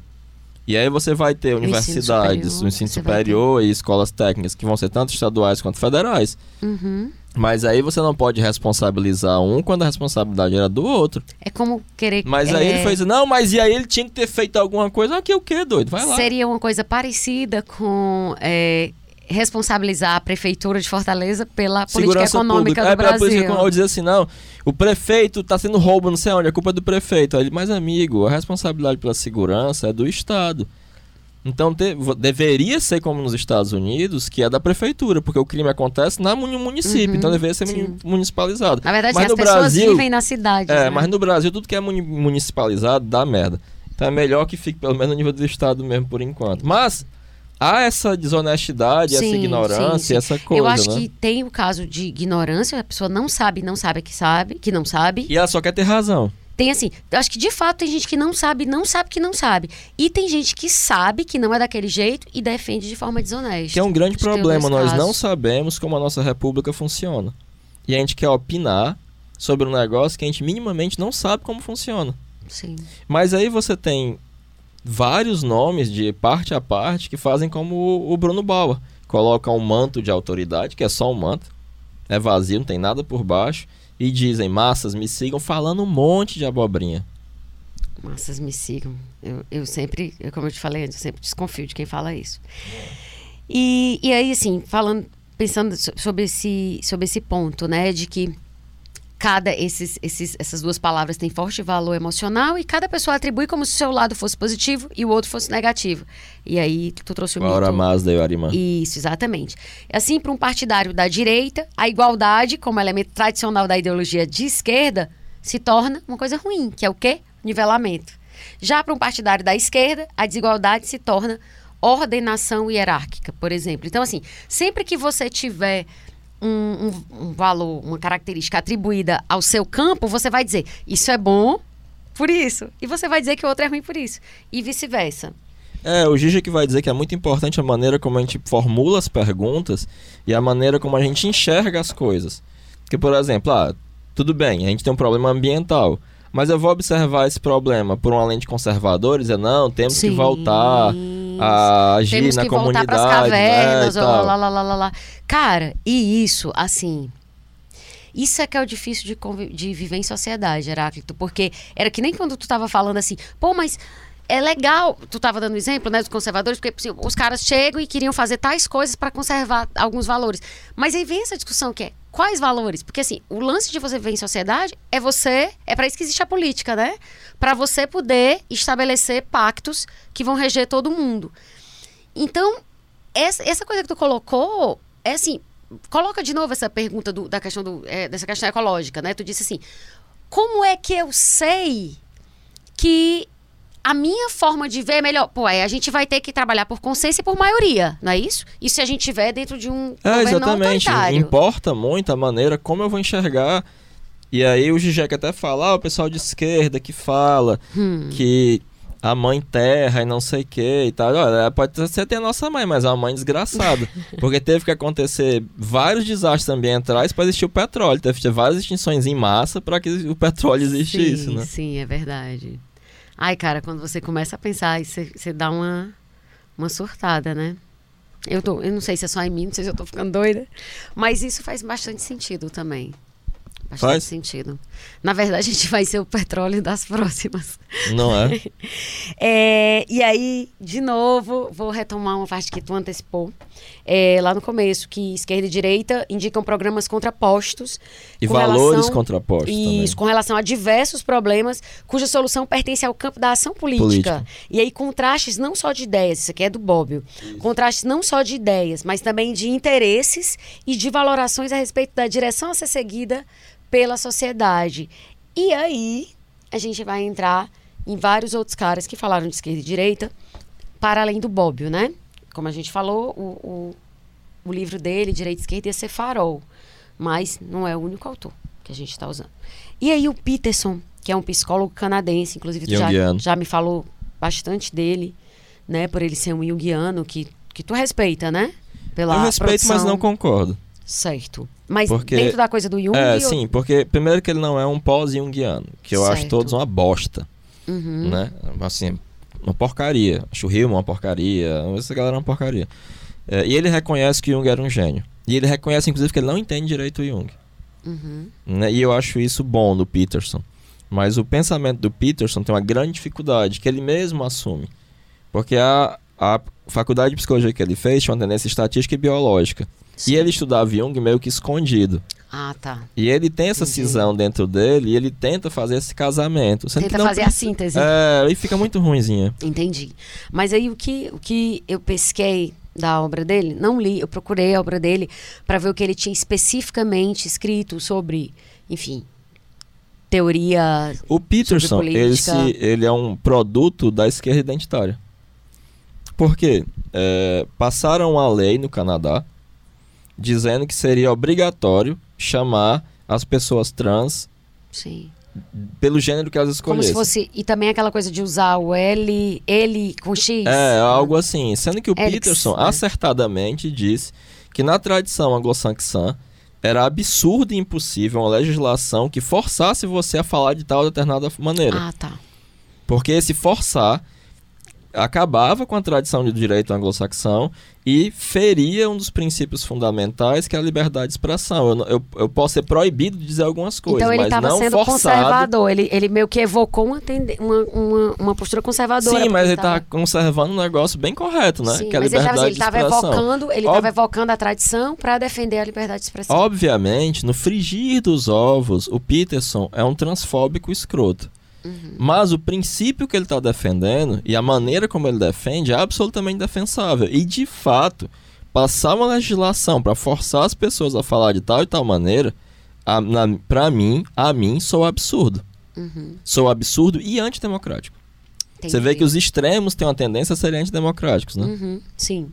E aí você vai ter universidades, o ensino superior, ensino superior e escolas técnicas que vão ser tanto estaduais quanto federais. Uhum. Mas aí você não pode responsabilizar um quando a responsabilidade era do outro. É como querer. Mas aí é... ele fez, não, mas e aí ele tinha que ter feito alguma coisa. Aqui o que, doido? Vai lá. Seria uma coisa parecida com é, responsabilizar a prefeitura de Fortaleza pela política econômica pública. do é, Brasil. Política, dizer assim, não, o prefeito está sendo roubo, não sei onde, a culpa é do prefeito. Aí, mas amigo, a responsabilidade pela segurança é do Estado. Então te, deveria ser como nos Estados Unidos, que é da prefeitura, porque o crime acontece na município, uhum, então deveria ser sim. municipalizado. Na verdade, mas no as pessoas Brasil, vivem na cidade. É, né? mas no Brasil tudo que é municipalizado dá merda. Então é melhor que fique pelo menos no nível do Estado mesmo por enquanto. Mas há essa desonestidade, sim, essa ignorância, sim, sim. essa coisa. Eu acho né? que tem o caso de ignorância, a pessoa não sabe, não sabe que sabe, que não sabe. E ela só quer ter razão. Tem assim, eu acho que de fato tem gente que não sabe, não sabe que não sabe. E tem gente que sabe que não é daquele jeito e defende de forma desonesta. Que é um grande acho problema, nós casos. não sabemos como a nossa república funciona. E a gente quer opinar sobre um negócio que a gente minimamente não sabe como funciona. Sim. Mas aí você tem vários nomes de parte a parte que fazem como o Bruno Bauer. Coloca um manto de autoridade, que é só um manto, é vazio, não tem nada por baixo, e dizem, massas, me sigam, falando um monte de abobrinha. Massas, me sigam. Eu, eu sempre, como eu te falei antes, eu sempre desconfio de quem fala isso. E, e aí, assim, falando, pensando sobre esse, sobre esse ponto, né, de que cada esses, esses, essas duas palavras têm forte valor emocional e cada pessoa atribui como se o seu lado fosse positivo e o outro fosse negativo. E aí tu trouxe o mito. Hora Mazda e o Arimã. Isso, exatamente. Assim, para um partidário da direita, a igualdade, como elemento tradicional da ideologia de esquerda, se torna uma coisa ruim, que é o quê? Nivelamento. Já para um partidário da esquerda, a desigualdade se torna ordenação hierárquica, por exemplo. Então, assim, sempre que você tiver um, um, um valor, uma característica atribuída ao seu campo, você vai dizer isso é bom por isso. E você vai dizer que o outro é ruim por isso. E vice-versa. É, o Gigi que vai dizer que é muito importante a maneira como a gente formula as perguntas e a maneira como a gente enxerga as coisas. Porque, por exemplo, ah, tudo bem, a gente tem um problema ambiental. Mas eu vou observar esse problema por uma lente conservadora e dizer, não, temos Sim. que voltar a agir temos que voltar para as cavernas, né, lá, lá, lá, lá, lá. Cara, e isso, assim... Isso é que é o difícil de, de viver em sociedade, Heráclito. Porque era que nem quando tu estava falando assim, pô, mas é legal, tu estava dando exemplo, né, dos conservadores, porque assim, os caras chegam e queriam fazer tais coisas para conservar alguns valores. Mas aí vem essa discussão que é quais valores? Porque assim, o lance de você viver em sociedade é você, é para isso que existe a política, né? Para você poder estabelecer pactos que vão reger todo mundo. Então, essa, essa coisa que tu colocou é assim, coloca de novo essa pergunta do, da questão do, é, dessa questão ecológica, né? Tu disse assim, como é que eu sei que a minha forma de ver é melhor. Pô, é, a gente vai ter que trabalhar por consenso e por maioria, não é isso? E se a gente tiver dentro de um É, governo exatamente. Importa muito a maneira como eu vou enxergar. E aí o Zizek até fala, ah, o pessoal de esquerda que fala Hum. que a mãe terra e não sei o que e tal. Olha, pode ser até a nossa mãe, mas é uma mãe desgraçada. porque teve que acontecer vários desastres ambientais para existir o petróleo. Teve que ter várias extinções em massa para que o petróleo existisse, sim, né? Sim, é verdade. Ai, cara, quando você começa a pensar, você dá uma, uma surtada, né? Eu, tô, eu não sei se é só em mim, não sei se eu tô ficando doida, mas isso faz bastante sentido também. Bastante Faz? sentido. Na verdade, a gente vai ser o petróleo das próximas. Não é? É, e aí, de novo, vou retomar uma parte que tu antecipou é, lá no começo, que esquerda e direita indicam programas contrapostos. E valores relação- contrapostos também. Isso, com relação a diversos problemas cuja solução pertence ao campo da ação política. Política. E aí, contrastes não só de ideias, isso aqui é do Bobbio, contrastes não só de ideias, mas também de interesses e de valorações a respeito da direção a ser seguida pela sociedade. E aí, a gente vai entrar em vários outros caras que falaram de esquerda e direita, para além do Bobbio, né? Como a gente falou, o, o, o livro dele, Direita e Esquerda, ia ser farol. Mas não é o único autor que a gente está usando. E aí o Peterson, que é um psicólogo canadense, inclusive tu já, Jungiano. já me falou bastante dele, né? Por ele ser um junguiano, que, que tu respeita, né? Pela Eu respeito, mas produção. não concordo. Certo. Mas Porque- dentro da coisa do Jung... É, sim, porque primeiro que ele não é um pós-junguiano, que eu acho Certo. todos uma bosta, Uhum. né? Assim, uma porcaria. Acho o Hillman uma porcaria, essa galera é uma porcaria. É, e ele reconhece que Jung era um gênio. E ele reconhece, inclusive, que ele não entende direito o Jung. Uhum. né? E eu acho isso bom do Peterson. Mas o pensamento do Peterson tem uma grande dificuldade, que ele mesmo assume. Porque a, a faculdade de psicologia que ele fez tinha uma tendência estatística e biológica. Sim. E ele estudava Jung meio que escondido. Ah, tá. E ele tem essa Entendi. cisão dentro dele e ele tenta fazer esse casamento. Tenta fazer a precisa- síntese. É, e fica muito ruimzinha. Entendi. Mas aí o que, o que eu pesquei da obra dele, não li, eu procurei a obra dele para ver o que ele tinha especificamente escrito sobre, enfim, teoria. O Peterson, Sobre ele, se, política. ele é um produto da esquerda identitária. Por quê? É, passaram uma lei no Canadá dizendo que seria obrigatório chamar as pessoas trans Sim. pelo gênero que elas Como escolhessem. se fosse. E também aquela coisa de usar o L, L com X. É, algo assim. Sendo que o Helix, Peterson né? acertadamente disse que na tradição anglo-saxã era absurdo e impossível uma legislação que forçasse você a falar de tal ou determinada maneira. Ah, tá. Porque se forçar, acabava com a tradição do direito anglo-saxão e feria um dos princípios fundamentais, que é a liberdade de expressão. Eu, eu, eu posso ser proibido de dizer algumas coisas, então ele mas estava não sendo forçado. conservador. Ele, ele meio que evocou uma, tende- uma, uma, uma postura conservadora. Sim, mas ele tá conservando um negócio bem correto, né? Sim, que é a ele liberdade estava ele de tava expressão. evocando, ele Ob- estava evocando a tradição para defender a liberdade de expressão. Obviamente, no frigir dos ovos, o Peterson é um transfóbico escroto. Uhum. Mas o princípio que ele está defendendo e a maneira como ele defende é absolutamente defensável. E, de fato, passar uma legislação para forçar as pessoas a falar de tal e tal maneira, a, na, pra mim, a mim, sou absurdo. Uhum, Sou absurdo e antidemocrático. Você vê entendi. que os extremos têm uma tendência a serem antidemocráticos, né? Uhum, sim.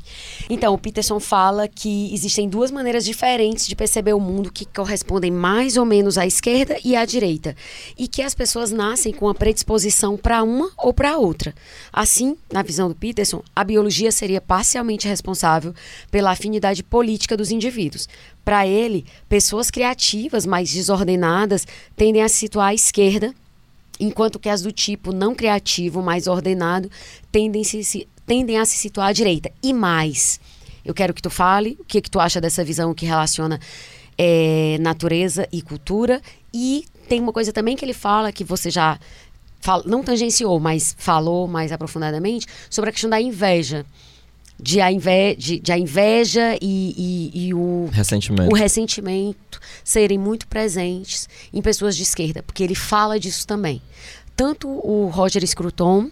Então, o Peterson fala que existem duas maneiras diferentes de perceber o mundo que correspondem mais ou menos à esquerda e à direita. E que as pessoas nascem com a predisposição para uma ou para outra. Assim, na visão do Peterson, a biologia seria parcialmente responsável pela afinidade política dos indivíduos. Para ele, pessoas criativas, mais desordenadas, tendem a se situar à esquerda enquanto que as do tipo não criativo, mais ordenado, tendem, se, tendem a se situar à direita. E mais, eu quero que tu fale o que, que tu acha dessa visão que relaciona eh, natureza e cultura. E tem uma coisa também que ele fala, que você já fal- não tangenciou, mas falou mais aprofundadamente, sobre a questão da inveja. De a, inve de, de a inveja e, e- e o, Recentemente. o ressentimento serem muito presentes em pessoas de esquerda, porque ele fala disso também. Tanto o Roger Scruton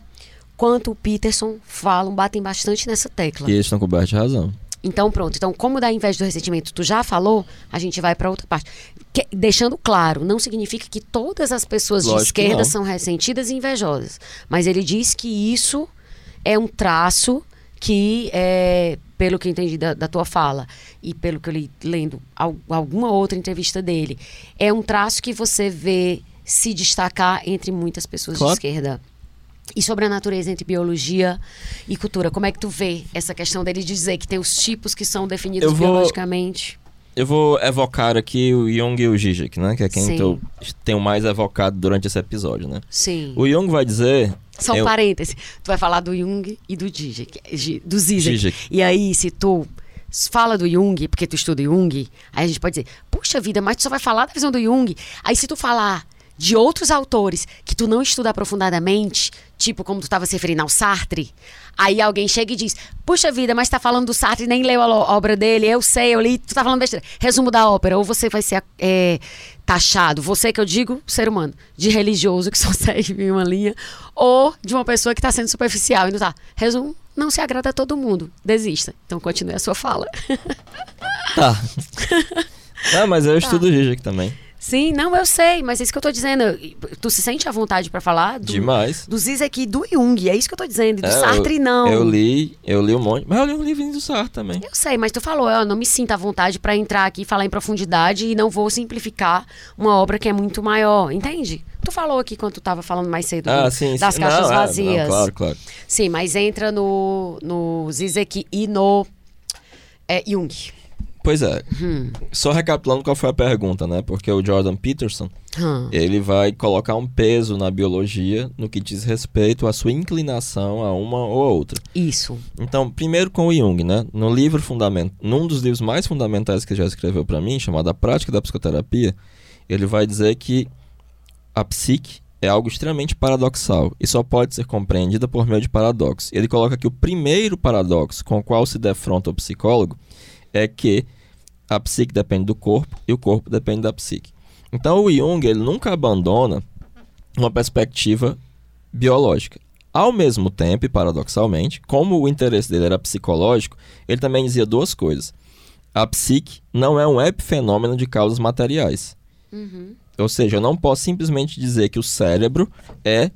quanto o Peterson falam, batem bastante nessa tecla. E eles estão cobertos de razão. Então, pronto. Então, como da inveja do ressentimento tu já falou, a gente vai para outra parte. Que- deixando claro, não significa que todas as pessoas de Lógico que esquerda são ressentidas e invejosas. Mas ele diz que isso é um traço que, é, pelo que eu entendi da, da tua fala e pelo que eu li lendo al- alguma outra entrevista dele, é um traço que você vê se destacar entre muitas pessoas Claro. de esquerda. E sobre a natureza entre biologia e cultura, como é que tu vê essa questão dele dizer que tem os tipos que são definidos vou- biologicamente? Eu vou evocar aqui o Jung e o Zizek, né? Que é quem Sim. eu tenho mais evocado durante esse episódio, né? Sim. O Jung vai dizer... Só um eu- parêntese. Tu vai falar do Jung e do Zizek. Do Zizek. Zizek. E aí, se tu fala do Jung, porque tu estuda Jung, aí a gente pode dizer, puxa vida, mas tu só vai falar da visão do Jung. Aí se tu falar de outros autores que tu não estuda aprofundadamente, tipo como tu estava se referindo ao Sartre, aí alguém chega e diz, puxa vida, mas tá falando do Sartre, nem leu a obra dele, eu sei, eu li, tu tá falando besteira. Resumo da ópera, ou você vai ser é, taxado, você que eu digo, ser humano, de religioso que só segue uma linha, ou de uma pessoa que tá sendo superficial e não tá. Resumo, não se agrada a todo mundo, desista. Então continue a sua fala. Tá. Não, mas Tá. eu estudo o Zizek também. Sim, não, eu sei, mas é isso que eu tô dizendo. Tu se sente à vontade pra falar do, Demais. do Zizek e do Jung, é isso que eu tô dizendo. E do É, Sartre, eu, não. Eu li, eu li um monte. Mas eu li um livro do Sartre também. Eu sei, mas tu falou, eu não me sinto à vontade pra entrar aqui e falar em profundidade e não vou simplificar uma obra que é muito maior, entende? Tu falou aqui quando tu tava falando mais cedo Ah, do- sim. das sim. caixas Não, é, não, vazias. claro, claro. Sim, mas entra no, no Zizek e no é, Jung. Pois é. Hum. Só recapitulando qual foi a pergunta, né? Porque o Jordan Peterson, Hum. ele vai colocar um peso na biologia no que diz respeito à sua inclinação a uma ou a outra. Isso. Então, primeiro com o Jung, né? No livro fundament... num dos livros mais fundamentais que ele já escreveu para mim, chamado A Prática da Psicoterapia, ele vai dizer que a psique é algo extremamente paradoxal e só pode ser compreendida por meio de paradoxos. Ele coloca que o primeiro paradoxo com o qual se defronta o psicólogo é que a psique depende do corpo e o corpo depende da psique. Então, o Jung ele nunca abandona uma perspectiva biológica. Ao mesmo tempo, e paradoxalmente, como o interesse dele era psicológico, ele também dizia duas coisas. A psique não é um epifenômeno de causas materiais. Uhum. Ou seja, eu não posso simplesmente dizer que o cérebro é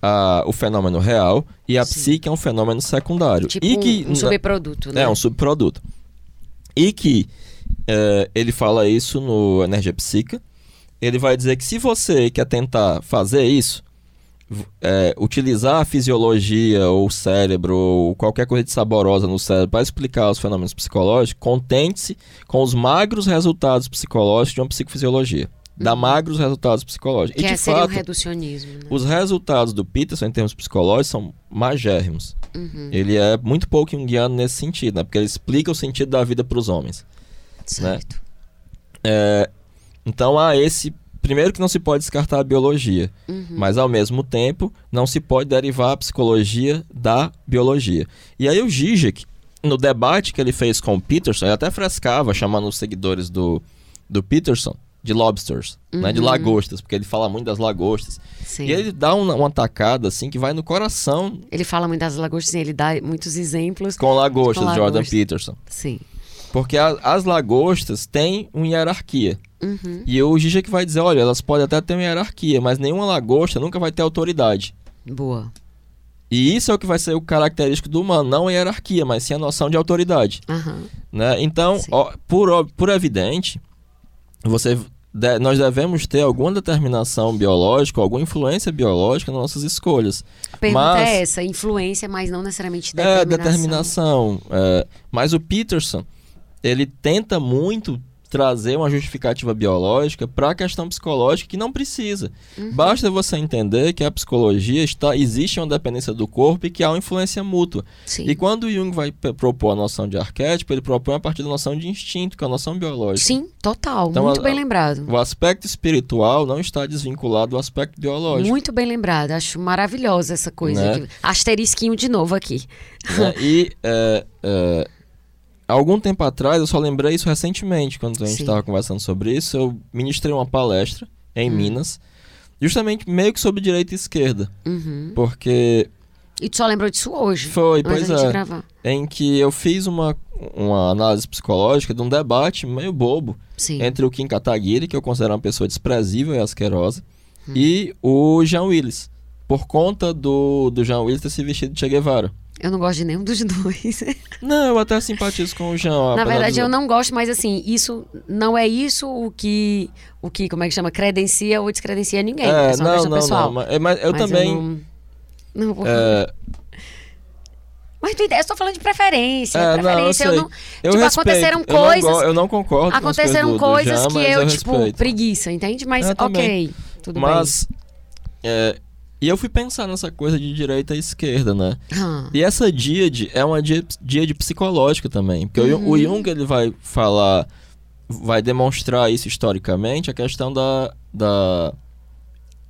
ah, o fenômeno real e a Sim. psique é um fenômeno secundário. Tipo e que um, um subproduto, né? é um subproduto. E que eh, ele fala isso no Energia Psica. Ele vai dizer que se você quer tentar fazer isso, eh, utilizar a fisiologia ou o cérebro ou qualquer coisa de saborosa no cérebro para explicar os fenômenos psicológicos, contente-se com os magros resultados psicológicos de uma psicofisiologia. Dá magros resultados psicológicos. Uhum. Que e é, de seria fato, um reducionismo, né? os resultados do Peterson em termos psicológicos são magérrimos. Uhum. Ele é muito pouco junguiano nesse sentido, né? Porque ele explica o sentido da vida para os homens. Certo. É, então há esse. Primeiro que não se pode descartar a biologia, Uhum. mas ao mesmo tempo não se pode derivar a psicologia da biologia. E aí o Zizek, no debate que ele fez com o Peterson, ele até frescava, chamando os seguidores do, do Peterson de lobsters, né, de Uhum. lagostas, porque ele fala muito das lagostas. Sim. E ele dá uma, uma tacada assim que vai no coração Ele fala muito das lagostas, ele dá muitos exemplos. com lagostas, Com Jordan lagostas. Peterson. Sim. Porque a- as lagostas têm uma hierarquia. Uhum. E o Zizek vai dizer, olha, elas podem até ter uma hierarquia, mas nenhuma lagosta nunca vai ter autoridade. Boa. E isso é o que vai ser o característico do humano, não a hierarquia, mas sim a noção de autoridade. Aham. Né? Então, ó, por, por evidente, você de- nós devemos ter alguma determinação biológica, alguma influência biológica nas nossas escolhas. A pergunta Mas- é essa, influência, mas não necessariamente É, determinação. determinação. é. mas o Peterson, ele tenta muito trazer uma justificativa biológica para a questão psicológica que não precisa. Uhum. Basta você entender que a psicologia está existe uma dependência do corpo e que há uma influência mútua. Sim. E quando o Jung vai propor a noção de arquétipo, ele propõe a partir da noção de instinto, que é a noção biológica. Sim, total. Então, muito a- bem lembrado. O aspecto espiritual não está desvinculado do aspecto biológico. Muito bem lembrado. Acho maravilhosa essa coisa. Né? Asterisquinho de novo aqui. né? E é, é, algum tempo atrás, eu só lembrei isso recentemente, quando a gente estava conversando sobre isso, eu ministrei uma palestra em Hum. Minas, justamente meio que sobre direita e esquerda, Uhum. porque E tu só lembrou disso hoje? Foi, pois é. gravar. Em que eu fiz uma, uma análise psicológica de um debate meio bobo Sim. entre o Kim Kataguiri, que eu considero uma pessoa desprezível e asquerosa, Hum. e o Jean Willis. Por conta do, do Jean Willis ter se vestido de Che Guevara. Eu não gosto de nenhum dos dois. Não, eu até simpatizo com o Jean. Na verdade, de- eu não gosto, mas assim, isso não é isso o que, o que como é que chama, credencia ou descredencia ninguém. É, É, só não, não, pessoal. não. Mas, é, mas eu Mas também. não, não vou- é, Mas tua ideia, eu estou falando de preferência. É, não, eu preferência, eu não. Eu tipo, respeito. aconteceram Eu não coisas. Eu não, concordo aconteceram coisas coisas do, do que Jean, eu, mas tipo, preguiça, entende? Mas Eu ok, tudo Mas. é, e eu fui pensar nessa coisa de direita e esquerda, né? Ah, E essa díade é uma dia- díade psicológica também. Porque o- Uhum. o Jung ele vai falar, vai demonstrar isso historicamente, a questão da, da,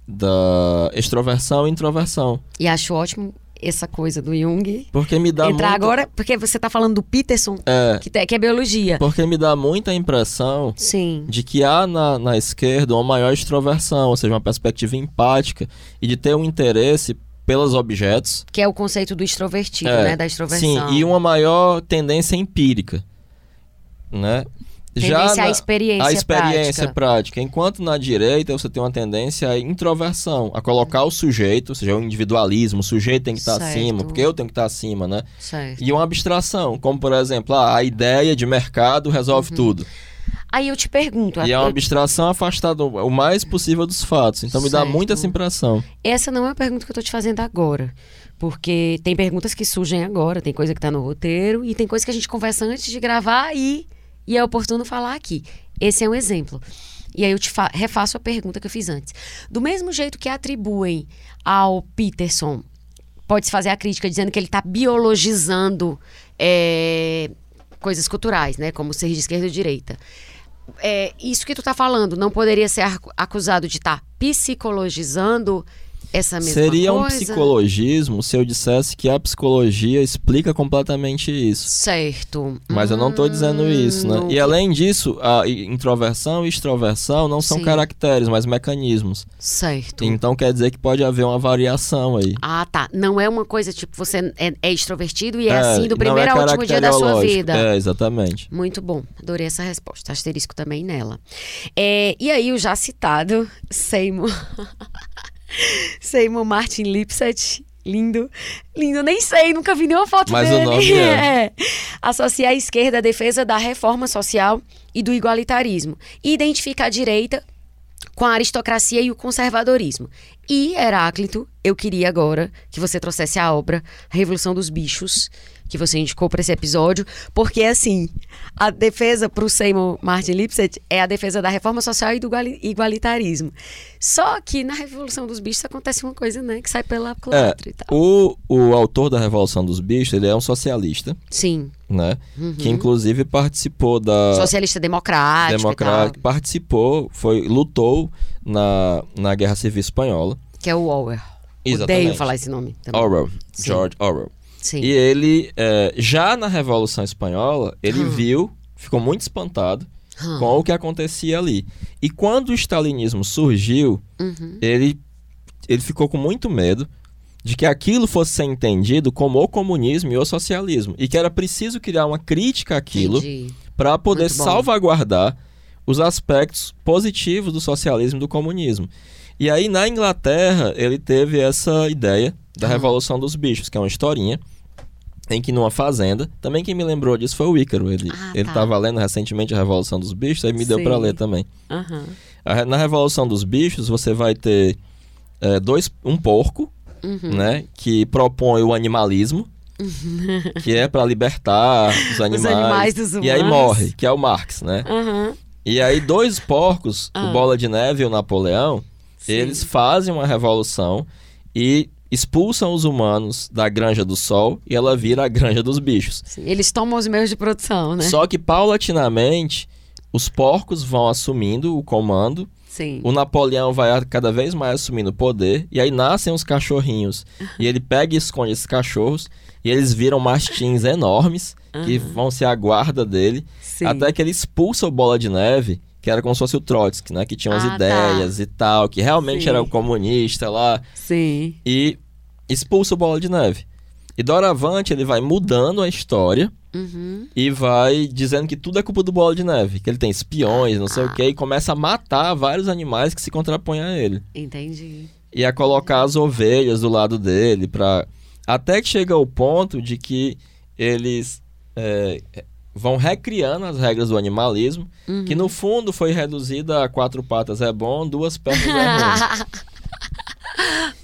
da extroversão e introversão. e acho ótimo essa coisa do Jung. Porque me dá Entrar agora, porque você tá falando do Peterson, É, que, te- que é biologia. porque me dá muita impressão Sim. de que há na, na esquerda uma maior extroversão, ou seja, uma perspectiva empática e de ter um interesse pelos objetos. Que é o conceito do extrovertido, É, né? Da extroversão. Sim, e uma maior tendência empírica, né? Tendência à na- experiência a experiência prática. prática. Enquanto na direita você tem uma tendência à introversão, a colocar o sujeito, ou seja, o individualismo, o sujeito tem que estar Certo. acima, porque eu tenho que estar acima, né? Certo. E uma abstração, como por exemplo, ah, a ideia de mercado resolve tudo. Aí eu te pergunto, E é Uhum. eu- uma abstração afastada o mais possível dos fatos. Então me dá muito essa impressão. essa não é a pergunta que eu tô te fazendo agora. Porque tem perguntas que surgem agora, tem coisa que tá no roteiro e tem coisa que a gente conversa antes de gravar e, e é oportuno falar aqui. Esse é um exemplo. E aí eu te fa- refaço a pergunta que eu fiz antes. Do mesmo jeito que atribuem ao Peterson, pode-se fazer a crítica dizendo que ele está biologizando é, coisas culturais, né? Como ser de esquerda ou direita. É, isso que tu tá falando não poderia ser acu- acusado de estar psicologizando essa mesma Seria um coisa? psicologismo se eu dissesse que a psicologia explica completamente isso. Certo. Mas eu não estou dizendo isso, né? Hum, E além disso, a introversão e extroversão não são Sim. caracteres, mas mecanismos. Certo. Então quer dizer que pode haver uma variação aí. Ah, tá. Não é uma coisa tipo, você é, é extrovertido e é, É, assim do não primeiro é ao último dia da sua vida. É, exatamente. Muito bom, adorei essa resposta. Asterisco também nela. É, e aí, o já citado Seymour. Seymour Martin Lipset. Lindo. Lindo, nem sei, nunca vi nenhuma foto Mas o dele. nome é. É. Associa a esquerda à defesa da reforma social e do igualitarismo. E identifica a direita com a aristocracia e o conservadorismo. E, Heráclito, eu queria agora que você trouxesse a obra Revolução dos Bichos, que você indicou para esse episódio, porque, assim, a defesa para o Seymour Martin Lipset é a defesa da reforma social e do iguali- igualitarismo. Só que na Revolução dos Bichos acontece uma coisa, né, que sai pela É, culatra e tal. o, o autor da Revolução dos Bichos, ele é um socialista, Sim, né? Que inclusive participou da... socialista democrático, democrático, participou, foi, lutou na, na Guerra Civil Espanhola. que é o Orwell. Exatamente. Odeio falar esse nome também. Orwell, Sim. George Orwell. Sim. E ele, é, já na Revolução Espanhola, ele Hum. viu, ficou muito espantado Hum. com o que acontecia ali. E quando o stalinismo surgiu, Uhum. ele, ele ficou com muito medo de que aquilo fosse ser entendido como o comunismo e o socialismo. E que era preciso criar uma crítica àquilo para poder salvaguardar os aspectos positivos do socialismo e do comunismo. E aí, na Inglaterra, ele teve essa ideia da Ah. Revolução dos Bichos, que é uma historinha em que numa fazenda, também quem me lembrou disso foi o Ícaro. Ele Ah, ele tá. estava lendo recentemente a Revolução dos Bichos, aí me deu Sim. para ler também. Aham. A Na Revolução dos Bichos, você vai ter é, dois, um porco, Uhum. né, que propõe o animalismo, que é para libertar os animais. animais dos E aí humanos. morre, que é o Marx, né? Aham. E aí dois porcos, Ah. o Bola de Neve e o Napoleão, Sim. eles fazem uma revolução e expulsam os humanos da Granja do Sol e ela vira a Granja dos Bichos. Sim, Eles tomam os meios de produção, né? Só que paulatinamente os porcos vão assumindo o comando, Sim. o Napoleão vai cada vez mais assumindo o poder e aí nascem os cachorrinhos. E ele pega e esconde esses cachorros e eles viram mastins enormes que vão ser a guarda dele. Sim. Até que ele expulsa o Bola de Neve, que era como se fosse o Trotsky, né? Que tinha umas Ah, tá. ideias e tal, que realmente Sim. era o comunista lá. Sim. E expulsa o Bola de Neve. E doravante ele vai mudando a história Uhum. e vai dizendo que tudo é culpa do Bola de Neve, que ele tem espiões, não sei o que, e começa a matar vários animais que se contrapõem a ele. Entendi. E a colocar as ovelhas do lado dele, pra... até que chega o ponto de que eles é, vão recriando as regras do animalismo, Uhum. que no fundo foi reduzida a quatro patas é bom, duas pernas é ruim.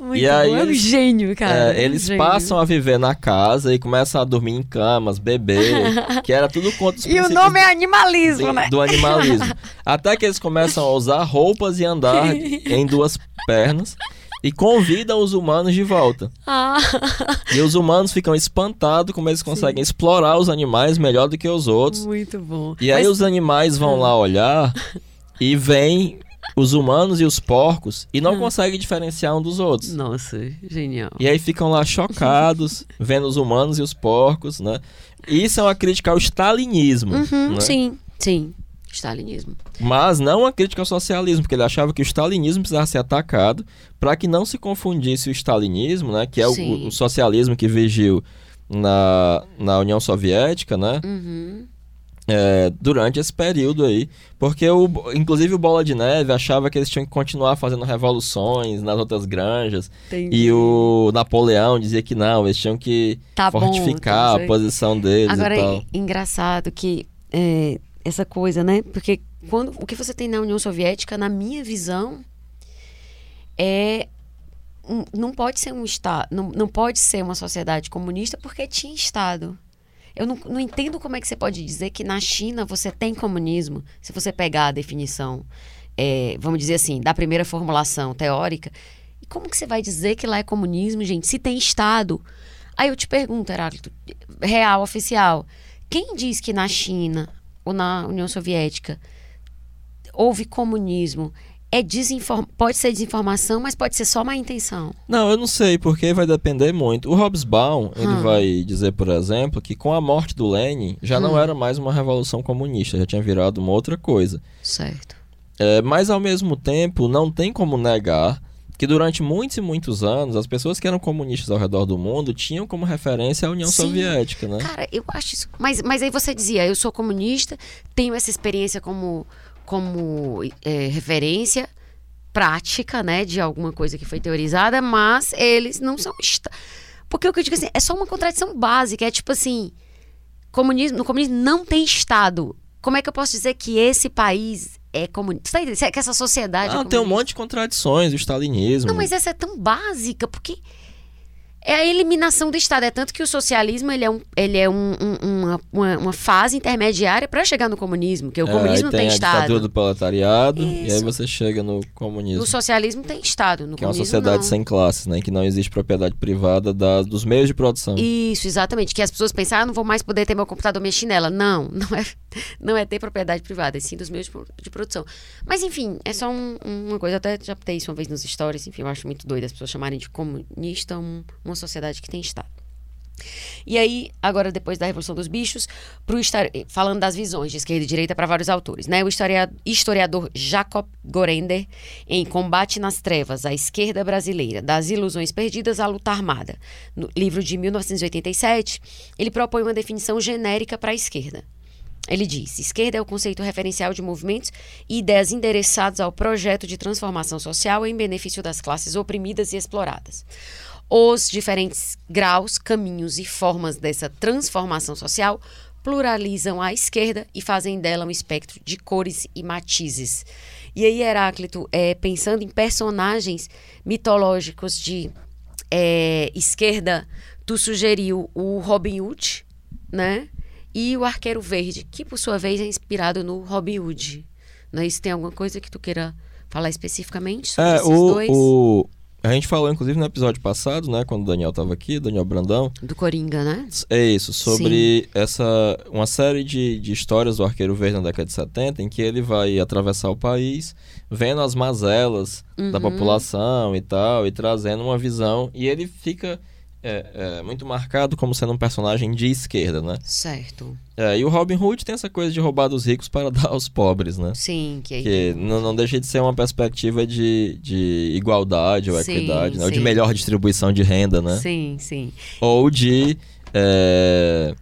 Muito E aí bom. É um gênio, cara. É, é um eles gênio. passam a viver na casa e começam a dormir em camas, beber, que era tudo contra os E o nome é animalismo, né? do animalismo. Até que eles começam a usar roupas e andar em duas pernas e convidam os humanos de volta. Ah. E os humanos ficam espantados como eles conseguem explorar os animais melhor do que os outros. Muito bom. E aí Mas- os animais vão lá olhar e veem os humanos e os porcos e não conseguem diferenciar um dos outros. Nossa, genial. E aí ficam lá chocados, vendo os humanos e os porcos, né? Isso é uma crítica ao stalinismo, Uhum, né? Sim, sim. Stalinismo. mas não uma crítica ao socialismo, porque ele achava que o stalinismo precisava ser atacado para que não se confundisse o stalinismo, né? Que é o, o socialismo que vigiu na, na União Soviética, né? Uhum. é, durante esse período aí. Porque, o, inclusive, o Bola de Neve achava que eles tinham que continuar fazendo revoluções nas outras granjas. Entendi. E o Napoleão dizia que não, eles tinham que Tá bom, fortificar então, a posição deles Agora e é tal. engraçado que é, essa coisa, né? Porque quando o que você tem na União Soviética, na minha visão, é um- não pode ser um estado, não, não pode ser uma sociedade comunista porque tinha estado. Eu não, não entendo como é que você pode dizer que na China você tem comunismo, se você pegar a definição, é, vamos dizer assim, da primeira formulação teórica. E como que você vai dizer que lá é comunismo, gente, se tem Estado? Aí eu te pergunto, Heráclito, real, oficial, quem diz que na China ou na União Soviética houve comunismo? É desinform... Pode ser desinformação, mas pode ser só má intenção. Não, eu não sei, porque vai depender muito. O Hobsbawm, ele Hum. vai dizer, por exemplo, que com a morte do Lenin, já não Hum. era mais uma revolução comunista, já tinha virado uma outra coisa. Certo. É, mas, ao mesmo tempo, não tem como negar que durante muitos e muitos anos, as pessoas que eram comunistas ao redor do mundo tinham como referência a União Sim. Soviética, né? Cara, eu acho isso. Mas, mas aí você dizia, eu sou comunista, tenho essa experiência como, como é, referência prática, né, de alguma coisa que foi teorizada, mas eles não são. Porque o que eu digo assim, é só uma contradição básica. É tipo assim: comunismo, no comunismo não tem Estado. Como é que eu posso dizer que esse país é comunista? Você tá entendendo? Que essa sociedade. é Ah, tem um monte de contradições, o stalinismo. Não, mas essa é tão básica, porque é a eliminação do Estado. É tanto que o socialismo ele é, um, ele é um- um- uma, uma, fase intermediária para chegar no comunismo, porque o É, comunismo não tem, a Estado. ditadura do proletariado, e aí Isso. você chega no comunismo. No socialismo tem Estado, no Que é uma comunismo sociedade não. sem classes, né? Que não existe propriedade privada da- dos meios de produção. Isso, exatamente. Que as pessoas pensam, ah, não vou mais poder ter meu computador, minha chinela. Não, não é, não é ter propriedade privada, é sim dos meios de de produção. Mas, enfim, é só um- uma coisa, eu até já botei isso uma vez nos stories, enfim, eu acho muito doido as pessoas chamarem de comunista um- uma sociedade que tem Estado. E aí, agora depois da Revolução dos Bichos, pro histori- falando das visões de esquerda e direita para vários autores, né? O historia- historiador Jacob Gorender, em Combate nas Trevas, a esquerda brasileira, das ilusões perdidas à luta armada, no livro de 1987, ele propõe uma definição genérica para a esquerda. Ele diz: esquerda é o conceito referencial de movimentos e ideias endereçados ao projeto de transformação social em benefício das classes oprimidas e exploradas. Os diferentes graus, caminhos e formas dessa transformação social pluralizam a esquerda e fazem dela um espectro de cores e matizes. E aí, Heráclito, é, pensando em personagens mitológicos de é, esquerda, tu sugeriu o Robin Hood, né? E o Arqueiro Verde, que por sua vez é inspirado no Robin Hood. Não é isso? Tem alguma coisa que tu queira falar especificamente sobre É, esses o, dois? o- A gente falou, inclusive, no episódio passado, né? Quando o Daniel tava aqui, Daniel Brandão. Do Coringa, né? É isso, sobre essa uma série de, de histórias do Arqueiro Verde na década de 70, em que ele vai atravessar o país, vendo as mazelas da Uhum. população e tal, e trazendo uma visão. E ele fica é, é muito marcado como sendo um personagem de esquerda, né? Certo. É, e o Robin Hood tem essa coisa de roubar dos ricos para dar aos pobres, né? Sim, que, que não, não deixa de ser uma perspectiva de, de igualdade ou sim, equidade, né? ou de melhor distribuição de renda, né? Sim, sim. Ou de é,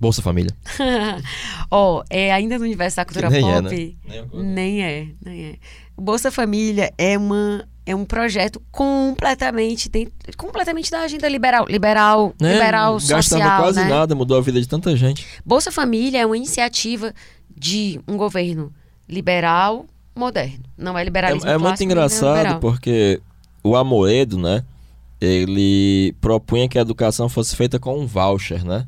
Bolsa Família. Ó, oh, é, ainda no universo da cultura nem pop. É, né? Nem é, nem é. Bolsa Família é uma é um projeto completamente dentro, completamente da agenda liberal, liberal, é, liberal gastava social, Gastava quase né? nada, mudou a vida de tanta gente. Bolsa Família é uma iniciativa de um governo liberal moderno. Não é liberalismo É, é muito engraçado porque o Amoedo, né? Ele propunha que a educação fosse feita com um voucher, né?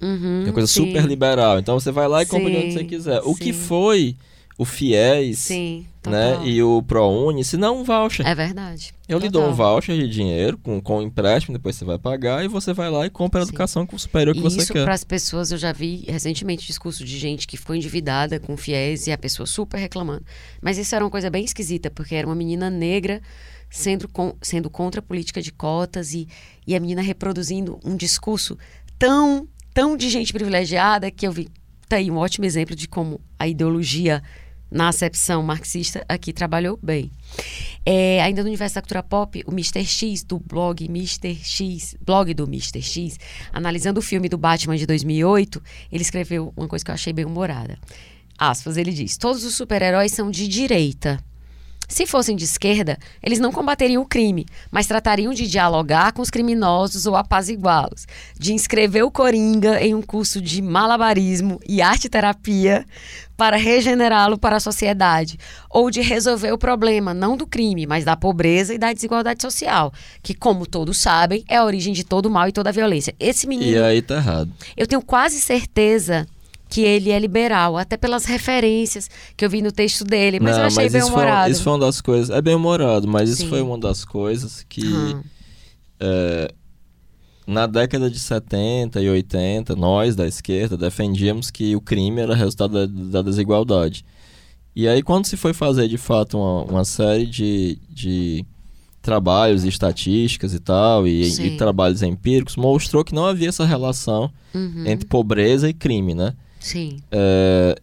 Uhum, é uma coisa sim. super liberal. Então você vai lá e compra onde você quiser. O sim. que foi o FIES sim, né, e o ProUni, se não um voucher. É verdade. Eu lhe dou um voucher de dinheiro com, com empréstimo, depois você vai pagar e você vai lá e compra a educação superior que e você isso quer. Isso para as pessoas, eu já vi recentemente discurso de gente que ficou endividada com FIES e a pessoa super reclamando. Mas isso era uma coisa bem esquisita, porque era uma menina negra sendo, com, sendo contra a política de cotas e, e a menina reproduzindo um discurso tão, tão de gente privilegiada que eu vi. Tá aí um ótimo exemplo de como a ideologia na acepção marxista, aqui trabalhou bem. É, ainda no universo da cultura pop, o Mr. X, do blog Mr. X, blog do Mr. X, analisando o filme do Batman de 2008, ele escreveu uma coisa que eu achei bem humorada. Aspas, ele diz: Todos os super-heróis são de direita. Se fossem de esquerda, eles não combateriam o crime, mas tratariam de dialogar com os criminosos ou apaziguá-los, de inscrever o Coringa em um curso de malabarismo e arte-terapia para regenerá-lo para a sociedade, ou de resolver o problema não do crime, mas da pobreza e da desigualdade social, que, como todos sabem, é a origem de todo o mal e toda a violência. Esse menino. E aí tá errado. Eu tenho quase certeza que ele é liberal, até pelas referências que eu vi no texto dele, mas Não, eu achei mas bem isso. Foi, isso foi uma das coisas, é bem humorado, mas Sim. isso foi uma das coisas que Uhum. é, na década de 70 e 80, nós da esquerda defendíamos que o crime era resultado da, da desigualdade. E aí quando se foi fazer de fato uma, uma série de, de trabalhos e estatísticas e tal, e, e trabalhos empíricos, mostrou que não havia essa relação Uhum. entre pobreza e crime, né? Sim. É,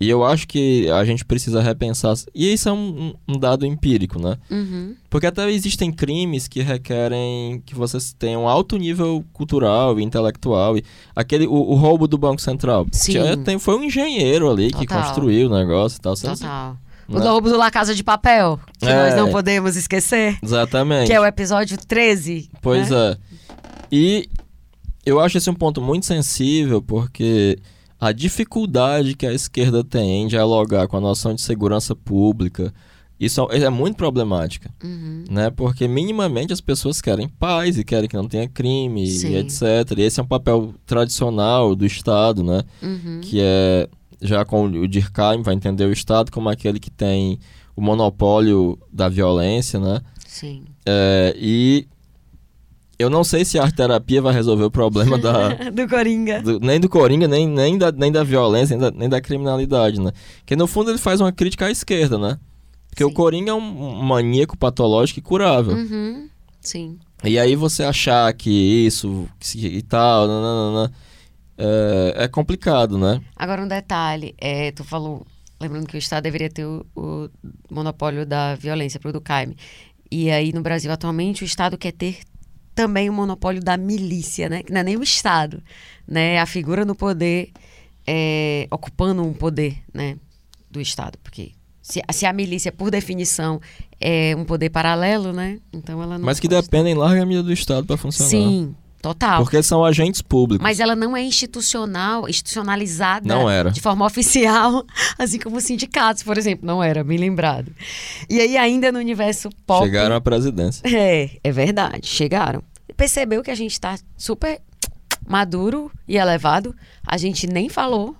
e eu acho que a gente precisa repensar. E isso é um, um dado empírico, né? Uhum. Porque até existem crimes que requerem que vocês tenham alto nível cultural e intelectual. E aquele, o, o roubo do Banco Central. Sim. Tinha- tem- foi um engenheiro ali que Total. construiu o negócio e tal. Você- Total. O Né? roubo do La Casa de Papel, que É. nós não podemos esquecer, Exatamente. que é o episódio 13. Pois né? é. E eu acho esse um ponto muito sensível, porque a dificuldade que a esquerda tem em dialogar com a noção de segurança pública, isso é é muito problemática, Uhum. né? Porque minimamente as pessoas querem paz e querem que não tenha crime Sim. e etc. E esse é um papel tradicional do Estado, né? Uhum. Que é, já com o Durkheim vai entender o Estado como aquele que tem o monopólio da violência, né? Sim. É, e eu não sei se a arte terapia vai resolver o problema da, do Coringa. do- nem do Coringa, nem, nem, da, nem da violência, nem da, nem da criminalidade, né? Que no fundo ele faz uma crítica à esquerda, né? Porque o Sim. Coringa é um, maníaco patológico e curável. Uhum. Sim. E aí você achar que isso que e tal, nananana, é, é complicado, né? Agora um detalhe, é, tu falou, lembrando que o Estado deveria ter o, o monopólio da violência para o Durkheim. E aí no Brasil atualmente o Estado quer ter também o monopólio da milícia, né? Que não é nem o Estado, né? A figura no poder é, ocupando um poder, né? Do Estado, porque se, se a milícia por definição é um poder paralelo, né? Então ela não Mas que dependem em larga medida do Estado para funcionar. Sim, total. Porque são agentes públicos. Mas ela não é institucional, institucionalizada Não era. de forma oficial, assim como os sindicatos, por exemplo, não era, bem lembrado. E aí, ainda no universo pop. Chegaram à presidência. É, é verdade, chegaram. Percebeu que a gente tá super maduro e elevado. A gente nem falou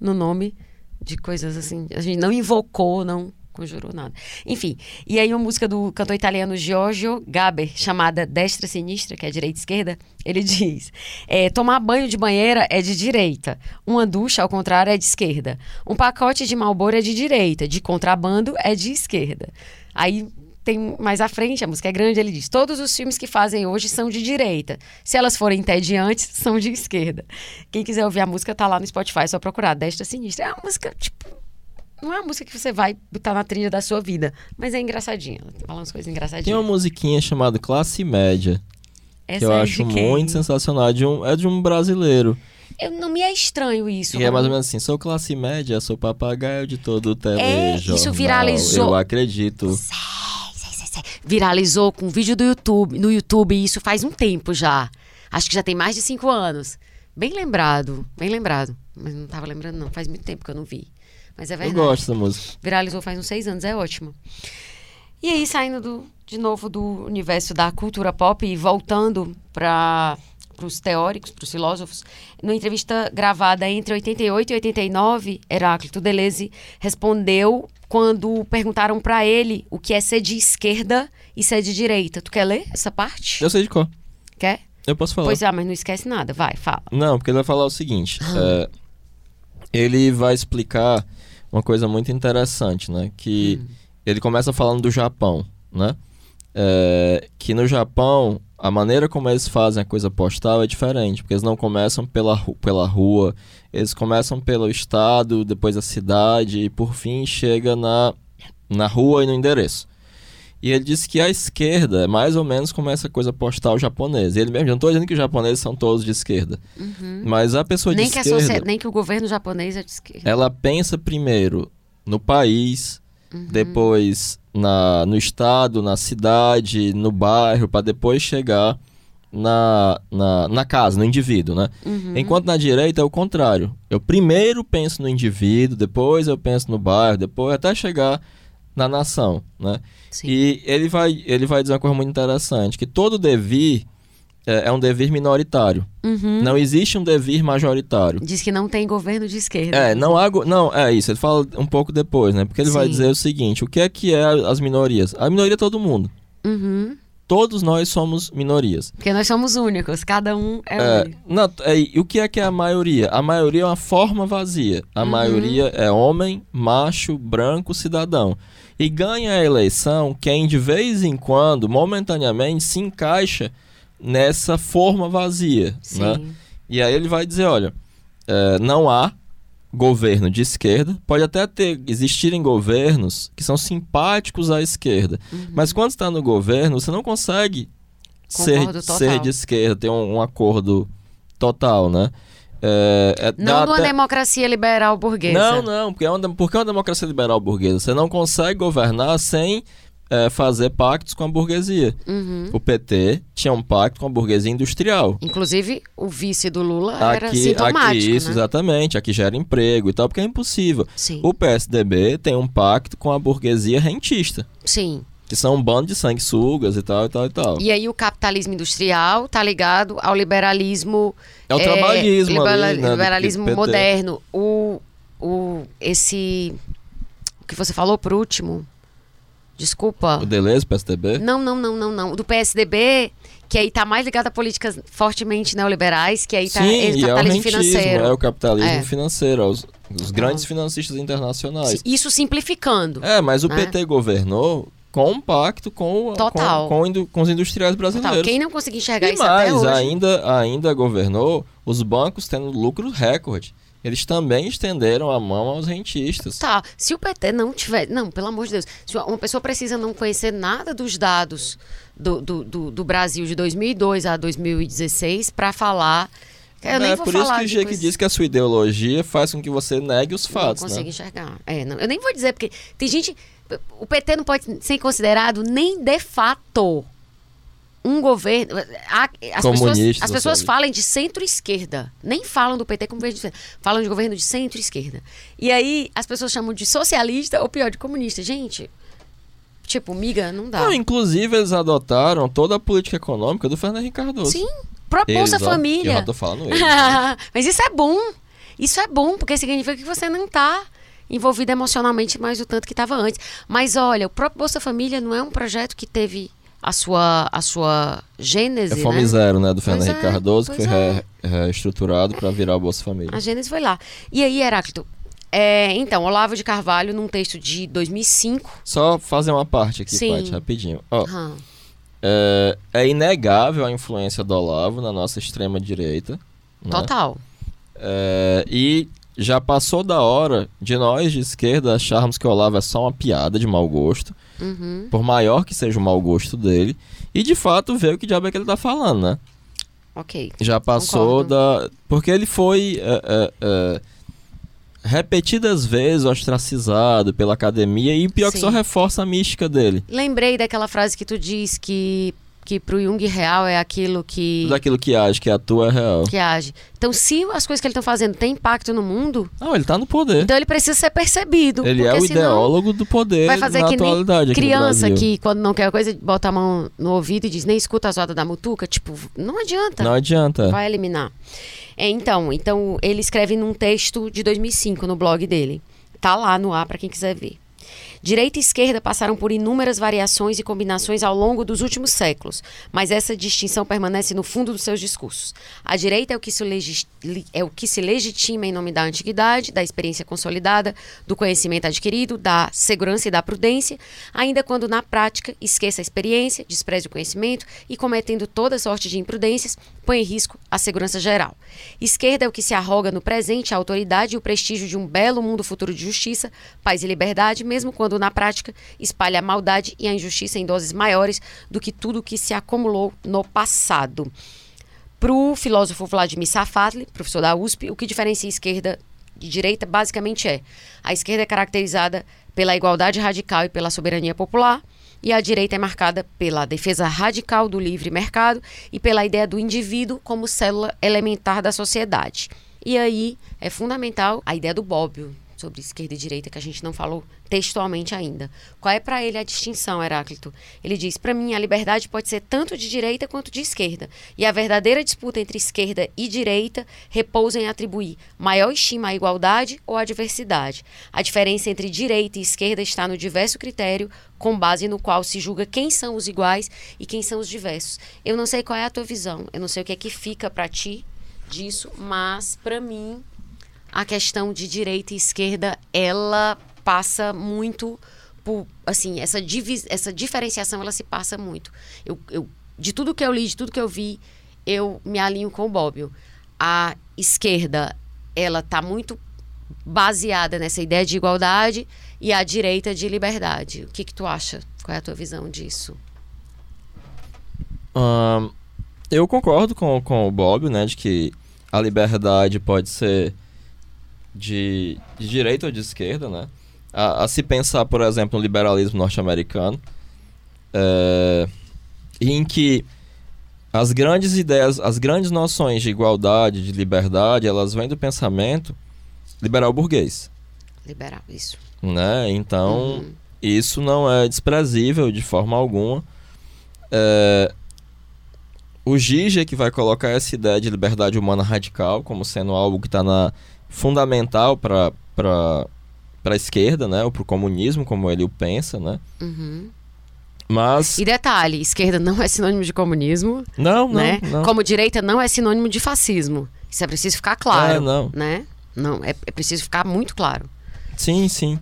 no nome de coisas assim. A gente não invocou, não conjurou nada. Enfim, e aí uma música do cantor italiano Giorgio Gaber, chamada Destra Sinistra, que é direita e esquerda, ele diz: é, tomar banho de banheira é de direita, uma ducha, ao contrário, é de esquerda. Um pacote de Marlboro é de direita, de contrabando é de esquerda. Aí tem mais à frente, a música é grande, ele diz: todos os filmes que fazem hoje são de direita. Se elas forem entediantes, são de esquerda. Quem quiser ouvir a música, tá lá no Spotify, é só procurar Desta Sinistra. É uma música, tipo. Não é uma música que você vai botar na trilha da sua vida, mas é engraçadinha. Fala umas coisas engraçadinhas. Tem uma musiquinha chamada Classe Média, Essa que eu é acho muito sensacional. De um, é de um brasileiro. Eu, não me é estranho isso. E é mais ou menos assim: sou classe média, sou papagaio de todo o É, telejornal. isso viralizou. Eu acredito. Sei, sei, sei, sei. Viralizou com um vídeo do YouTube, no YouTube, e isso faz um tempo já. Acho que já tem mais de cinco anos. Bem lembrado, bem lembrado. Mas não tava lembrando, não. Faz muito tempo que eu não vi. Mas é Eu verdade. gosto dessa música. Viralizou faz uns seis anos, é ótimo. E aí, saindo do- de novo do universo da cultura pop e voltando para os teóricos, para os filósofos, numa entrevista gravada entre 88 e 89, Heráclito Deleuze respondeu quando perguntaram para ele o que é ser de esquerda e ser de direita. Tu quer ler essa parte? Eu sei de cor. Quer? Eu posso falar. Pois é, mas não esquece nada. Vai, fala. Não, porque ele vai falar o seguinte: Ah. é, ele vai explicar uma coisa muito interessante, né? Que Hum. ele começa falando do Japão, né? É, que no Japão a maneira como eles fazem a coisa postal é diferente, porque eles não começam pela, pela rua, eles começam pelo estado, depois a cidade e por fim chega na, na rua e no endereço. E ele disse que a esquerda é mais ou menos como essa coisa postal japonesa. Ele mesmo, não estou dizendo que os japoneses são todos de esquerda, mas a pessoa Nem de que, a esquerda, socie- nem que o governo japonês é de esquerda. ela pensa primeiro no país, Uhum. depois na, no estado, na cidade, no bairro, para depois chegar na, na, na casa, no indivíduo, né? Uhum. Enquanto na direita é o contrário. Eu primeiro penso no indivíduo, depois eu penso no bairro, depois até chegar na nação, né? Sim. E ele vai, ele vai dizer uma coisa muito interessante, que todo devir é, é um devir minoritário. Uhum. Não existe um devir majoritário. Diz que não tem governo de esquerda. É, não há. Não, é isso. Ele fala um pouco depois, né? Porque ele vai Sim. dizer o seguinte: o que é que é as minorias? A minoria é todo mundo. Uhum. Todos nós somos minorias. Porque nós somos únicos, cada um é, É, único. é, e o que é que é a maioria? A maioria é uma forma vazia. A Uhum. maioria é homem, macho, branco, cidadão. E ganha a eleição quem de vez em quando, momentaneamente, se encaixa nessa forma vazia. Sim. Né? E aí ele vai dizer, olha, é, não há governo de esquerda, pode até ter existirem governos que são simpáticos à esquerda, Uhum. mas quando está no governo, você não consegue ser, total. ser de esquerda, ter um, um acordo total, né? É, é- Não numa até- democracia liberal burguesa. Não, não, porque é, uma, porque é uma democracia liberal burguesa. Você não consegue governar sem é, fazer pactos com a burguesia. Uhum. O PT tinha um pacto com a burguesia industrial. Inclusive, o vice do Lula era Aqui, sintomático, aqui isso, né? exatamente. Aqui gera emprego e tal, porque é impossível. Sim, O PSDB tem um pacto com a burguesia rentista, sim. Que são um bando de sanguessugas e tal, e tal, e tal. E aí o capitalismo industrial tá ligado ao liberalismo... É o trabalhismo libera- ali, né, liberalismo moderno. O, o, esse... O que você falou por último? Desculpa. O Deleuze, PSDB? Não, não, não, não, não. Do PSDB, que aí tá mais ligado a políticas fortemente neoliberais, que aí tá Sim, é o capitalismo rentismo, financeiro. é o capitalismo É. financeiro, é os, os grandes financistas internacionais. Isso simplificando. É, mas o né? PT governou com um pacto com, Total. com, com, com os industriais Total. brasileiros. Quem não conseguir enxergar e isso até mais, hoje... ainda, ainda governou os bancos tendo lucro recorde. Eles também estenderam a mão aos rentistas. Tá, se o PT não tiver. Não, pelo amor de Deus. Se uma pessoa precisa não conhecer nada dos dados do, do, do, do Brasil de 2002 a 2016 para falar. Eu nem é por isso que o Jake coisas- diz que a sua ideologia faz com que você negue os fatos, não consigo né? enxergar. É, não, eu nem vou dizer, porque tem gente. O PT não pode ser considerado nem de fato um governo. As pessoas, Comunista, as pessoas falam de centro-esquerda. Nem falam do PT como governo de centro. Falam de governo de centro-esquerda. E aí as pessoas chamam de socialista ou pior, de comunista. Gente, tipo, miga, não dá. Não, inclusive, eles adotaram toda a política econômica do Fernando Henrique Cardoso. Sim, Bolsa ó, Família. Eu já tô falando eles. né? Mas isso é bom. Isso é bom, porque significa que você não está envolvido emocionalmente mais do tanto que estava antes. Mas olha, o próprio Bolsa Família não é um projeto que teve a sua, a sua gênese, É Fome né? Zero, né? Do Fernando Pois Henrique é, Cardoso, que foi é. re- reestruturado para virar o Bolsa Família. A gênese foi lá. E aí, Heráclito, É, então, Olavo de Carvalho, num texto de 2005. Só fazer uma parte aqui, Sim. Paty, rapidinho. Ó, Aham. é, é inegável a influência do Olavo na nossa extrema-direita. né? Total. É, e já passou da hora de nós de esquerda acharmos que o Olavo é só uma piada de mau gosto, Uhum. por maior que seja o mau gosto dele, e de fato ver o que diabo é que ele tá falando, né? Ok. Já passou Concordo. da. Porque ele foi é, é, é, repetidas vezes ostracizado pela academia, e pior que Sim. só reforça a mística dele. Lembrei daquela frase que tu diz que, que pro Jung real é aquilo que, Tudo aquilo que age, que atua é real. que age. Então, se as coisas que ele tá fazendo têm impacto no mundo, Não, ele tá no poder. então ele precisa ser percebido. Ele é o ideólogo do poder Vai fazer na que nem criança que, quando não quer coisa, bota a mão no ouvido e diz, nem escuta a zoada da mutuca. Tipo, não adianta. Não adianta. Vai eliminar. É, então, então, ele escreve num texto de 2005 no blog dele. Tá lá no ar para quem quiser ver. Direita e esquerda passaram por inúmeras variações e combinações ao longo dos últimos séculos, mas essa distinção permanece no fundo dos seus discursos. A direita é o que se, é o que se legitima em nome da antiguidade, da experiência consolidada, do conhecimento adquirido, da segurança e da prudência, ainda quando na prática esqueça a experiência, despreze o conhecimento e, cometendo toda sorte de imprudências, põe em risco a segurança geral. Esquerda é o que se arroga no presente a autoridade e o prestígio de um belo mundo futuro de justiça, paz e liberdade, mesmo quando na prática espalha a maldade e a injustiça em doses maiores do que tudo que se acumulou no passado. Para o filósofo Vladimir Safatli, professor da USP, o que diferencia esquerda de direita basicamente é: a esquerda é caracterizada pela igualdade radical e pela soberania popular, e a direita é marcada pela defesa radical do livre mercado e pela ideia do indivíduo como célula elementar da sociedade. E aí é fundamental a ideia do Bobbio sobre esquerda e direita que a gente não falou textualmente ainda. Qual é para ele a distinção, Heráclito? Ele diz: para mim a liberdade pode ser tanto de direita quanto de esquerda, e a verdadeira disputa entre esquerda e direita repousa em atribuir maior estima à igualdade ou à diversidade. A diferença entre direita e esquerda está no diverso critério com base no qual se julga quem são os iguais e quem são os diversos. Eu não sei qual é a tua visão, eu não sei o que é que fica para ti disso, mas para mim a questão de direita e esquerda, ela passa muito por, assim, essa, essa diferenciação, ela se passa muito. Eu, eu, de tudo que eu li, de tudo que eu vi, eu me alinho com o Bobbio. A esquerda, ela tá muito baseada nessa ideia de igualdade e a direita de liberdade. O que que tu acha? Qual é a tua visão disso? Eu concordo com, com o Bob, né, de que a liberdade pode ser de, de direita ou de esquerda, né? A, a se pensar, por exemplo, no liberalismo norte-americano, é, em que as grandes ideias, as grandes noções de igualdade, de liberdade, elas vêm do pensamento liberal burguês, Liberal, isso. né? Então, Uhum. isso não é desprezível de forma alguma. É, o Gigi é que vai colocar essa ideia de liberdade humana radical como sendo algo que está na fundamental para para a esquerda, né, ou para o comunismo, como ele o pensa, né? Uhum. Mas E detalhe, esquerda não é sinônimo de comunismo, não, não, né? não. Como direita não é sinônimo de fascismo. Isso é preciso ficar claro, É, não. né? Não, é, é preciso ficar muito claro. Sim, sim.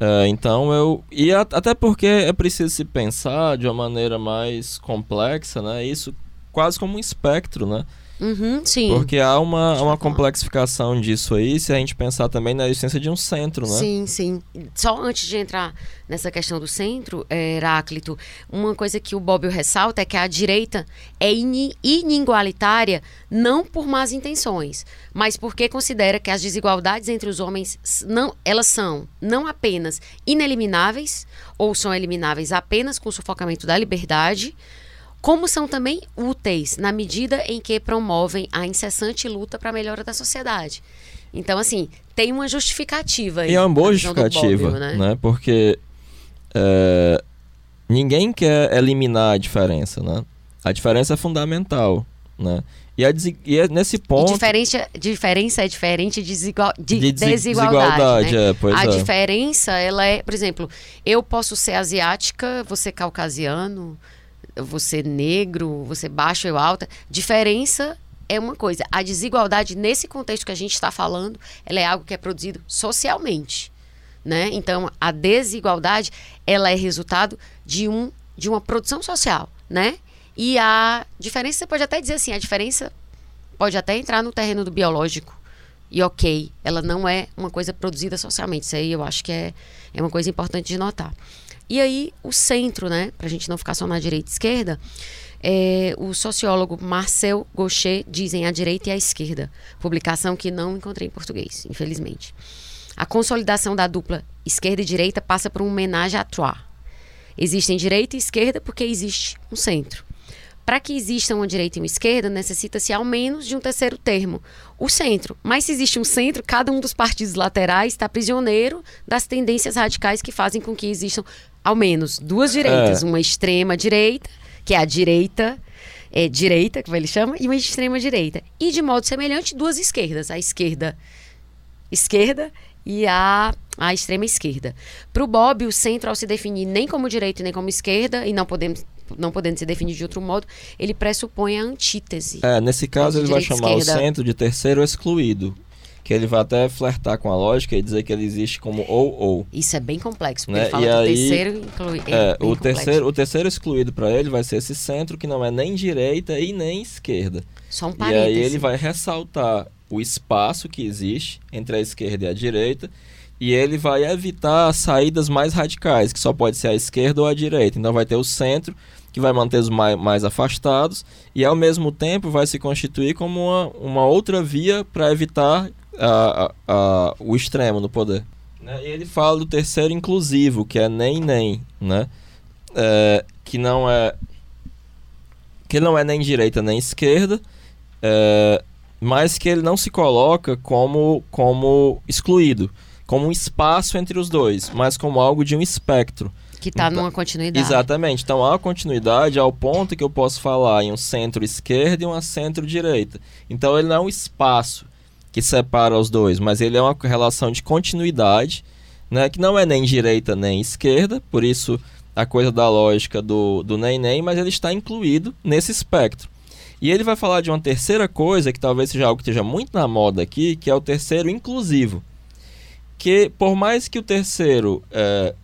É, então eu e a- até porque é preciso se pensar de uma maneira mais complexa, né? Isso quase como um espectro, né? Uhum, sim. Porque há uma, uma falar. complexificação disso aí se a gente pensar também na existência de um centro, né? Sim, sim. Só antes de entrar nessa questão do centro, é, Heráclito, uma coisa que o Bobbio ressalta é que a direita é ini- inigualitária não por más intenções, mas porque considera que as desigualdades entre os homens não, elas são não apenas inelimináveis ou são elimináveis apenas com o sufocamento da liberdade, como são também úteis na medida em que promovem a incessante luta para a melhora da sociedade. Então, assim, tem uma justificativa aí. E é uma boa justificativa, né? né? Porque é, ninguém quer eliminar a diferença, né? A diferença é fundamental, né? E, a desi- e é nesse E ponto diferença, diferença é diferente de, desigual, de, de desi- desigualdade. desigualdade, né? é, pois a é. diferença, ela é, por exemplo, eu posso ser asiática, você caucasiano, você negro, você baixo, eu alta. Diferença é uma coisa. A desigualdade, nesse contexto que a gente está falando, ela é algo que é produzido socialmente. Né? Então, a desigualdade, ela é resultado de, um, de uma produção social, né? E a diferença, você pode até dizer assim, a diferença pode até entrar no terreno do biológico. E ok, ela não é uma coisa produzida socialmente. Isso aí eu acho que é, é uma coisa importante de notar. E aí, o centro, né? Pra gente não ficar só na direita e esquerda, é, o sociólogo Marcel Gaucher dizem a direita e a esquerda. Publicação que não encontrei em português, infelizmente. A consolidação da dupla esquerda e direita passa por uma homenagem a Trois. Existem direita e esquerda porque existe um centro. Para que exista uma direita e uma esquerda, necessita-se ao menos de um terceiro termo, o centro. Mas se existe um centro, cada um dos partidos laterais está prisioneiro das tendências radicais que fazem com que existam ao menos duas direitas, é. uma extrema direita, que é a direita é, direita, que ele chama, e uma extrema direita. E de modo semelhante, duas esquerdas, a esquerda esquerda e a a extrema esquerda. Para o Bob, o centro, ao se definir nem como direita nem como esquerda, e não podemos não podendo ser definido de outro modo, ele pressupõe a antítese. É, nesse caso ele vai chamar o centro de terceiro excluído. Que ele vai até flertar com a lógica e dizer que ele existe como ou ou. Isso é bem complexo, porque né? ele fala e que aí, o terceiro inclui. É, é o, terceiro, o terceiro excluído para ele vai ser esse centro que não é nem direita e nem esquerda. Só um parêntese. E aí ele vai ressaltar o espaço que existe entre a esquerda e a direita e ele vai evitar saídas mais radicais, que só pode ser a esquerda ou a direita. Então vai ter o centro, que vai manter os mais, mais afastados, e ao mesmo tempo vai se constituir como uma, uma outra via para evitar a, a, o extremo no poder. Né? E ele fala do terceiro inclusivo, que é nem nem, né? É, que não é que não é nem direita nem esquerda, é, mas que ele não se coloca como, como excluído como um espaço entre os dois, mas como algo de um espectro. Que está então, numa continuidade. Exatamente. Então há continuidade ao ponto que eu posso falar em um centro-esquerda e uma centro-direita. Então ele não é um espaço que separa os dois, mas ele é uma relação de continuidade, né, que não é nem direita nem esquerda, por isso a coisa da lógica do, do nem nem, mas ele está incluído nesse espectro. E ele vai falar de uma terceira coisa, que talvez seja algo que esteja muito na moda aqui, que é o terceiro inclusivo que por mais que o terceiro é,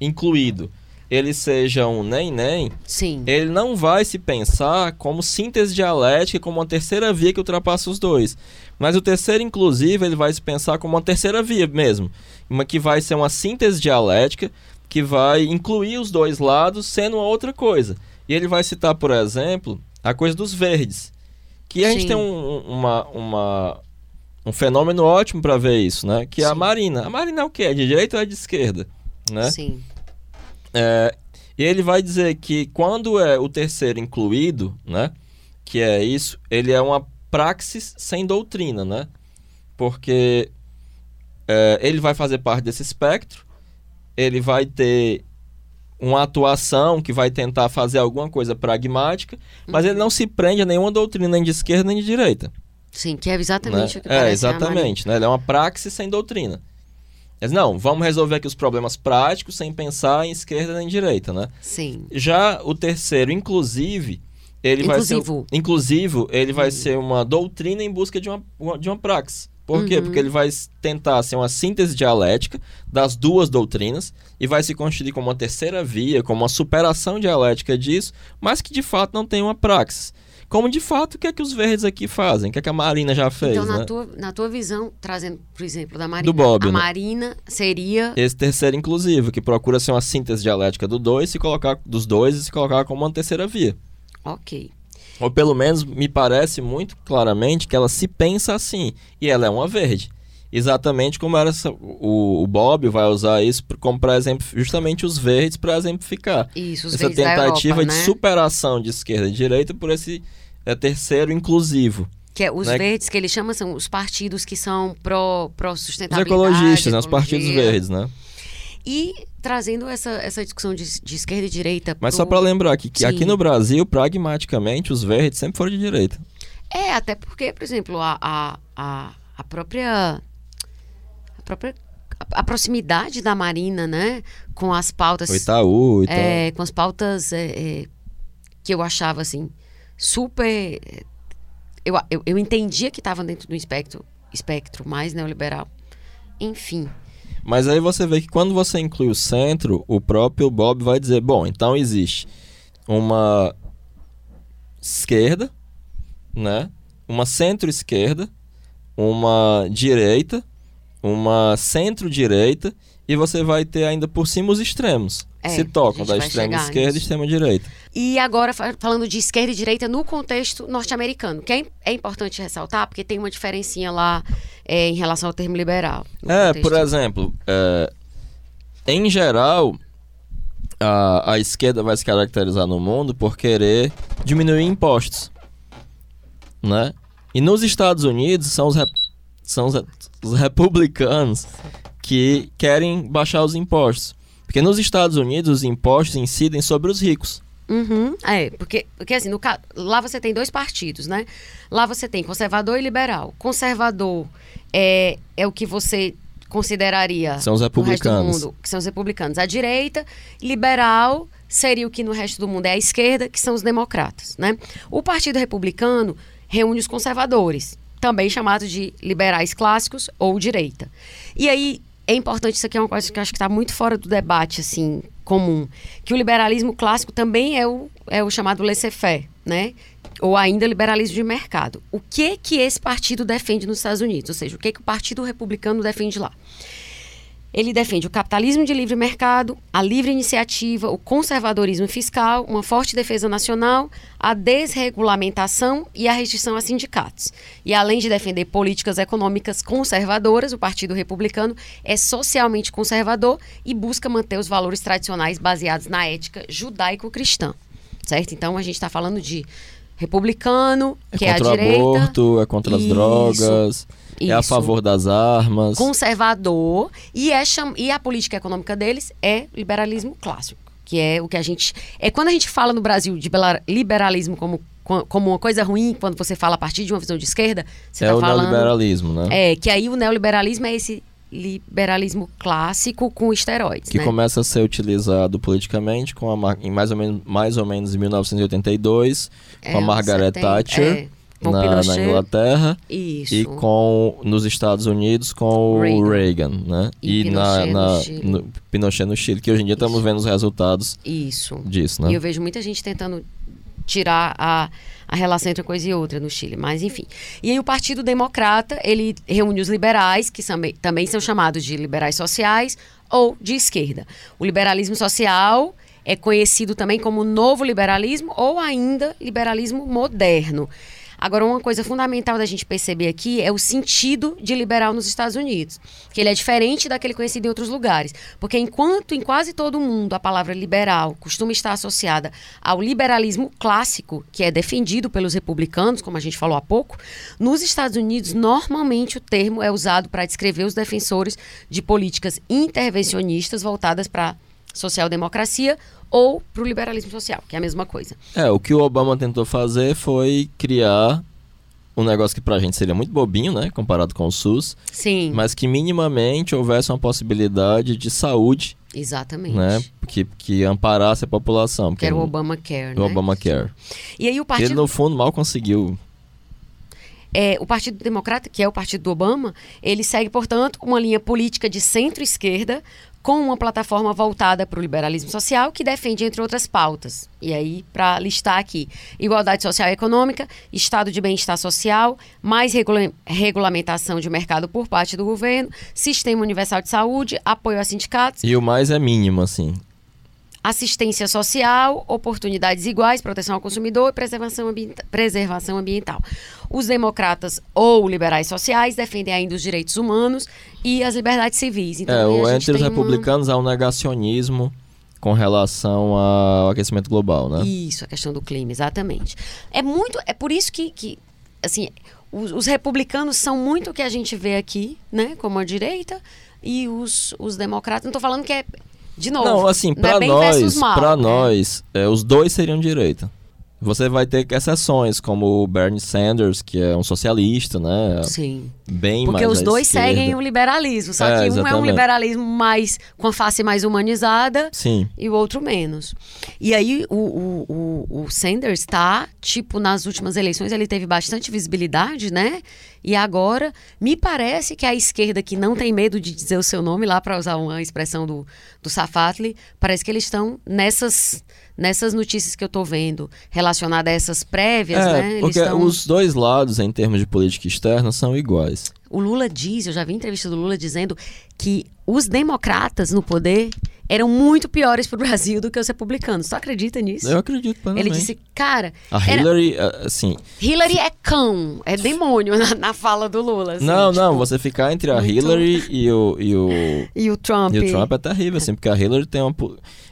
incluído ele seja um nem nem, Sim. ele não vai se pensar como síntese dialética, como uma terceira via que ultrapassa os dois. Mas o terceiro inclusive ele vai se pensar como uma terceira via mesmo, uma que vai ser uma síntese dialética que vai incluir os dois lados sendo uma outra coisa. E ele vai citar, por exemplo, a coisa dos verdes, que a Sim. gente tem um, uma, uma um fenômeno ótimo para ver isso, né? Que Sim. é a Marina. A Marina é o quê? É de direita ou é de esquerda? Né? Sim. É, e ele vai dizer que quando é o terceiro incluído, né? Que é isso, ele é uma praxis sem doutrina, né? Porque é, ele vai fazer parte desse espectro, ele vai ter uma atuação que vai tentar fazer alguma coisa pragmática, mas ele não se prende a nenhuma doutrina nem de esquerda nem de direita. Sim, que é exatamente né? o que É, exatamente. Né? Ele é uma praxis sem doutrina. Mas não, vamos resolver aqui os problemas práticos sem pensar em esquerda nem direita, né? Sim. Já o terceiro, inclusive, ele inclusivo. vai ser inclusivo, ele vai uhum. ser uma doutrina em busca de uma, de uma praxis. Por quê? Uhum. Porque ele vai tentar ser uma síntese dialética das duas doutrinas e vai se constituir como uma terceira via, como uma superação dialética disso, mas que de fato não tem uma praxis. Como de fato o que é que os verdes aqui fazem, o que é que a Marina já fez. Então, na, né? tua, na tua visão, trazendo, por exemplo, da Marina. Do Bob, a né? Marina seria. Esse terceiro inclusivo, que procura ser uma síntese dialética do dois, se colocar, dos dois e se colocar como uma terceira via. Ok. Ou pelo menos me parece muito claramente que ela se pensa assim. E ela é uma verde. Exatamente como era essa, o, o Bob vai usar isso como para exemplo justamente os verdes para exemplificar isso, os essa tentativa Europa, de né? superação de esquerda e direita por esse é, terceiro inclusivo. Que é, os né? verdes que ele chama são os partidos que são pró, pró. Os ecologistas, né? os partidos verdes, né? E trazendo essa, essa discussão de, de esquerda e direita. Mas pro... só para lembrar aqui, que Sim. aqui no Brasil, pragmaticamente, os verdes sempre foram de direita. É, até porque, por exemplo, a, a, a, a própria. A própria a proximidade da Marina, né, com as pautas, o Itaú, Itaú. É, com as pautas é, é, que eu achava assim super eu, eu, eu entendia que estava dentro do espectro, espectro mais neoliberal. Enfim. Mas aí você vê que quando você inclui o centro, o próprio Bob vai dizer: bom, então existe uma esquerda, né? Uma centro-esquerda, uma direita, uma centro-direita e você vai ter ainda por cima os extremos. É, se tocam da extrema esquerda e extrema direita. E agora, fa- falando de esquerda e direita no contexto norte-americano, que é, é importante ressaltar, porque tem uma diferencinha lá é, em relação ao termo liberal. É, contexto- por exemplo, é, em geral, a, a esquerda vai se caracterizar no mundo por querer diminuir impostos, né? E nos Estados Unidos são os, rep- são os, re- os republicanos que querem baixar os impostos. Porque nos Estados Unidos os impostos incidem sobre os ricos. Uhum, é, porque, porque assim, no, lá você tem dois partidos, né? Lá você tem conservador e liberal. Conservador é, é o que você consideraria São os republicanos. mundo, que são os republicanos. A direita, liberal seria o que no resto do mundo é a esquerda, que são os democratas, né? O Partido Republicano reúne os conservadores, também chamados de liberais clássicos ou direita. E aí é importante isso aqui é uma coisa que acho que está muito fora do debate assim comum, que o liberalismo clássico também é o, é o chamado laissez-faire, né? Ou ainda liberalismo de mercado. O que que esse partido defende nos Estados Unidos? Ou seja, o que que o Partido Republicano defende lá? Ele defende o capitalismo de livre mercado, a livre iniciativa, o conservadorismo fiscal, uma forte defesa nacional, a desregulamentação e a restrição a sindicatos. E além de defender políticas econômicas conservadoras, o Partido Republicano é socialmente conservador e busca manter os valores tradicionais baseados na ética judaico-cristã. Certo? Então a gente está falando de republicano, É que é a contra o direita. aborto, é contra as Isso, drogas, é a isso. favor das armas. conservador e, é cham... e a política econômica deles é liberalismo clássico, que é o que a gente. É quando a gente fala no Brasil de liberalismo como, como uma coisa ruim, quando você fala a partir de uma visão de esquerda, você é está o falando. neoliberalismo, né? É, que aí o neoliberalismo é esse liberalismo clássico com esteroides. que né? começa a ser utilizado politicamente com a, em mais ou menos, mais ou menos em 1982 É, com a Margaret 70, Thatcher é, com na, Pinochet. na Inglaterra Isso. e com nos Estados Unidos com o Reagan. Reagan, né? E na, Pinochet no na- Chile. no- Pinochet no Chile, que hoje em dia estamos vendo os resultados Isso. disso, né? E eu vejo muita gente tentando tirar a, a relação entre uma coisa e outra no Chile, mas enfim. E aí o Partido Democrata, ele reúne os liberais, que são- também são chamados de liberais sociais ou de esquerda. O liberalismo social é conhecido também como novo liberalismo ou ainda liberalismo moderno. Agora, uma coisa fundamental da gente perceber aqui é o sentido de liberal nos Estados Unidos, que ele é diferente daquele conhecido em outros lugares. Porque enquanto em quase todo mundo a palavra liberal costuma estar associada ao liberalismo clássico, que é defendido pelos republicanos, como a gente falou há pouco, nos Estados Unidos, normalmente o termo é usado para descrever os defensores de políticas intervencionistas voltadas para social-democracia ou para o liberalismo social, que é a mesma coisa. É, o que o Obama tentou fazer foi criar um negócio que pra gente seria muito bobinho, né, comparado com o SUS, Sim, mas que minimamente houvesse uma possibilidade de saúde, exatamente. né, que, que amparasse a população. Que era o Obamacare, o né? Obamacare. E aí o Ele, partido, no fundo, mal conseguiu. é, o Partido Democrata, que é o partido do Obama, ele segue, portanto, uma linha política de centro-esquerda com uma plataforma voltada para o liberalismo social que defende, entre outras pautas. E aí, para listar aqui, igualdade social e econômica, estado de bem-estar social, mais regula- regulamentação de mercado por parte do governo, sistema universal de saúde, apoio a sindicatos, E o mais é mínimo, assim. Assistência social, oportunidades iguais, proteção ao consumidor e preservação, ambienta- preservação ambiental. Os democratas ou liberais sociais defendem ainda os direitos humanos e as liberdades civis. Então, é, entre os tem uma- republicanos há um negacionismo com relação ao aquecimento global, né? Isso, a questão do clima, exatamente. É muito, é por isso que, que assim, os, os republicanos são muito o que a gente vê aqui, né, como a direita, e os, os democratas, não estou falando que é, de novo, Não, assim, não é nós, mal, pra né? nós, é, os dois seriam direita. Você vai ter exceções, como o Bernie Sanders, que é um socialista, né? Sim. Bem Porque os dois esquerda. seguem o liberalismo, só É, que um é um exatamente. liberalismo mais com a face mais humanizada Sim. e o outro menos. E aí o, o, o, o Sanders está, tipo, nas últimas eleições ele teve bastante visibilidade, né? E agora, me parece que a esquerda, que não tem medo de dizer o seu nome, lá para usar uma expressão do, do Safatli, parece que eles estão nessas, nessas notícias que eu tô vendo, relacionadas a essas prévias, É, né? Porque estão... os dois lados, em termos de política externa, são iguais. O Lula diz, eu já vi entrevista do Lula dizendo que os democratas no poder eram muito piores para o Brasil do que os republicanos. Tu acredita nisso? Eu acredito plenamente. Ele disse, cara, A era- Hillary, eh, assim... Hillary é cão, é demônio na, na fala do Lula. assim, não, não, tipo, você ficar entre a muito- Hillary e o, e o, E o Trump. e o Trump é terrível, assim, porque a Hillary tem uma...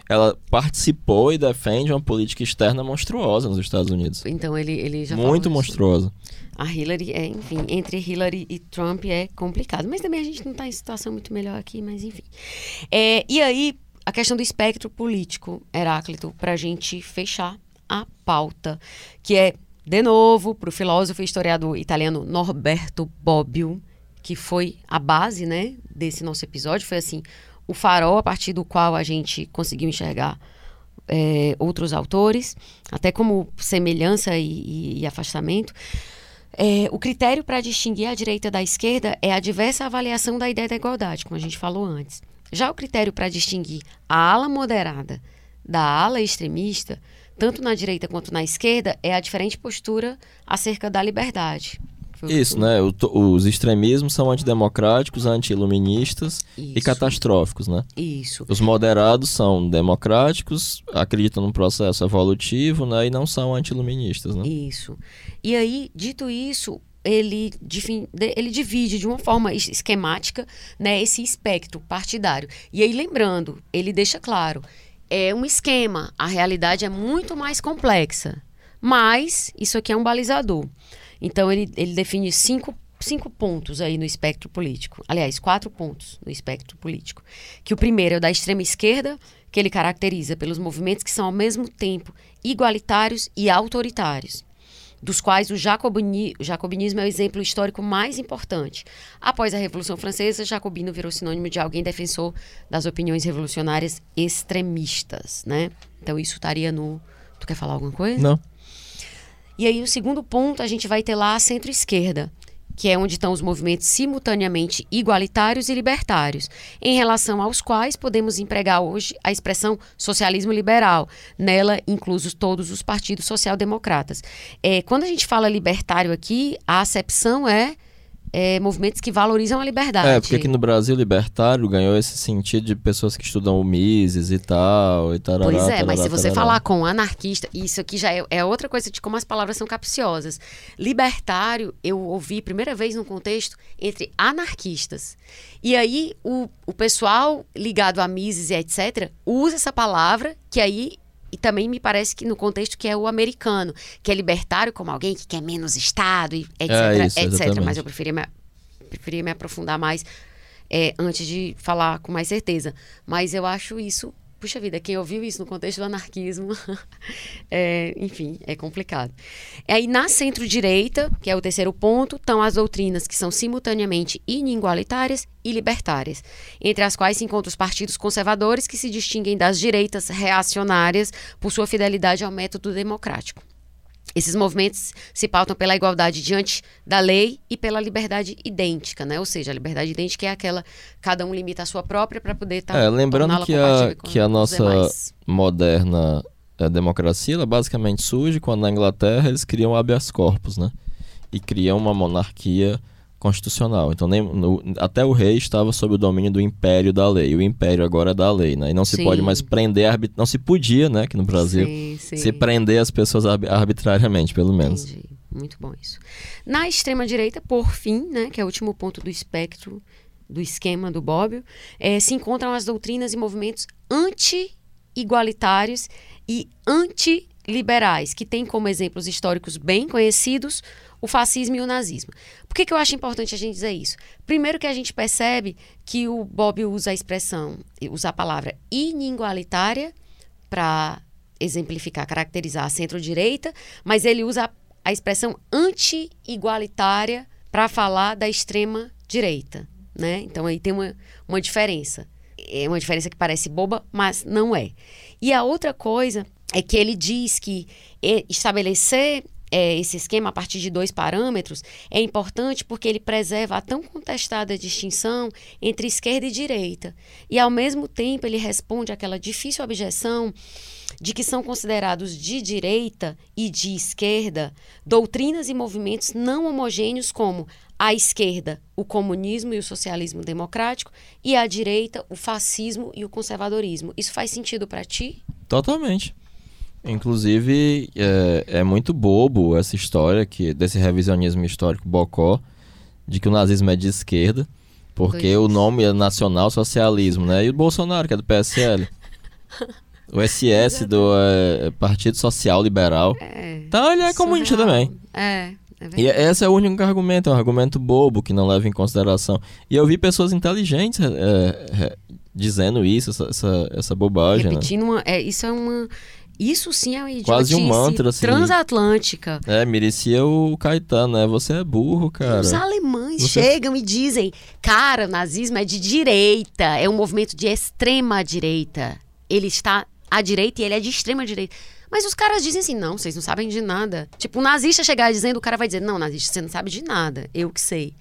Ela participou e defende uma política externa monstruosa nos Estados Unidos. Então ele, ele já Muito monstruosa. A Hillary, é, enfim, entre Hillary e Trump é complicado. Mas também a gente não está em situação muito melhor aqui, mas enfim. É, e aí, a questão do espectro político, Heráclito, para a gente fechar a pauta, que é, de novo, para o filósofo e historiador italiano Norberto Bobbio, que foi a base né, desse nosso episódio, foi assim, o farol a partir do qual a gente conseguiu enxergar é, outros autores, até como semelhança e, e- e afastamento. É, o critério para distinguir a direita da esquerda é a diversa avaliação da ideia da igualdade, como a gente falou antes. Já o critério para distinguir a ala moderada da ala extremista, tanto na direita quanto na esquerda, é a diferente postura acerca da liberdade. Foi Isso, né? O os extremismos são antidemocráticos, anti-iluministas e catastróficos, né? Isso. Os moderados são democráticos, acreditam num processo evolutivo, né? E não são anti-iluministas, né? Isso. E aí, dito isso, ele, ele divide de uma forma es- esquemática né, esse espectro partidário. E aí, lembrando, ele deixa claro, é um esquema, a realidade é muito mais complexa. Mas isso aqui é um balizador. Então, ele, ele define cinco, cinco pontos aí no espectro político. Aliás, quatro pontos no espectro político. Que o primeiro é o da extrema esquerda, que ele caracteriza pelos movimentos que são ao mesmo tempo igualitários e autoritários dos quais o, jacobini- o jacobinismo é o exemplo histórico mais importante. Após a Revolução Francesa, jacobino virou sinônimo de alguém defensor das opiniões revolucionárias extremistas, né? Então isso estaria no... Tu quer falar alguma coisa? Não. E aí, o segundo ponto, a gente vai ter lá a centro-esquerda, que é onde estão os movimentos simultaneamente igualitários e libertários, em relação aos quais podemos empregar hoje a expressão socialismo liberal, nela inclusos todos os partidos social-democratas. É, quando a gente fala libertário aqui, a acepção é, é movimentos que valorizam a liberdade. É, porque aqui no Brasil, libertário ganhou esse sentido de pessoas que estudam o Mises e tal, e tarará, Pois é, mas tarará, se você tarará. falar com anarquista, isso aqui já é, é outra coisa de como as palavras são capciosas. Libertário, eu ouvi primeira vez num contexto entre anarquistas. E aí o, o pessoal ligado a Mises e etc. usa essa palavra, que aí. E também me parece que no contexto que é o americano, que é libertário como alguém que quer menos Estado, e etc, É isso, etc. exatamente. Mas eu preferia me, preferia me aprofundar mais é, antes de falar com mais certeza. Mas eu acho isso, puxa vida, quem ouviu isso no contexto do anarquismo, é, enfim, é complicado. Aí na centro-direita, que é o terceiro ponto, estão as doutrinas que são simultaneamente inigualitárias e libertárias, entre as quais se encontram os partidos conservadores que se distinguem das direitas reacionárias por sua fidelidade ao método democrático. Esses movimentos se pautam pela igualdade diante da lei e pela liberdade idêntica, né? Ou seja, a liberdade idêntica é aquela cada um limita a sua própria para poder estar É, lembrando que a, que a nossa moderna eh, democracia, ela basicamente surge quando na Inglaterra eles criam habeas corpus, né? E criam uma monarquia constitucional. Então, nem, no- até o rei estava sob o domínio do império da lei. O império agora é da lei, né? E não se Sim. pode mais prender, não se podia, né, aqui no Brasil, sim, sim. se prender as pessoas arbi- arbitrariamente, pelo menos. Entendi. Muito bom isso. Na extrema-direita, por fim, né, que é o último ponto do espectro do esquema do Bobbio, eh, se encontram as doutrinas e movimentos anti-igualitários e anti-liberais, que têm como exemplos históricos bem conhecidos o fascismo e o nazismo. Por que, que eu acho importante a gente dizer isso? Primeiro que a gente percebe que o Bobbio usa a expressão, usa a palavra inigualitária para exemplificar, caracterizar a centro-direita, mas ele usa a, expressão anti-igualitária para falar da extrema-direita. Né? Então aí tem uma, uma diferença. É uma diferença que parece boba, mas não é. E a outra coisa é que ele diz que estabelecer é, esse esquema a partir de dois parâmetros é importante porque ele preserva a tão contestada distinção entre esquerda e direita. E, ao mesmo tempo, ele responde àquela difícil objeção de que são considerados de direita e de esquerda doutrinas e movimentos não homogêneos como a esquerda, o comunismo e o socialismo democrático, e a direita, o fascismo e o conservadorismo. Isso faz sentido para ti? Totalmente. Inclusive, é, é, muito bobo essa história que, desse revisionismo histórico bocó, de que o nazismo é de esquerda, porque o nome é nacional socialismo, né? E o Bolsonaro, que é do PSL. o SS do é, Partido Social Liberal. É, então ele é comunista também. É. É e esse é o único argumento, é um argumento bobo que não leva em consideração. E eu vi pessoas inteligentes é, é, dizendo isso, essa, essa, essa bobagem. Né? Repetindo, né? uma, é, isso é uma isso sim é uma Quase um mantra, assim. transatlântica. É, merecia o Caetano, né? Você é burro, cara. Os alemães Você... chegam e dizem, cara, o nazismo é de direita, é um movimento de extrema direita. Ele está à direita e ele é de extrema direita. Mas os caras dizem assim, não, vocês não sabem de nada. Tipo, um nazista chegar dizendo, o cara vai dizer, não, nazista, você não sabe de nada, eu que sei.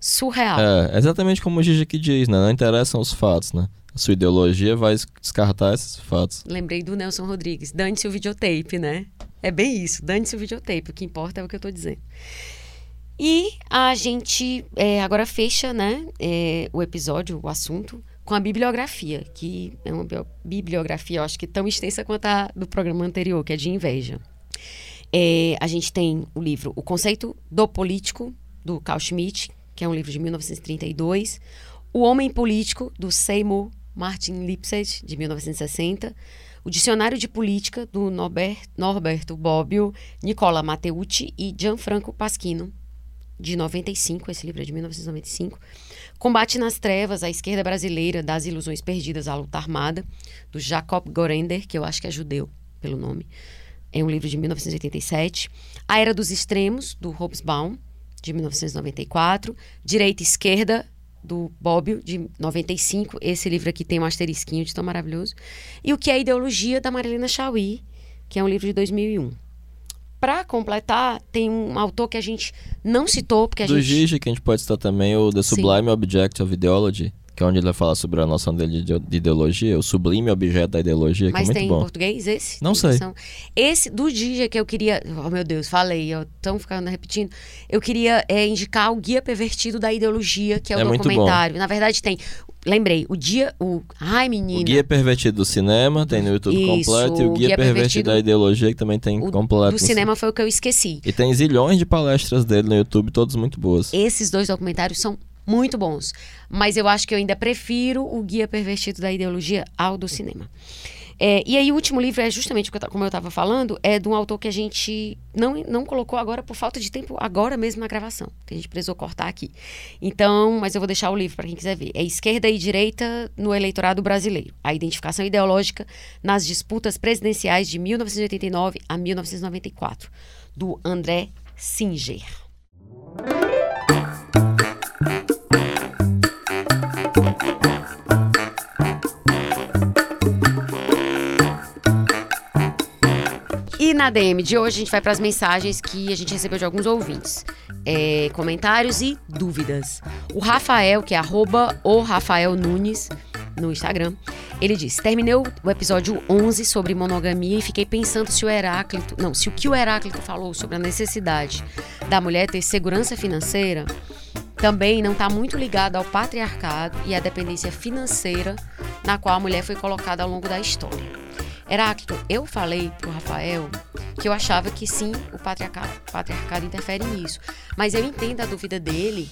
Surreal. É, exatamente como o Gigi que diz, né? Não interessam os fatos, né? Sua ideologia vai descartar esses fatos. Lembrei do Nelson Rodrigues. Dane-se o videotape, né? É bem isso. Dane-se o videotape. O que importa é o que eu estou dizendo. E a gente é, agora fecha né, é, o episódio, o assunto, com a bibliografia, que é uma bibliografia, eu acho que tão extensa quanto a do programa anterior, que é de inveja. É, a gente tem o livro O Conceito do Político, do Carl Schmitt, que é um livro de 1932. O Homem Político, do Seymour Martin Lipset, de 1960, o Dicionário de Política, do Norbert, Norberto Bobbio, Nicola Matteucci e Gianfranco Pasquino, de 95, esse livro é de 1995. Combate nas Trevas, a Esquerda Brasileira, das Ilusões Perdidas à Luta Armada, do Jacob Gorender, que eu acho que é judeu, pelo nome. É um livro de 1987. A Era dos Extremos, do Hobsbawm, de 1994. Direita e Esquerda, do Bobbio, de 95. Esse livro aqui tem um asterisquinho de tão maravilhoso. E o que é a Ideologia, da Marilena Chauí, que é um livro de 2001. Para completar, tem um autor que a gente não citou, porque a do gente... Do Gigi, que a gente pode citar também, o The Sublime Sim. Object of Ideology, que é onde ele vai falar sobre a noção dele de, de ideologia, o sublime objeto da ideologia, Mas que é muito bom. em português esse? Não sei. Esse do Dija que eu queria... Oh, meu Deus, falei, eu tão ficando repetindo. Eu queria é, indicar o Guia Pervertido da Ideologia, que é o é documentário. Na verdade tem... Lembrei, o dia... O, ai, menina. O Guia Pervertido do Cinema, tem no YouTube Isso, completo. E o Guia, Guia Pervertido, Pervertido da Ideologia, que também tem o, completo. Do cinema foi o que eu esqueci. E tem zilhões de palestras dele no YouTube, todas muito boas. Esses dois documentários são muito bons. Mas eu acho que eu ainda prefiro o Guia Pervertido da Ideologia ao do cinema. É, e aí o último livro é justamente, como eu estava falando, é de um autor que a gente não, não colocou agora por falta de tempo, agora mesmo na gravação, que a gente precisou cortar aqui. Então, mas eu vou deixar o livro para quem quiser ver. É Esquerda e Direita no Eleitorado Brasileiro. A identificação ideológica nas disputas presidenciais de 1989 a 1994, do André Singer. Na DM de hoje a gente vai para as mensagens que a gente recebeu de alguns ouvintes. É, comentários e dúvidas. O Rafael, que é arroba o Rafael Nunes no Instagram, ele diz: Terminei o episódio 11 sobre monogamia e fiquei pensando se o Heráclito. Não, se o que o Heráclito falou sobre a necessidade da mulher ter segurança financeira também não está muito ligado ao patriarcado e à dependência financeira na qual a mulher foi colocada ao longo da história. Heráclito, eu falei pro Rafael que eu achava que sim, o patriarcado, patriarcado interfere nisso. Mas eu entendo a dúvida dele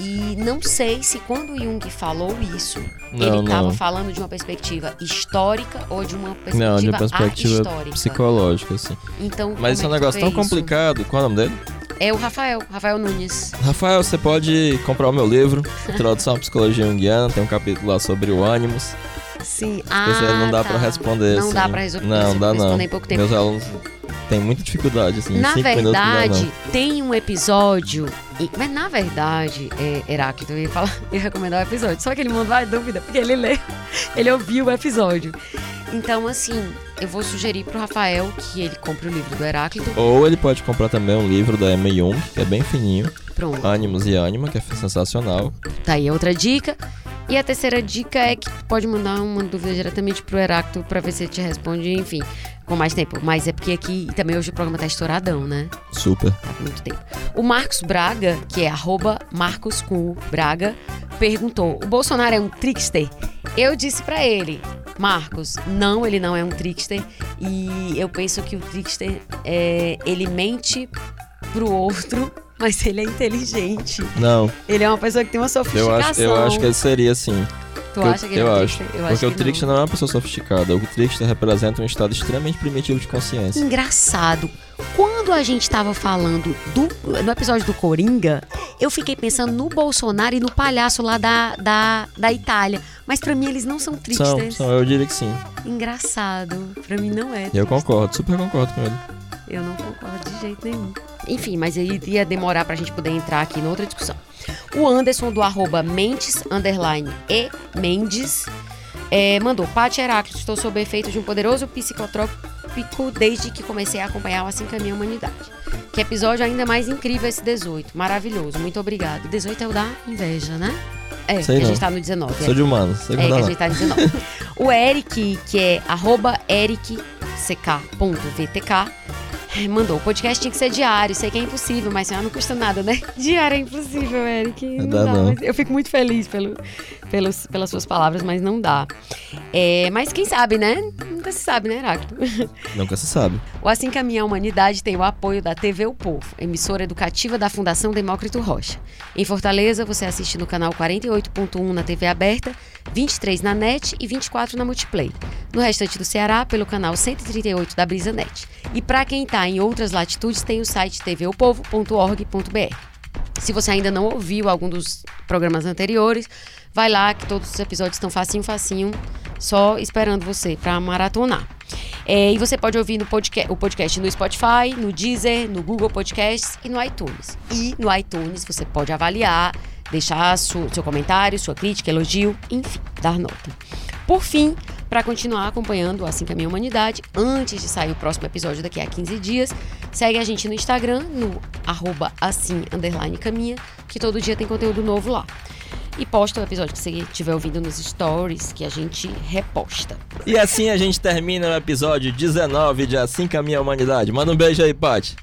e não sei se quando Jung falou isso, não, ele estava falando de uma perspectiva histórica ou de uma perspectiva Não, de uma perspectiva psicológica, assim. Então, Mas esse é um negócio tão isso? complicado. Qual é o nome dele? É o Rafael, Rafael Nunes. Rafael, você pode comprar o meu livro, Introdução à Psicologia Junguiana, tem um capítulo lá sobre o ânimos. Sim. Ah, você não dá tá. pra responder. Não dá assim. pra resolver. Não, dá não. em pouco tempo. Meus alunos têm muita dificuldade, assim. Na minutos não dá, verdade, não. tem um episódio. e- Mas na verdade, é, Heráclito, eu ia, falar, ia recomendar o episódio. Só que ele mandou a dúvida, porque ele leu, ele ouviu o episódio. Então, assim, eu vou sugerir pro Rafael que ele compre o livro do Heráclito. Ou ele pode comprar também um livro da Emma Jung, que é bem fininho. Pronto. Ânimos e Ânima, que é sensacional. Tá aí outra dica. E a terceira dica é que pode mandar uma dúvida diretamente pro Heráclito pra ver se ele te responde, enfim, com mais tempo. Mas é porque aqui também hoje o programa tá estouradão, né? Super. Tá com muito tempo. O Marcos Braga, que é arroba Marcos com Braga, perguntou: o Bolsonaro é um trickster? Eu disse pra ele, Marcos, não, ele não é um trickster. E eu penso que o trickster é, ele mente pro outro, mas ele é inteligente. Não, Ele é uma pessoa que tem uma eu sofisticação. acho, eu acho que ele seria assim. Tu eu, acha que ele eu é acho. Eu Porque acho o trickster não é uma pessoa sofisticada. O trickster representa um estado extremamente primitivo de consciência. Engraçado. Quando a gente tava falando do, no episódio do Coringa, eu fiquei pensando no Bolsonaro e no palhaço lá da, da, da Itália. Mas pra mim eles não são São, tricksters. são, eu diria que sim. Engraçado. Pra mim não é. Eu concordo, super concordo com ele. Eu não concordo de jeito nenhum. Enfim, mas aí ia demorar pra gente poder entrar aqui em outra discussão. O Anderson do arroba Mentes, underline e Mendes, é, mandou, Paty Heráclito, estou sob efeito de um poderoso psicotrópico desde que comecei a acompanhar o Assim Caminha a Humanidade. Que episódio ainda mais incrível esse 18. Maravilhoso, muito obrado. 18 é o da inveja, né? É, Sei que a não. gente tá no 19. é. Sou de humanos, sei É, que a lá. gente tá dizendo. o Eric, que é arroba ericck.vtk, mandou. O podcast tinha que ser diário. Sei que é impossível, mas não custa nada, né? Diário é impossível, Eric. Não, dá, dá, não. mas eu fico muito feliz pelo, pelos, pelas suas palavras, mas não dá. É, mas quem sabe, né? Nunca se sabe, né, Heráclito? Nunca se sabe. O Assim Caminha a Humanidade tem o apoio da TV O Povo, emissora educativa da Fundação Demócrito Rocha. Em Fortaleza, você assiste no canal 48.1 na TV aberta, 23 na NET e 24 na Multiplay. No restante do Ceará, pelo canal 138 da Brisa Net. E para quem está em outras latitudes, tem o site tvopovo.org.br. Se você ainda não ouviu algum dos programas anteriores, vai lá que todos os episódios estão facinho, facinho, só esperando você para maratonar. É, e você pode ouvir no podca o podcast no Spotify, no Deezer, no Google Podcasts e no iTunes. E no iTunes você pode avaliar, deixar su- seu comentário, sua crítica, elogio, enfim, dar nota. Por fim, para continuar acompanhando Assim Caminha a Humanidade, antes de sair o próximo episódio daqui a 15 dias, segue a gente no Instagram, no arroba assim, caminha, que todo dia tem conteúdo novo lá. E posta o episódio que você estiver ouvindo nos stories, que a gente reposta. E assim a gente termina o episódio 19 de Assim Caminha a Humanidade. Manda um beijo aí, Paty.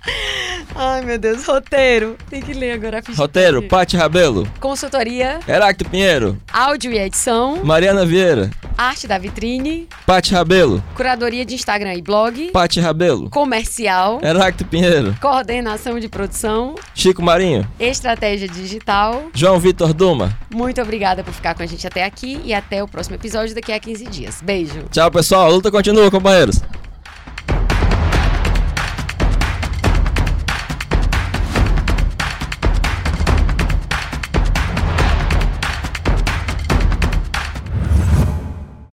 Ai, meu Deus, roteiro. Tem que ler agora a ficha. Roteiro, Paty Rabelo. Consultoria, Heráclito Pinheiro. áudio e edição, Mariana Vieira. arte da vitrine, Paty Rabelo. curadoria de Instagram e blog, Paty Rabelo. comercial, Heráclito Pinheiro. coordenação de produção, Chico Marinho. estratégia digital. João Vitor Duma. Muito obrigada por ficar com a gente até aqui e até o próximo episódio daqui a 15 dias. Beijo. Tchau, pessoal. A luta continua, companheiros.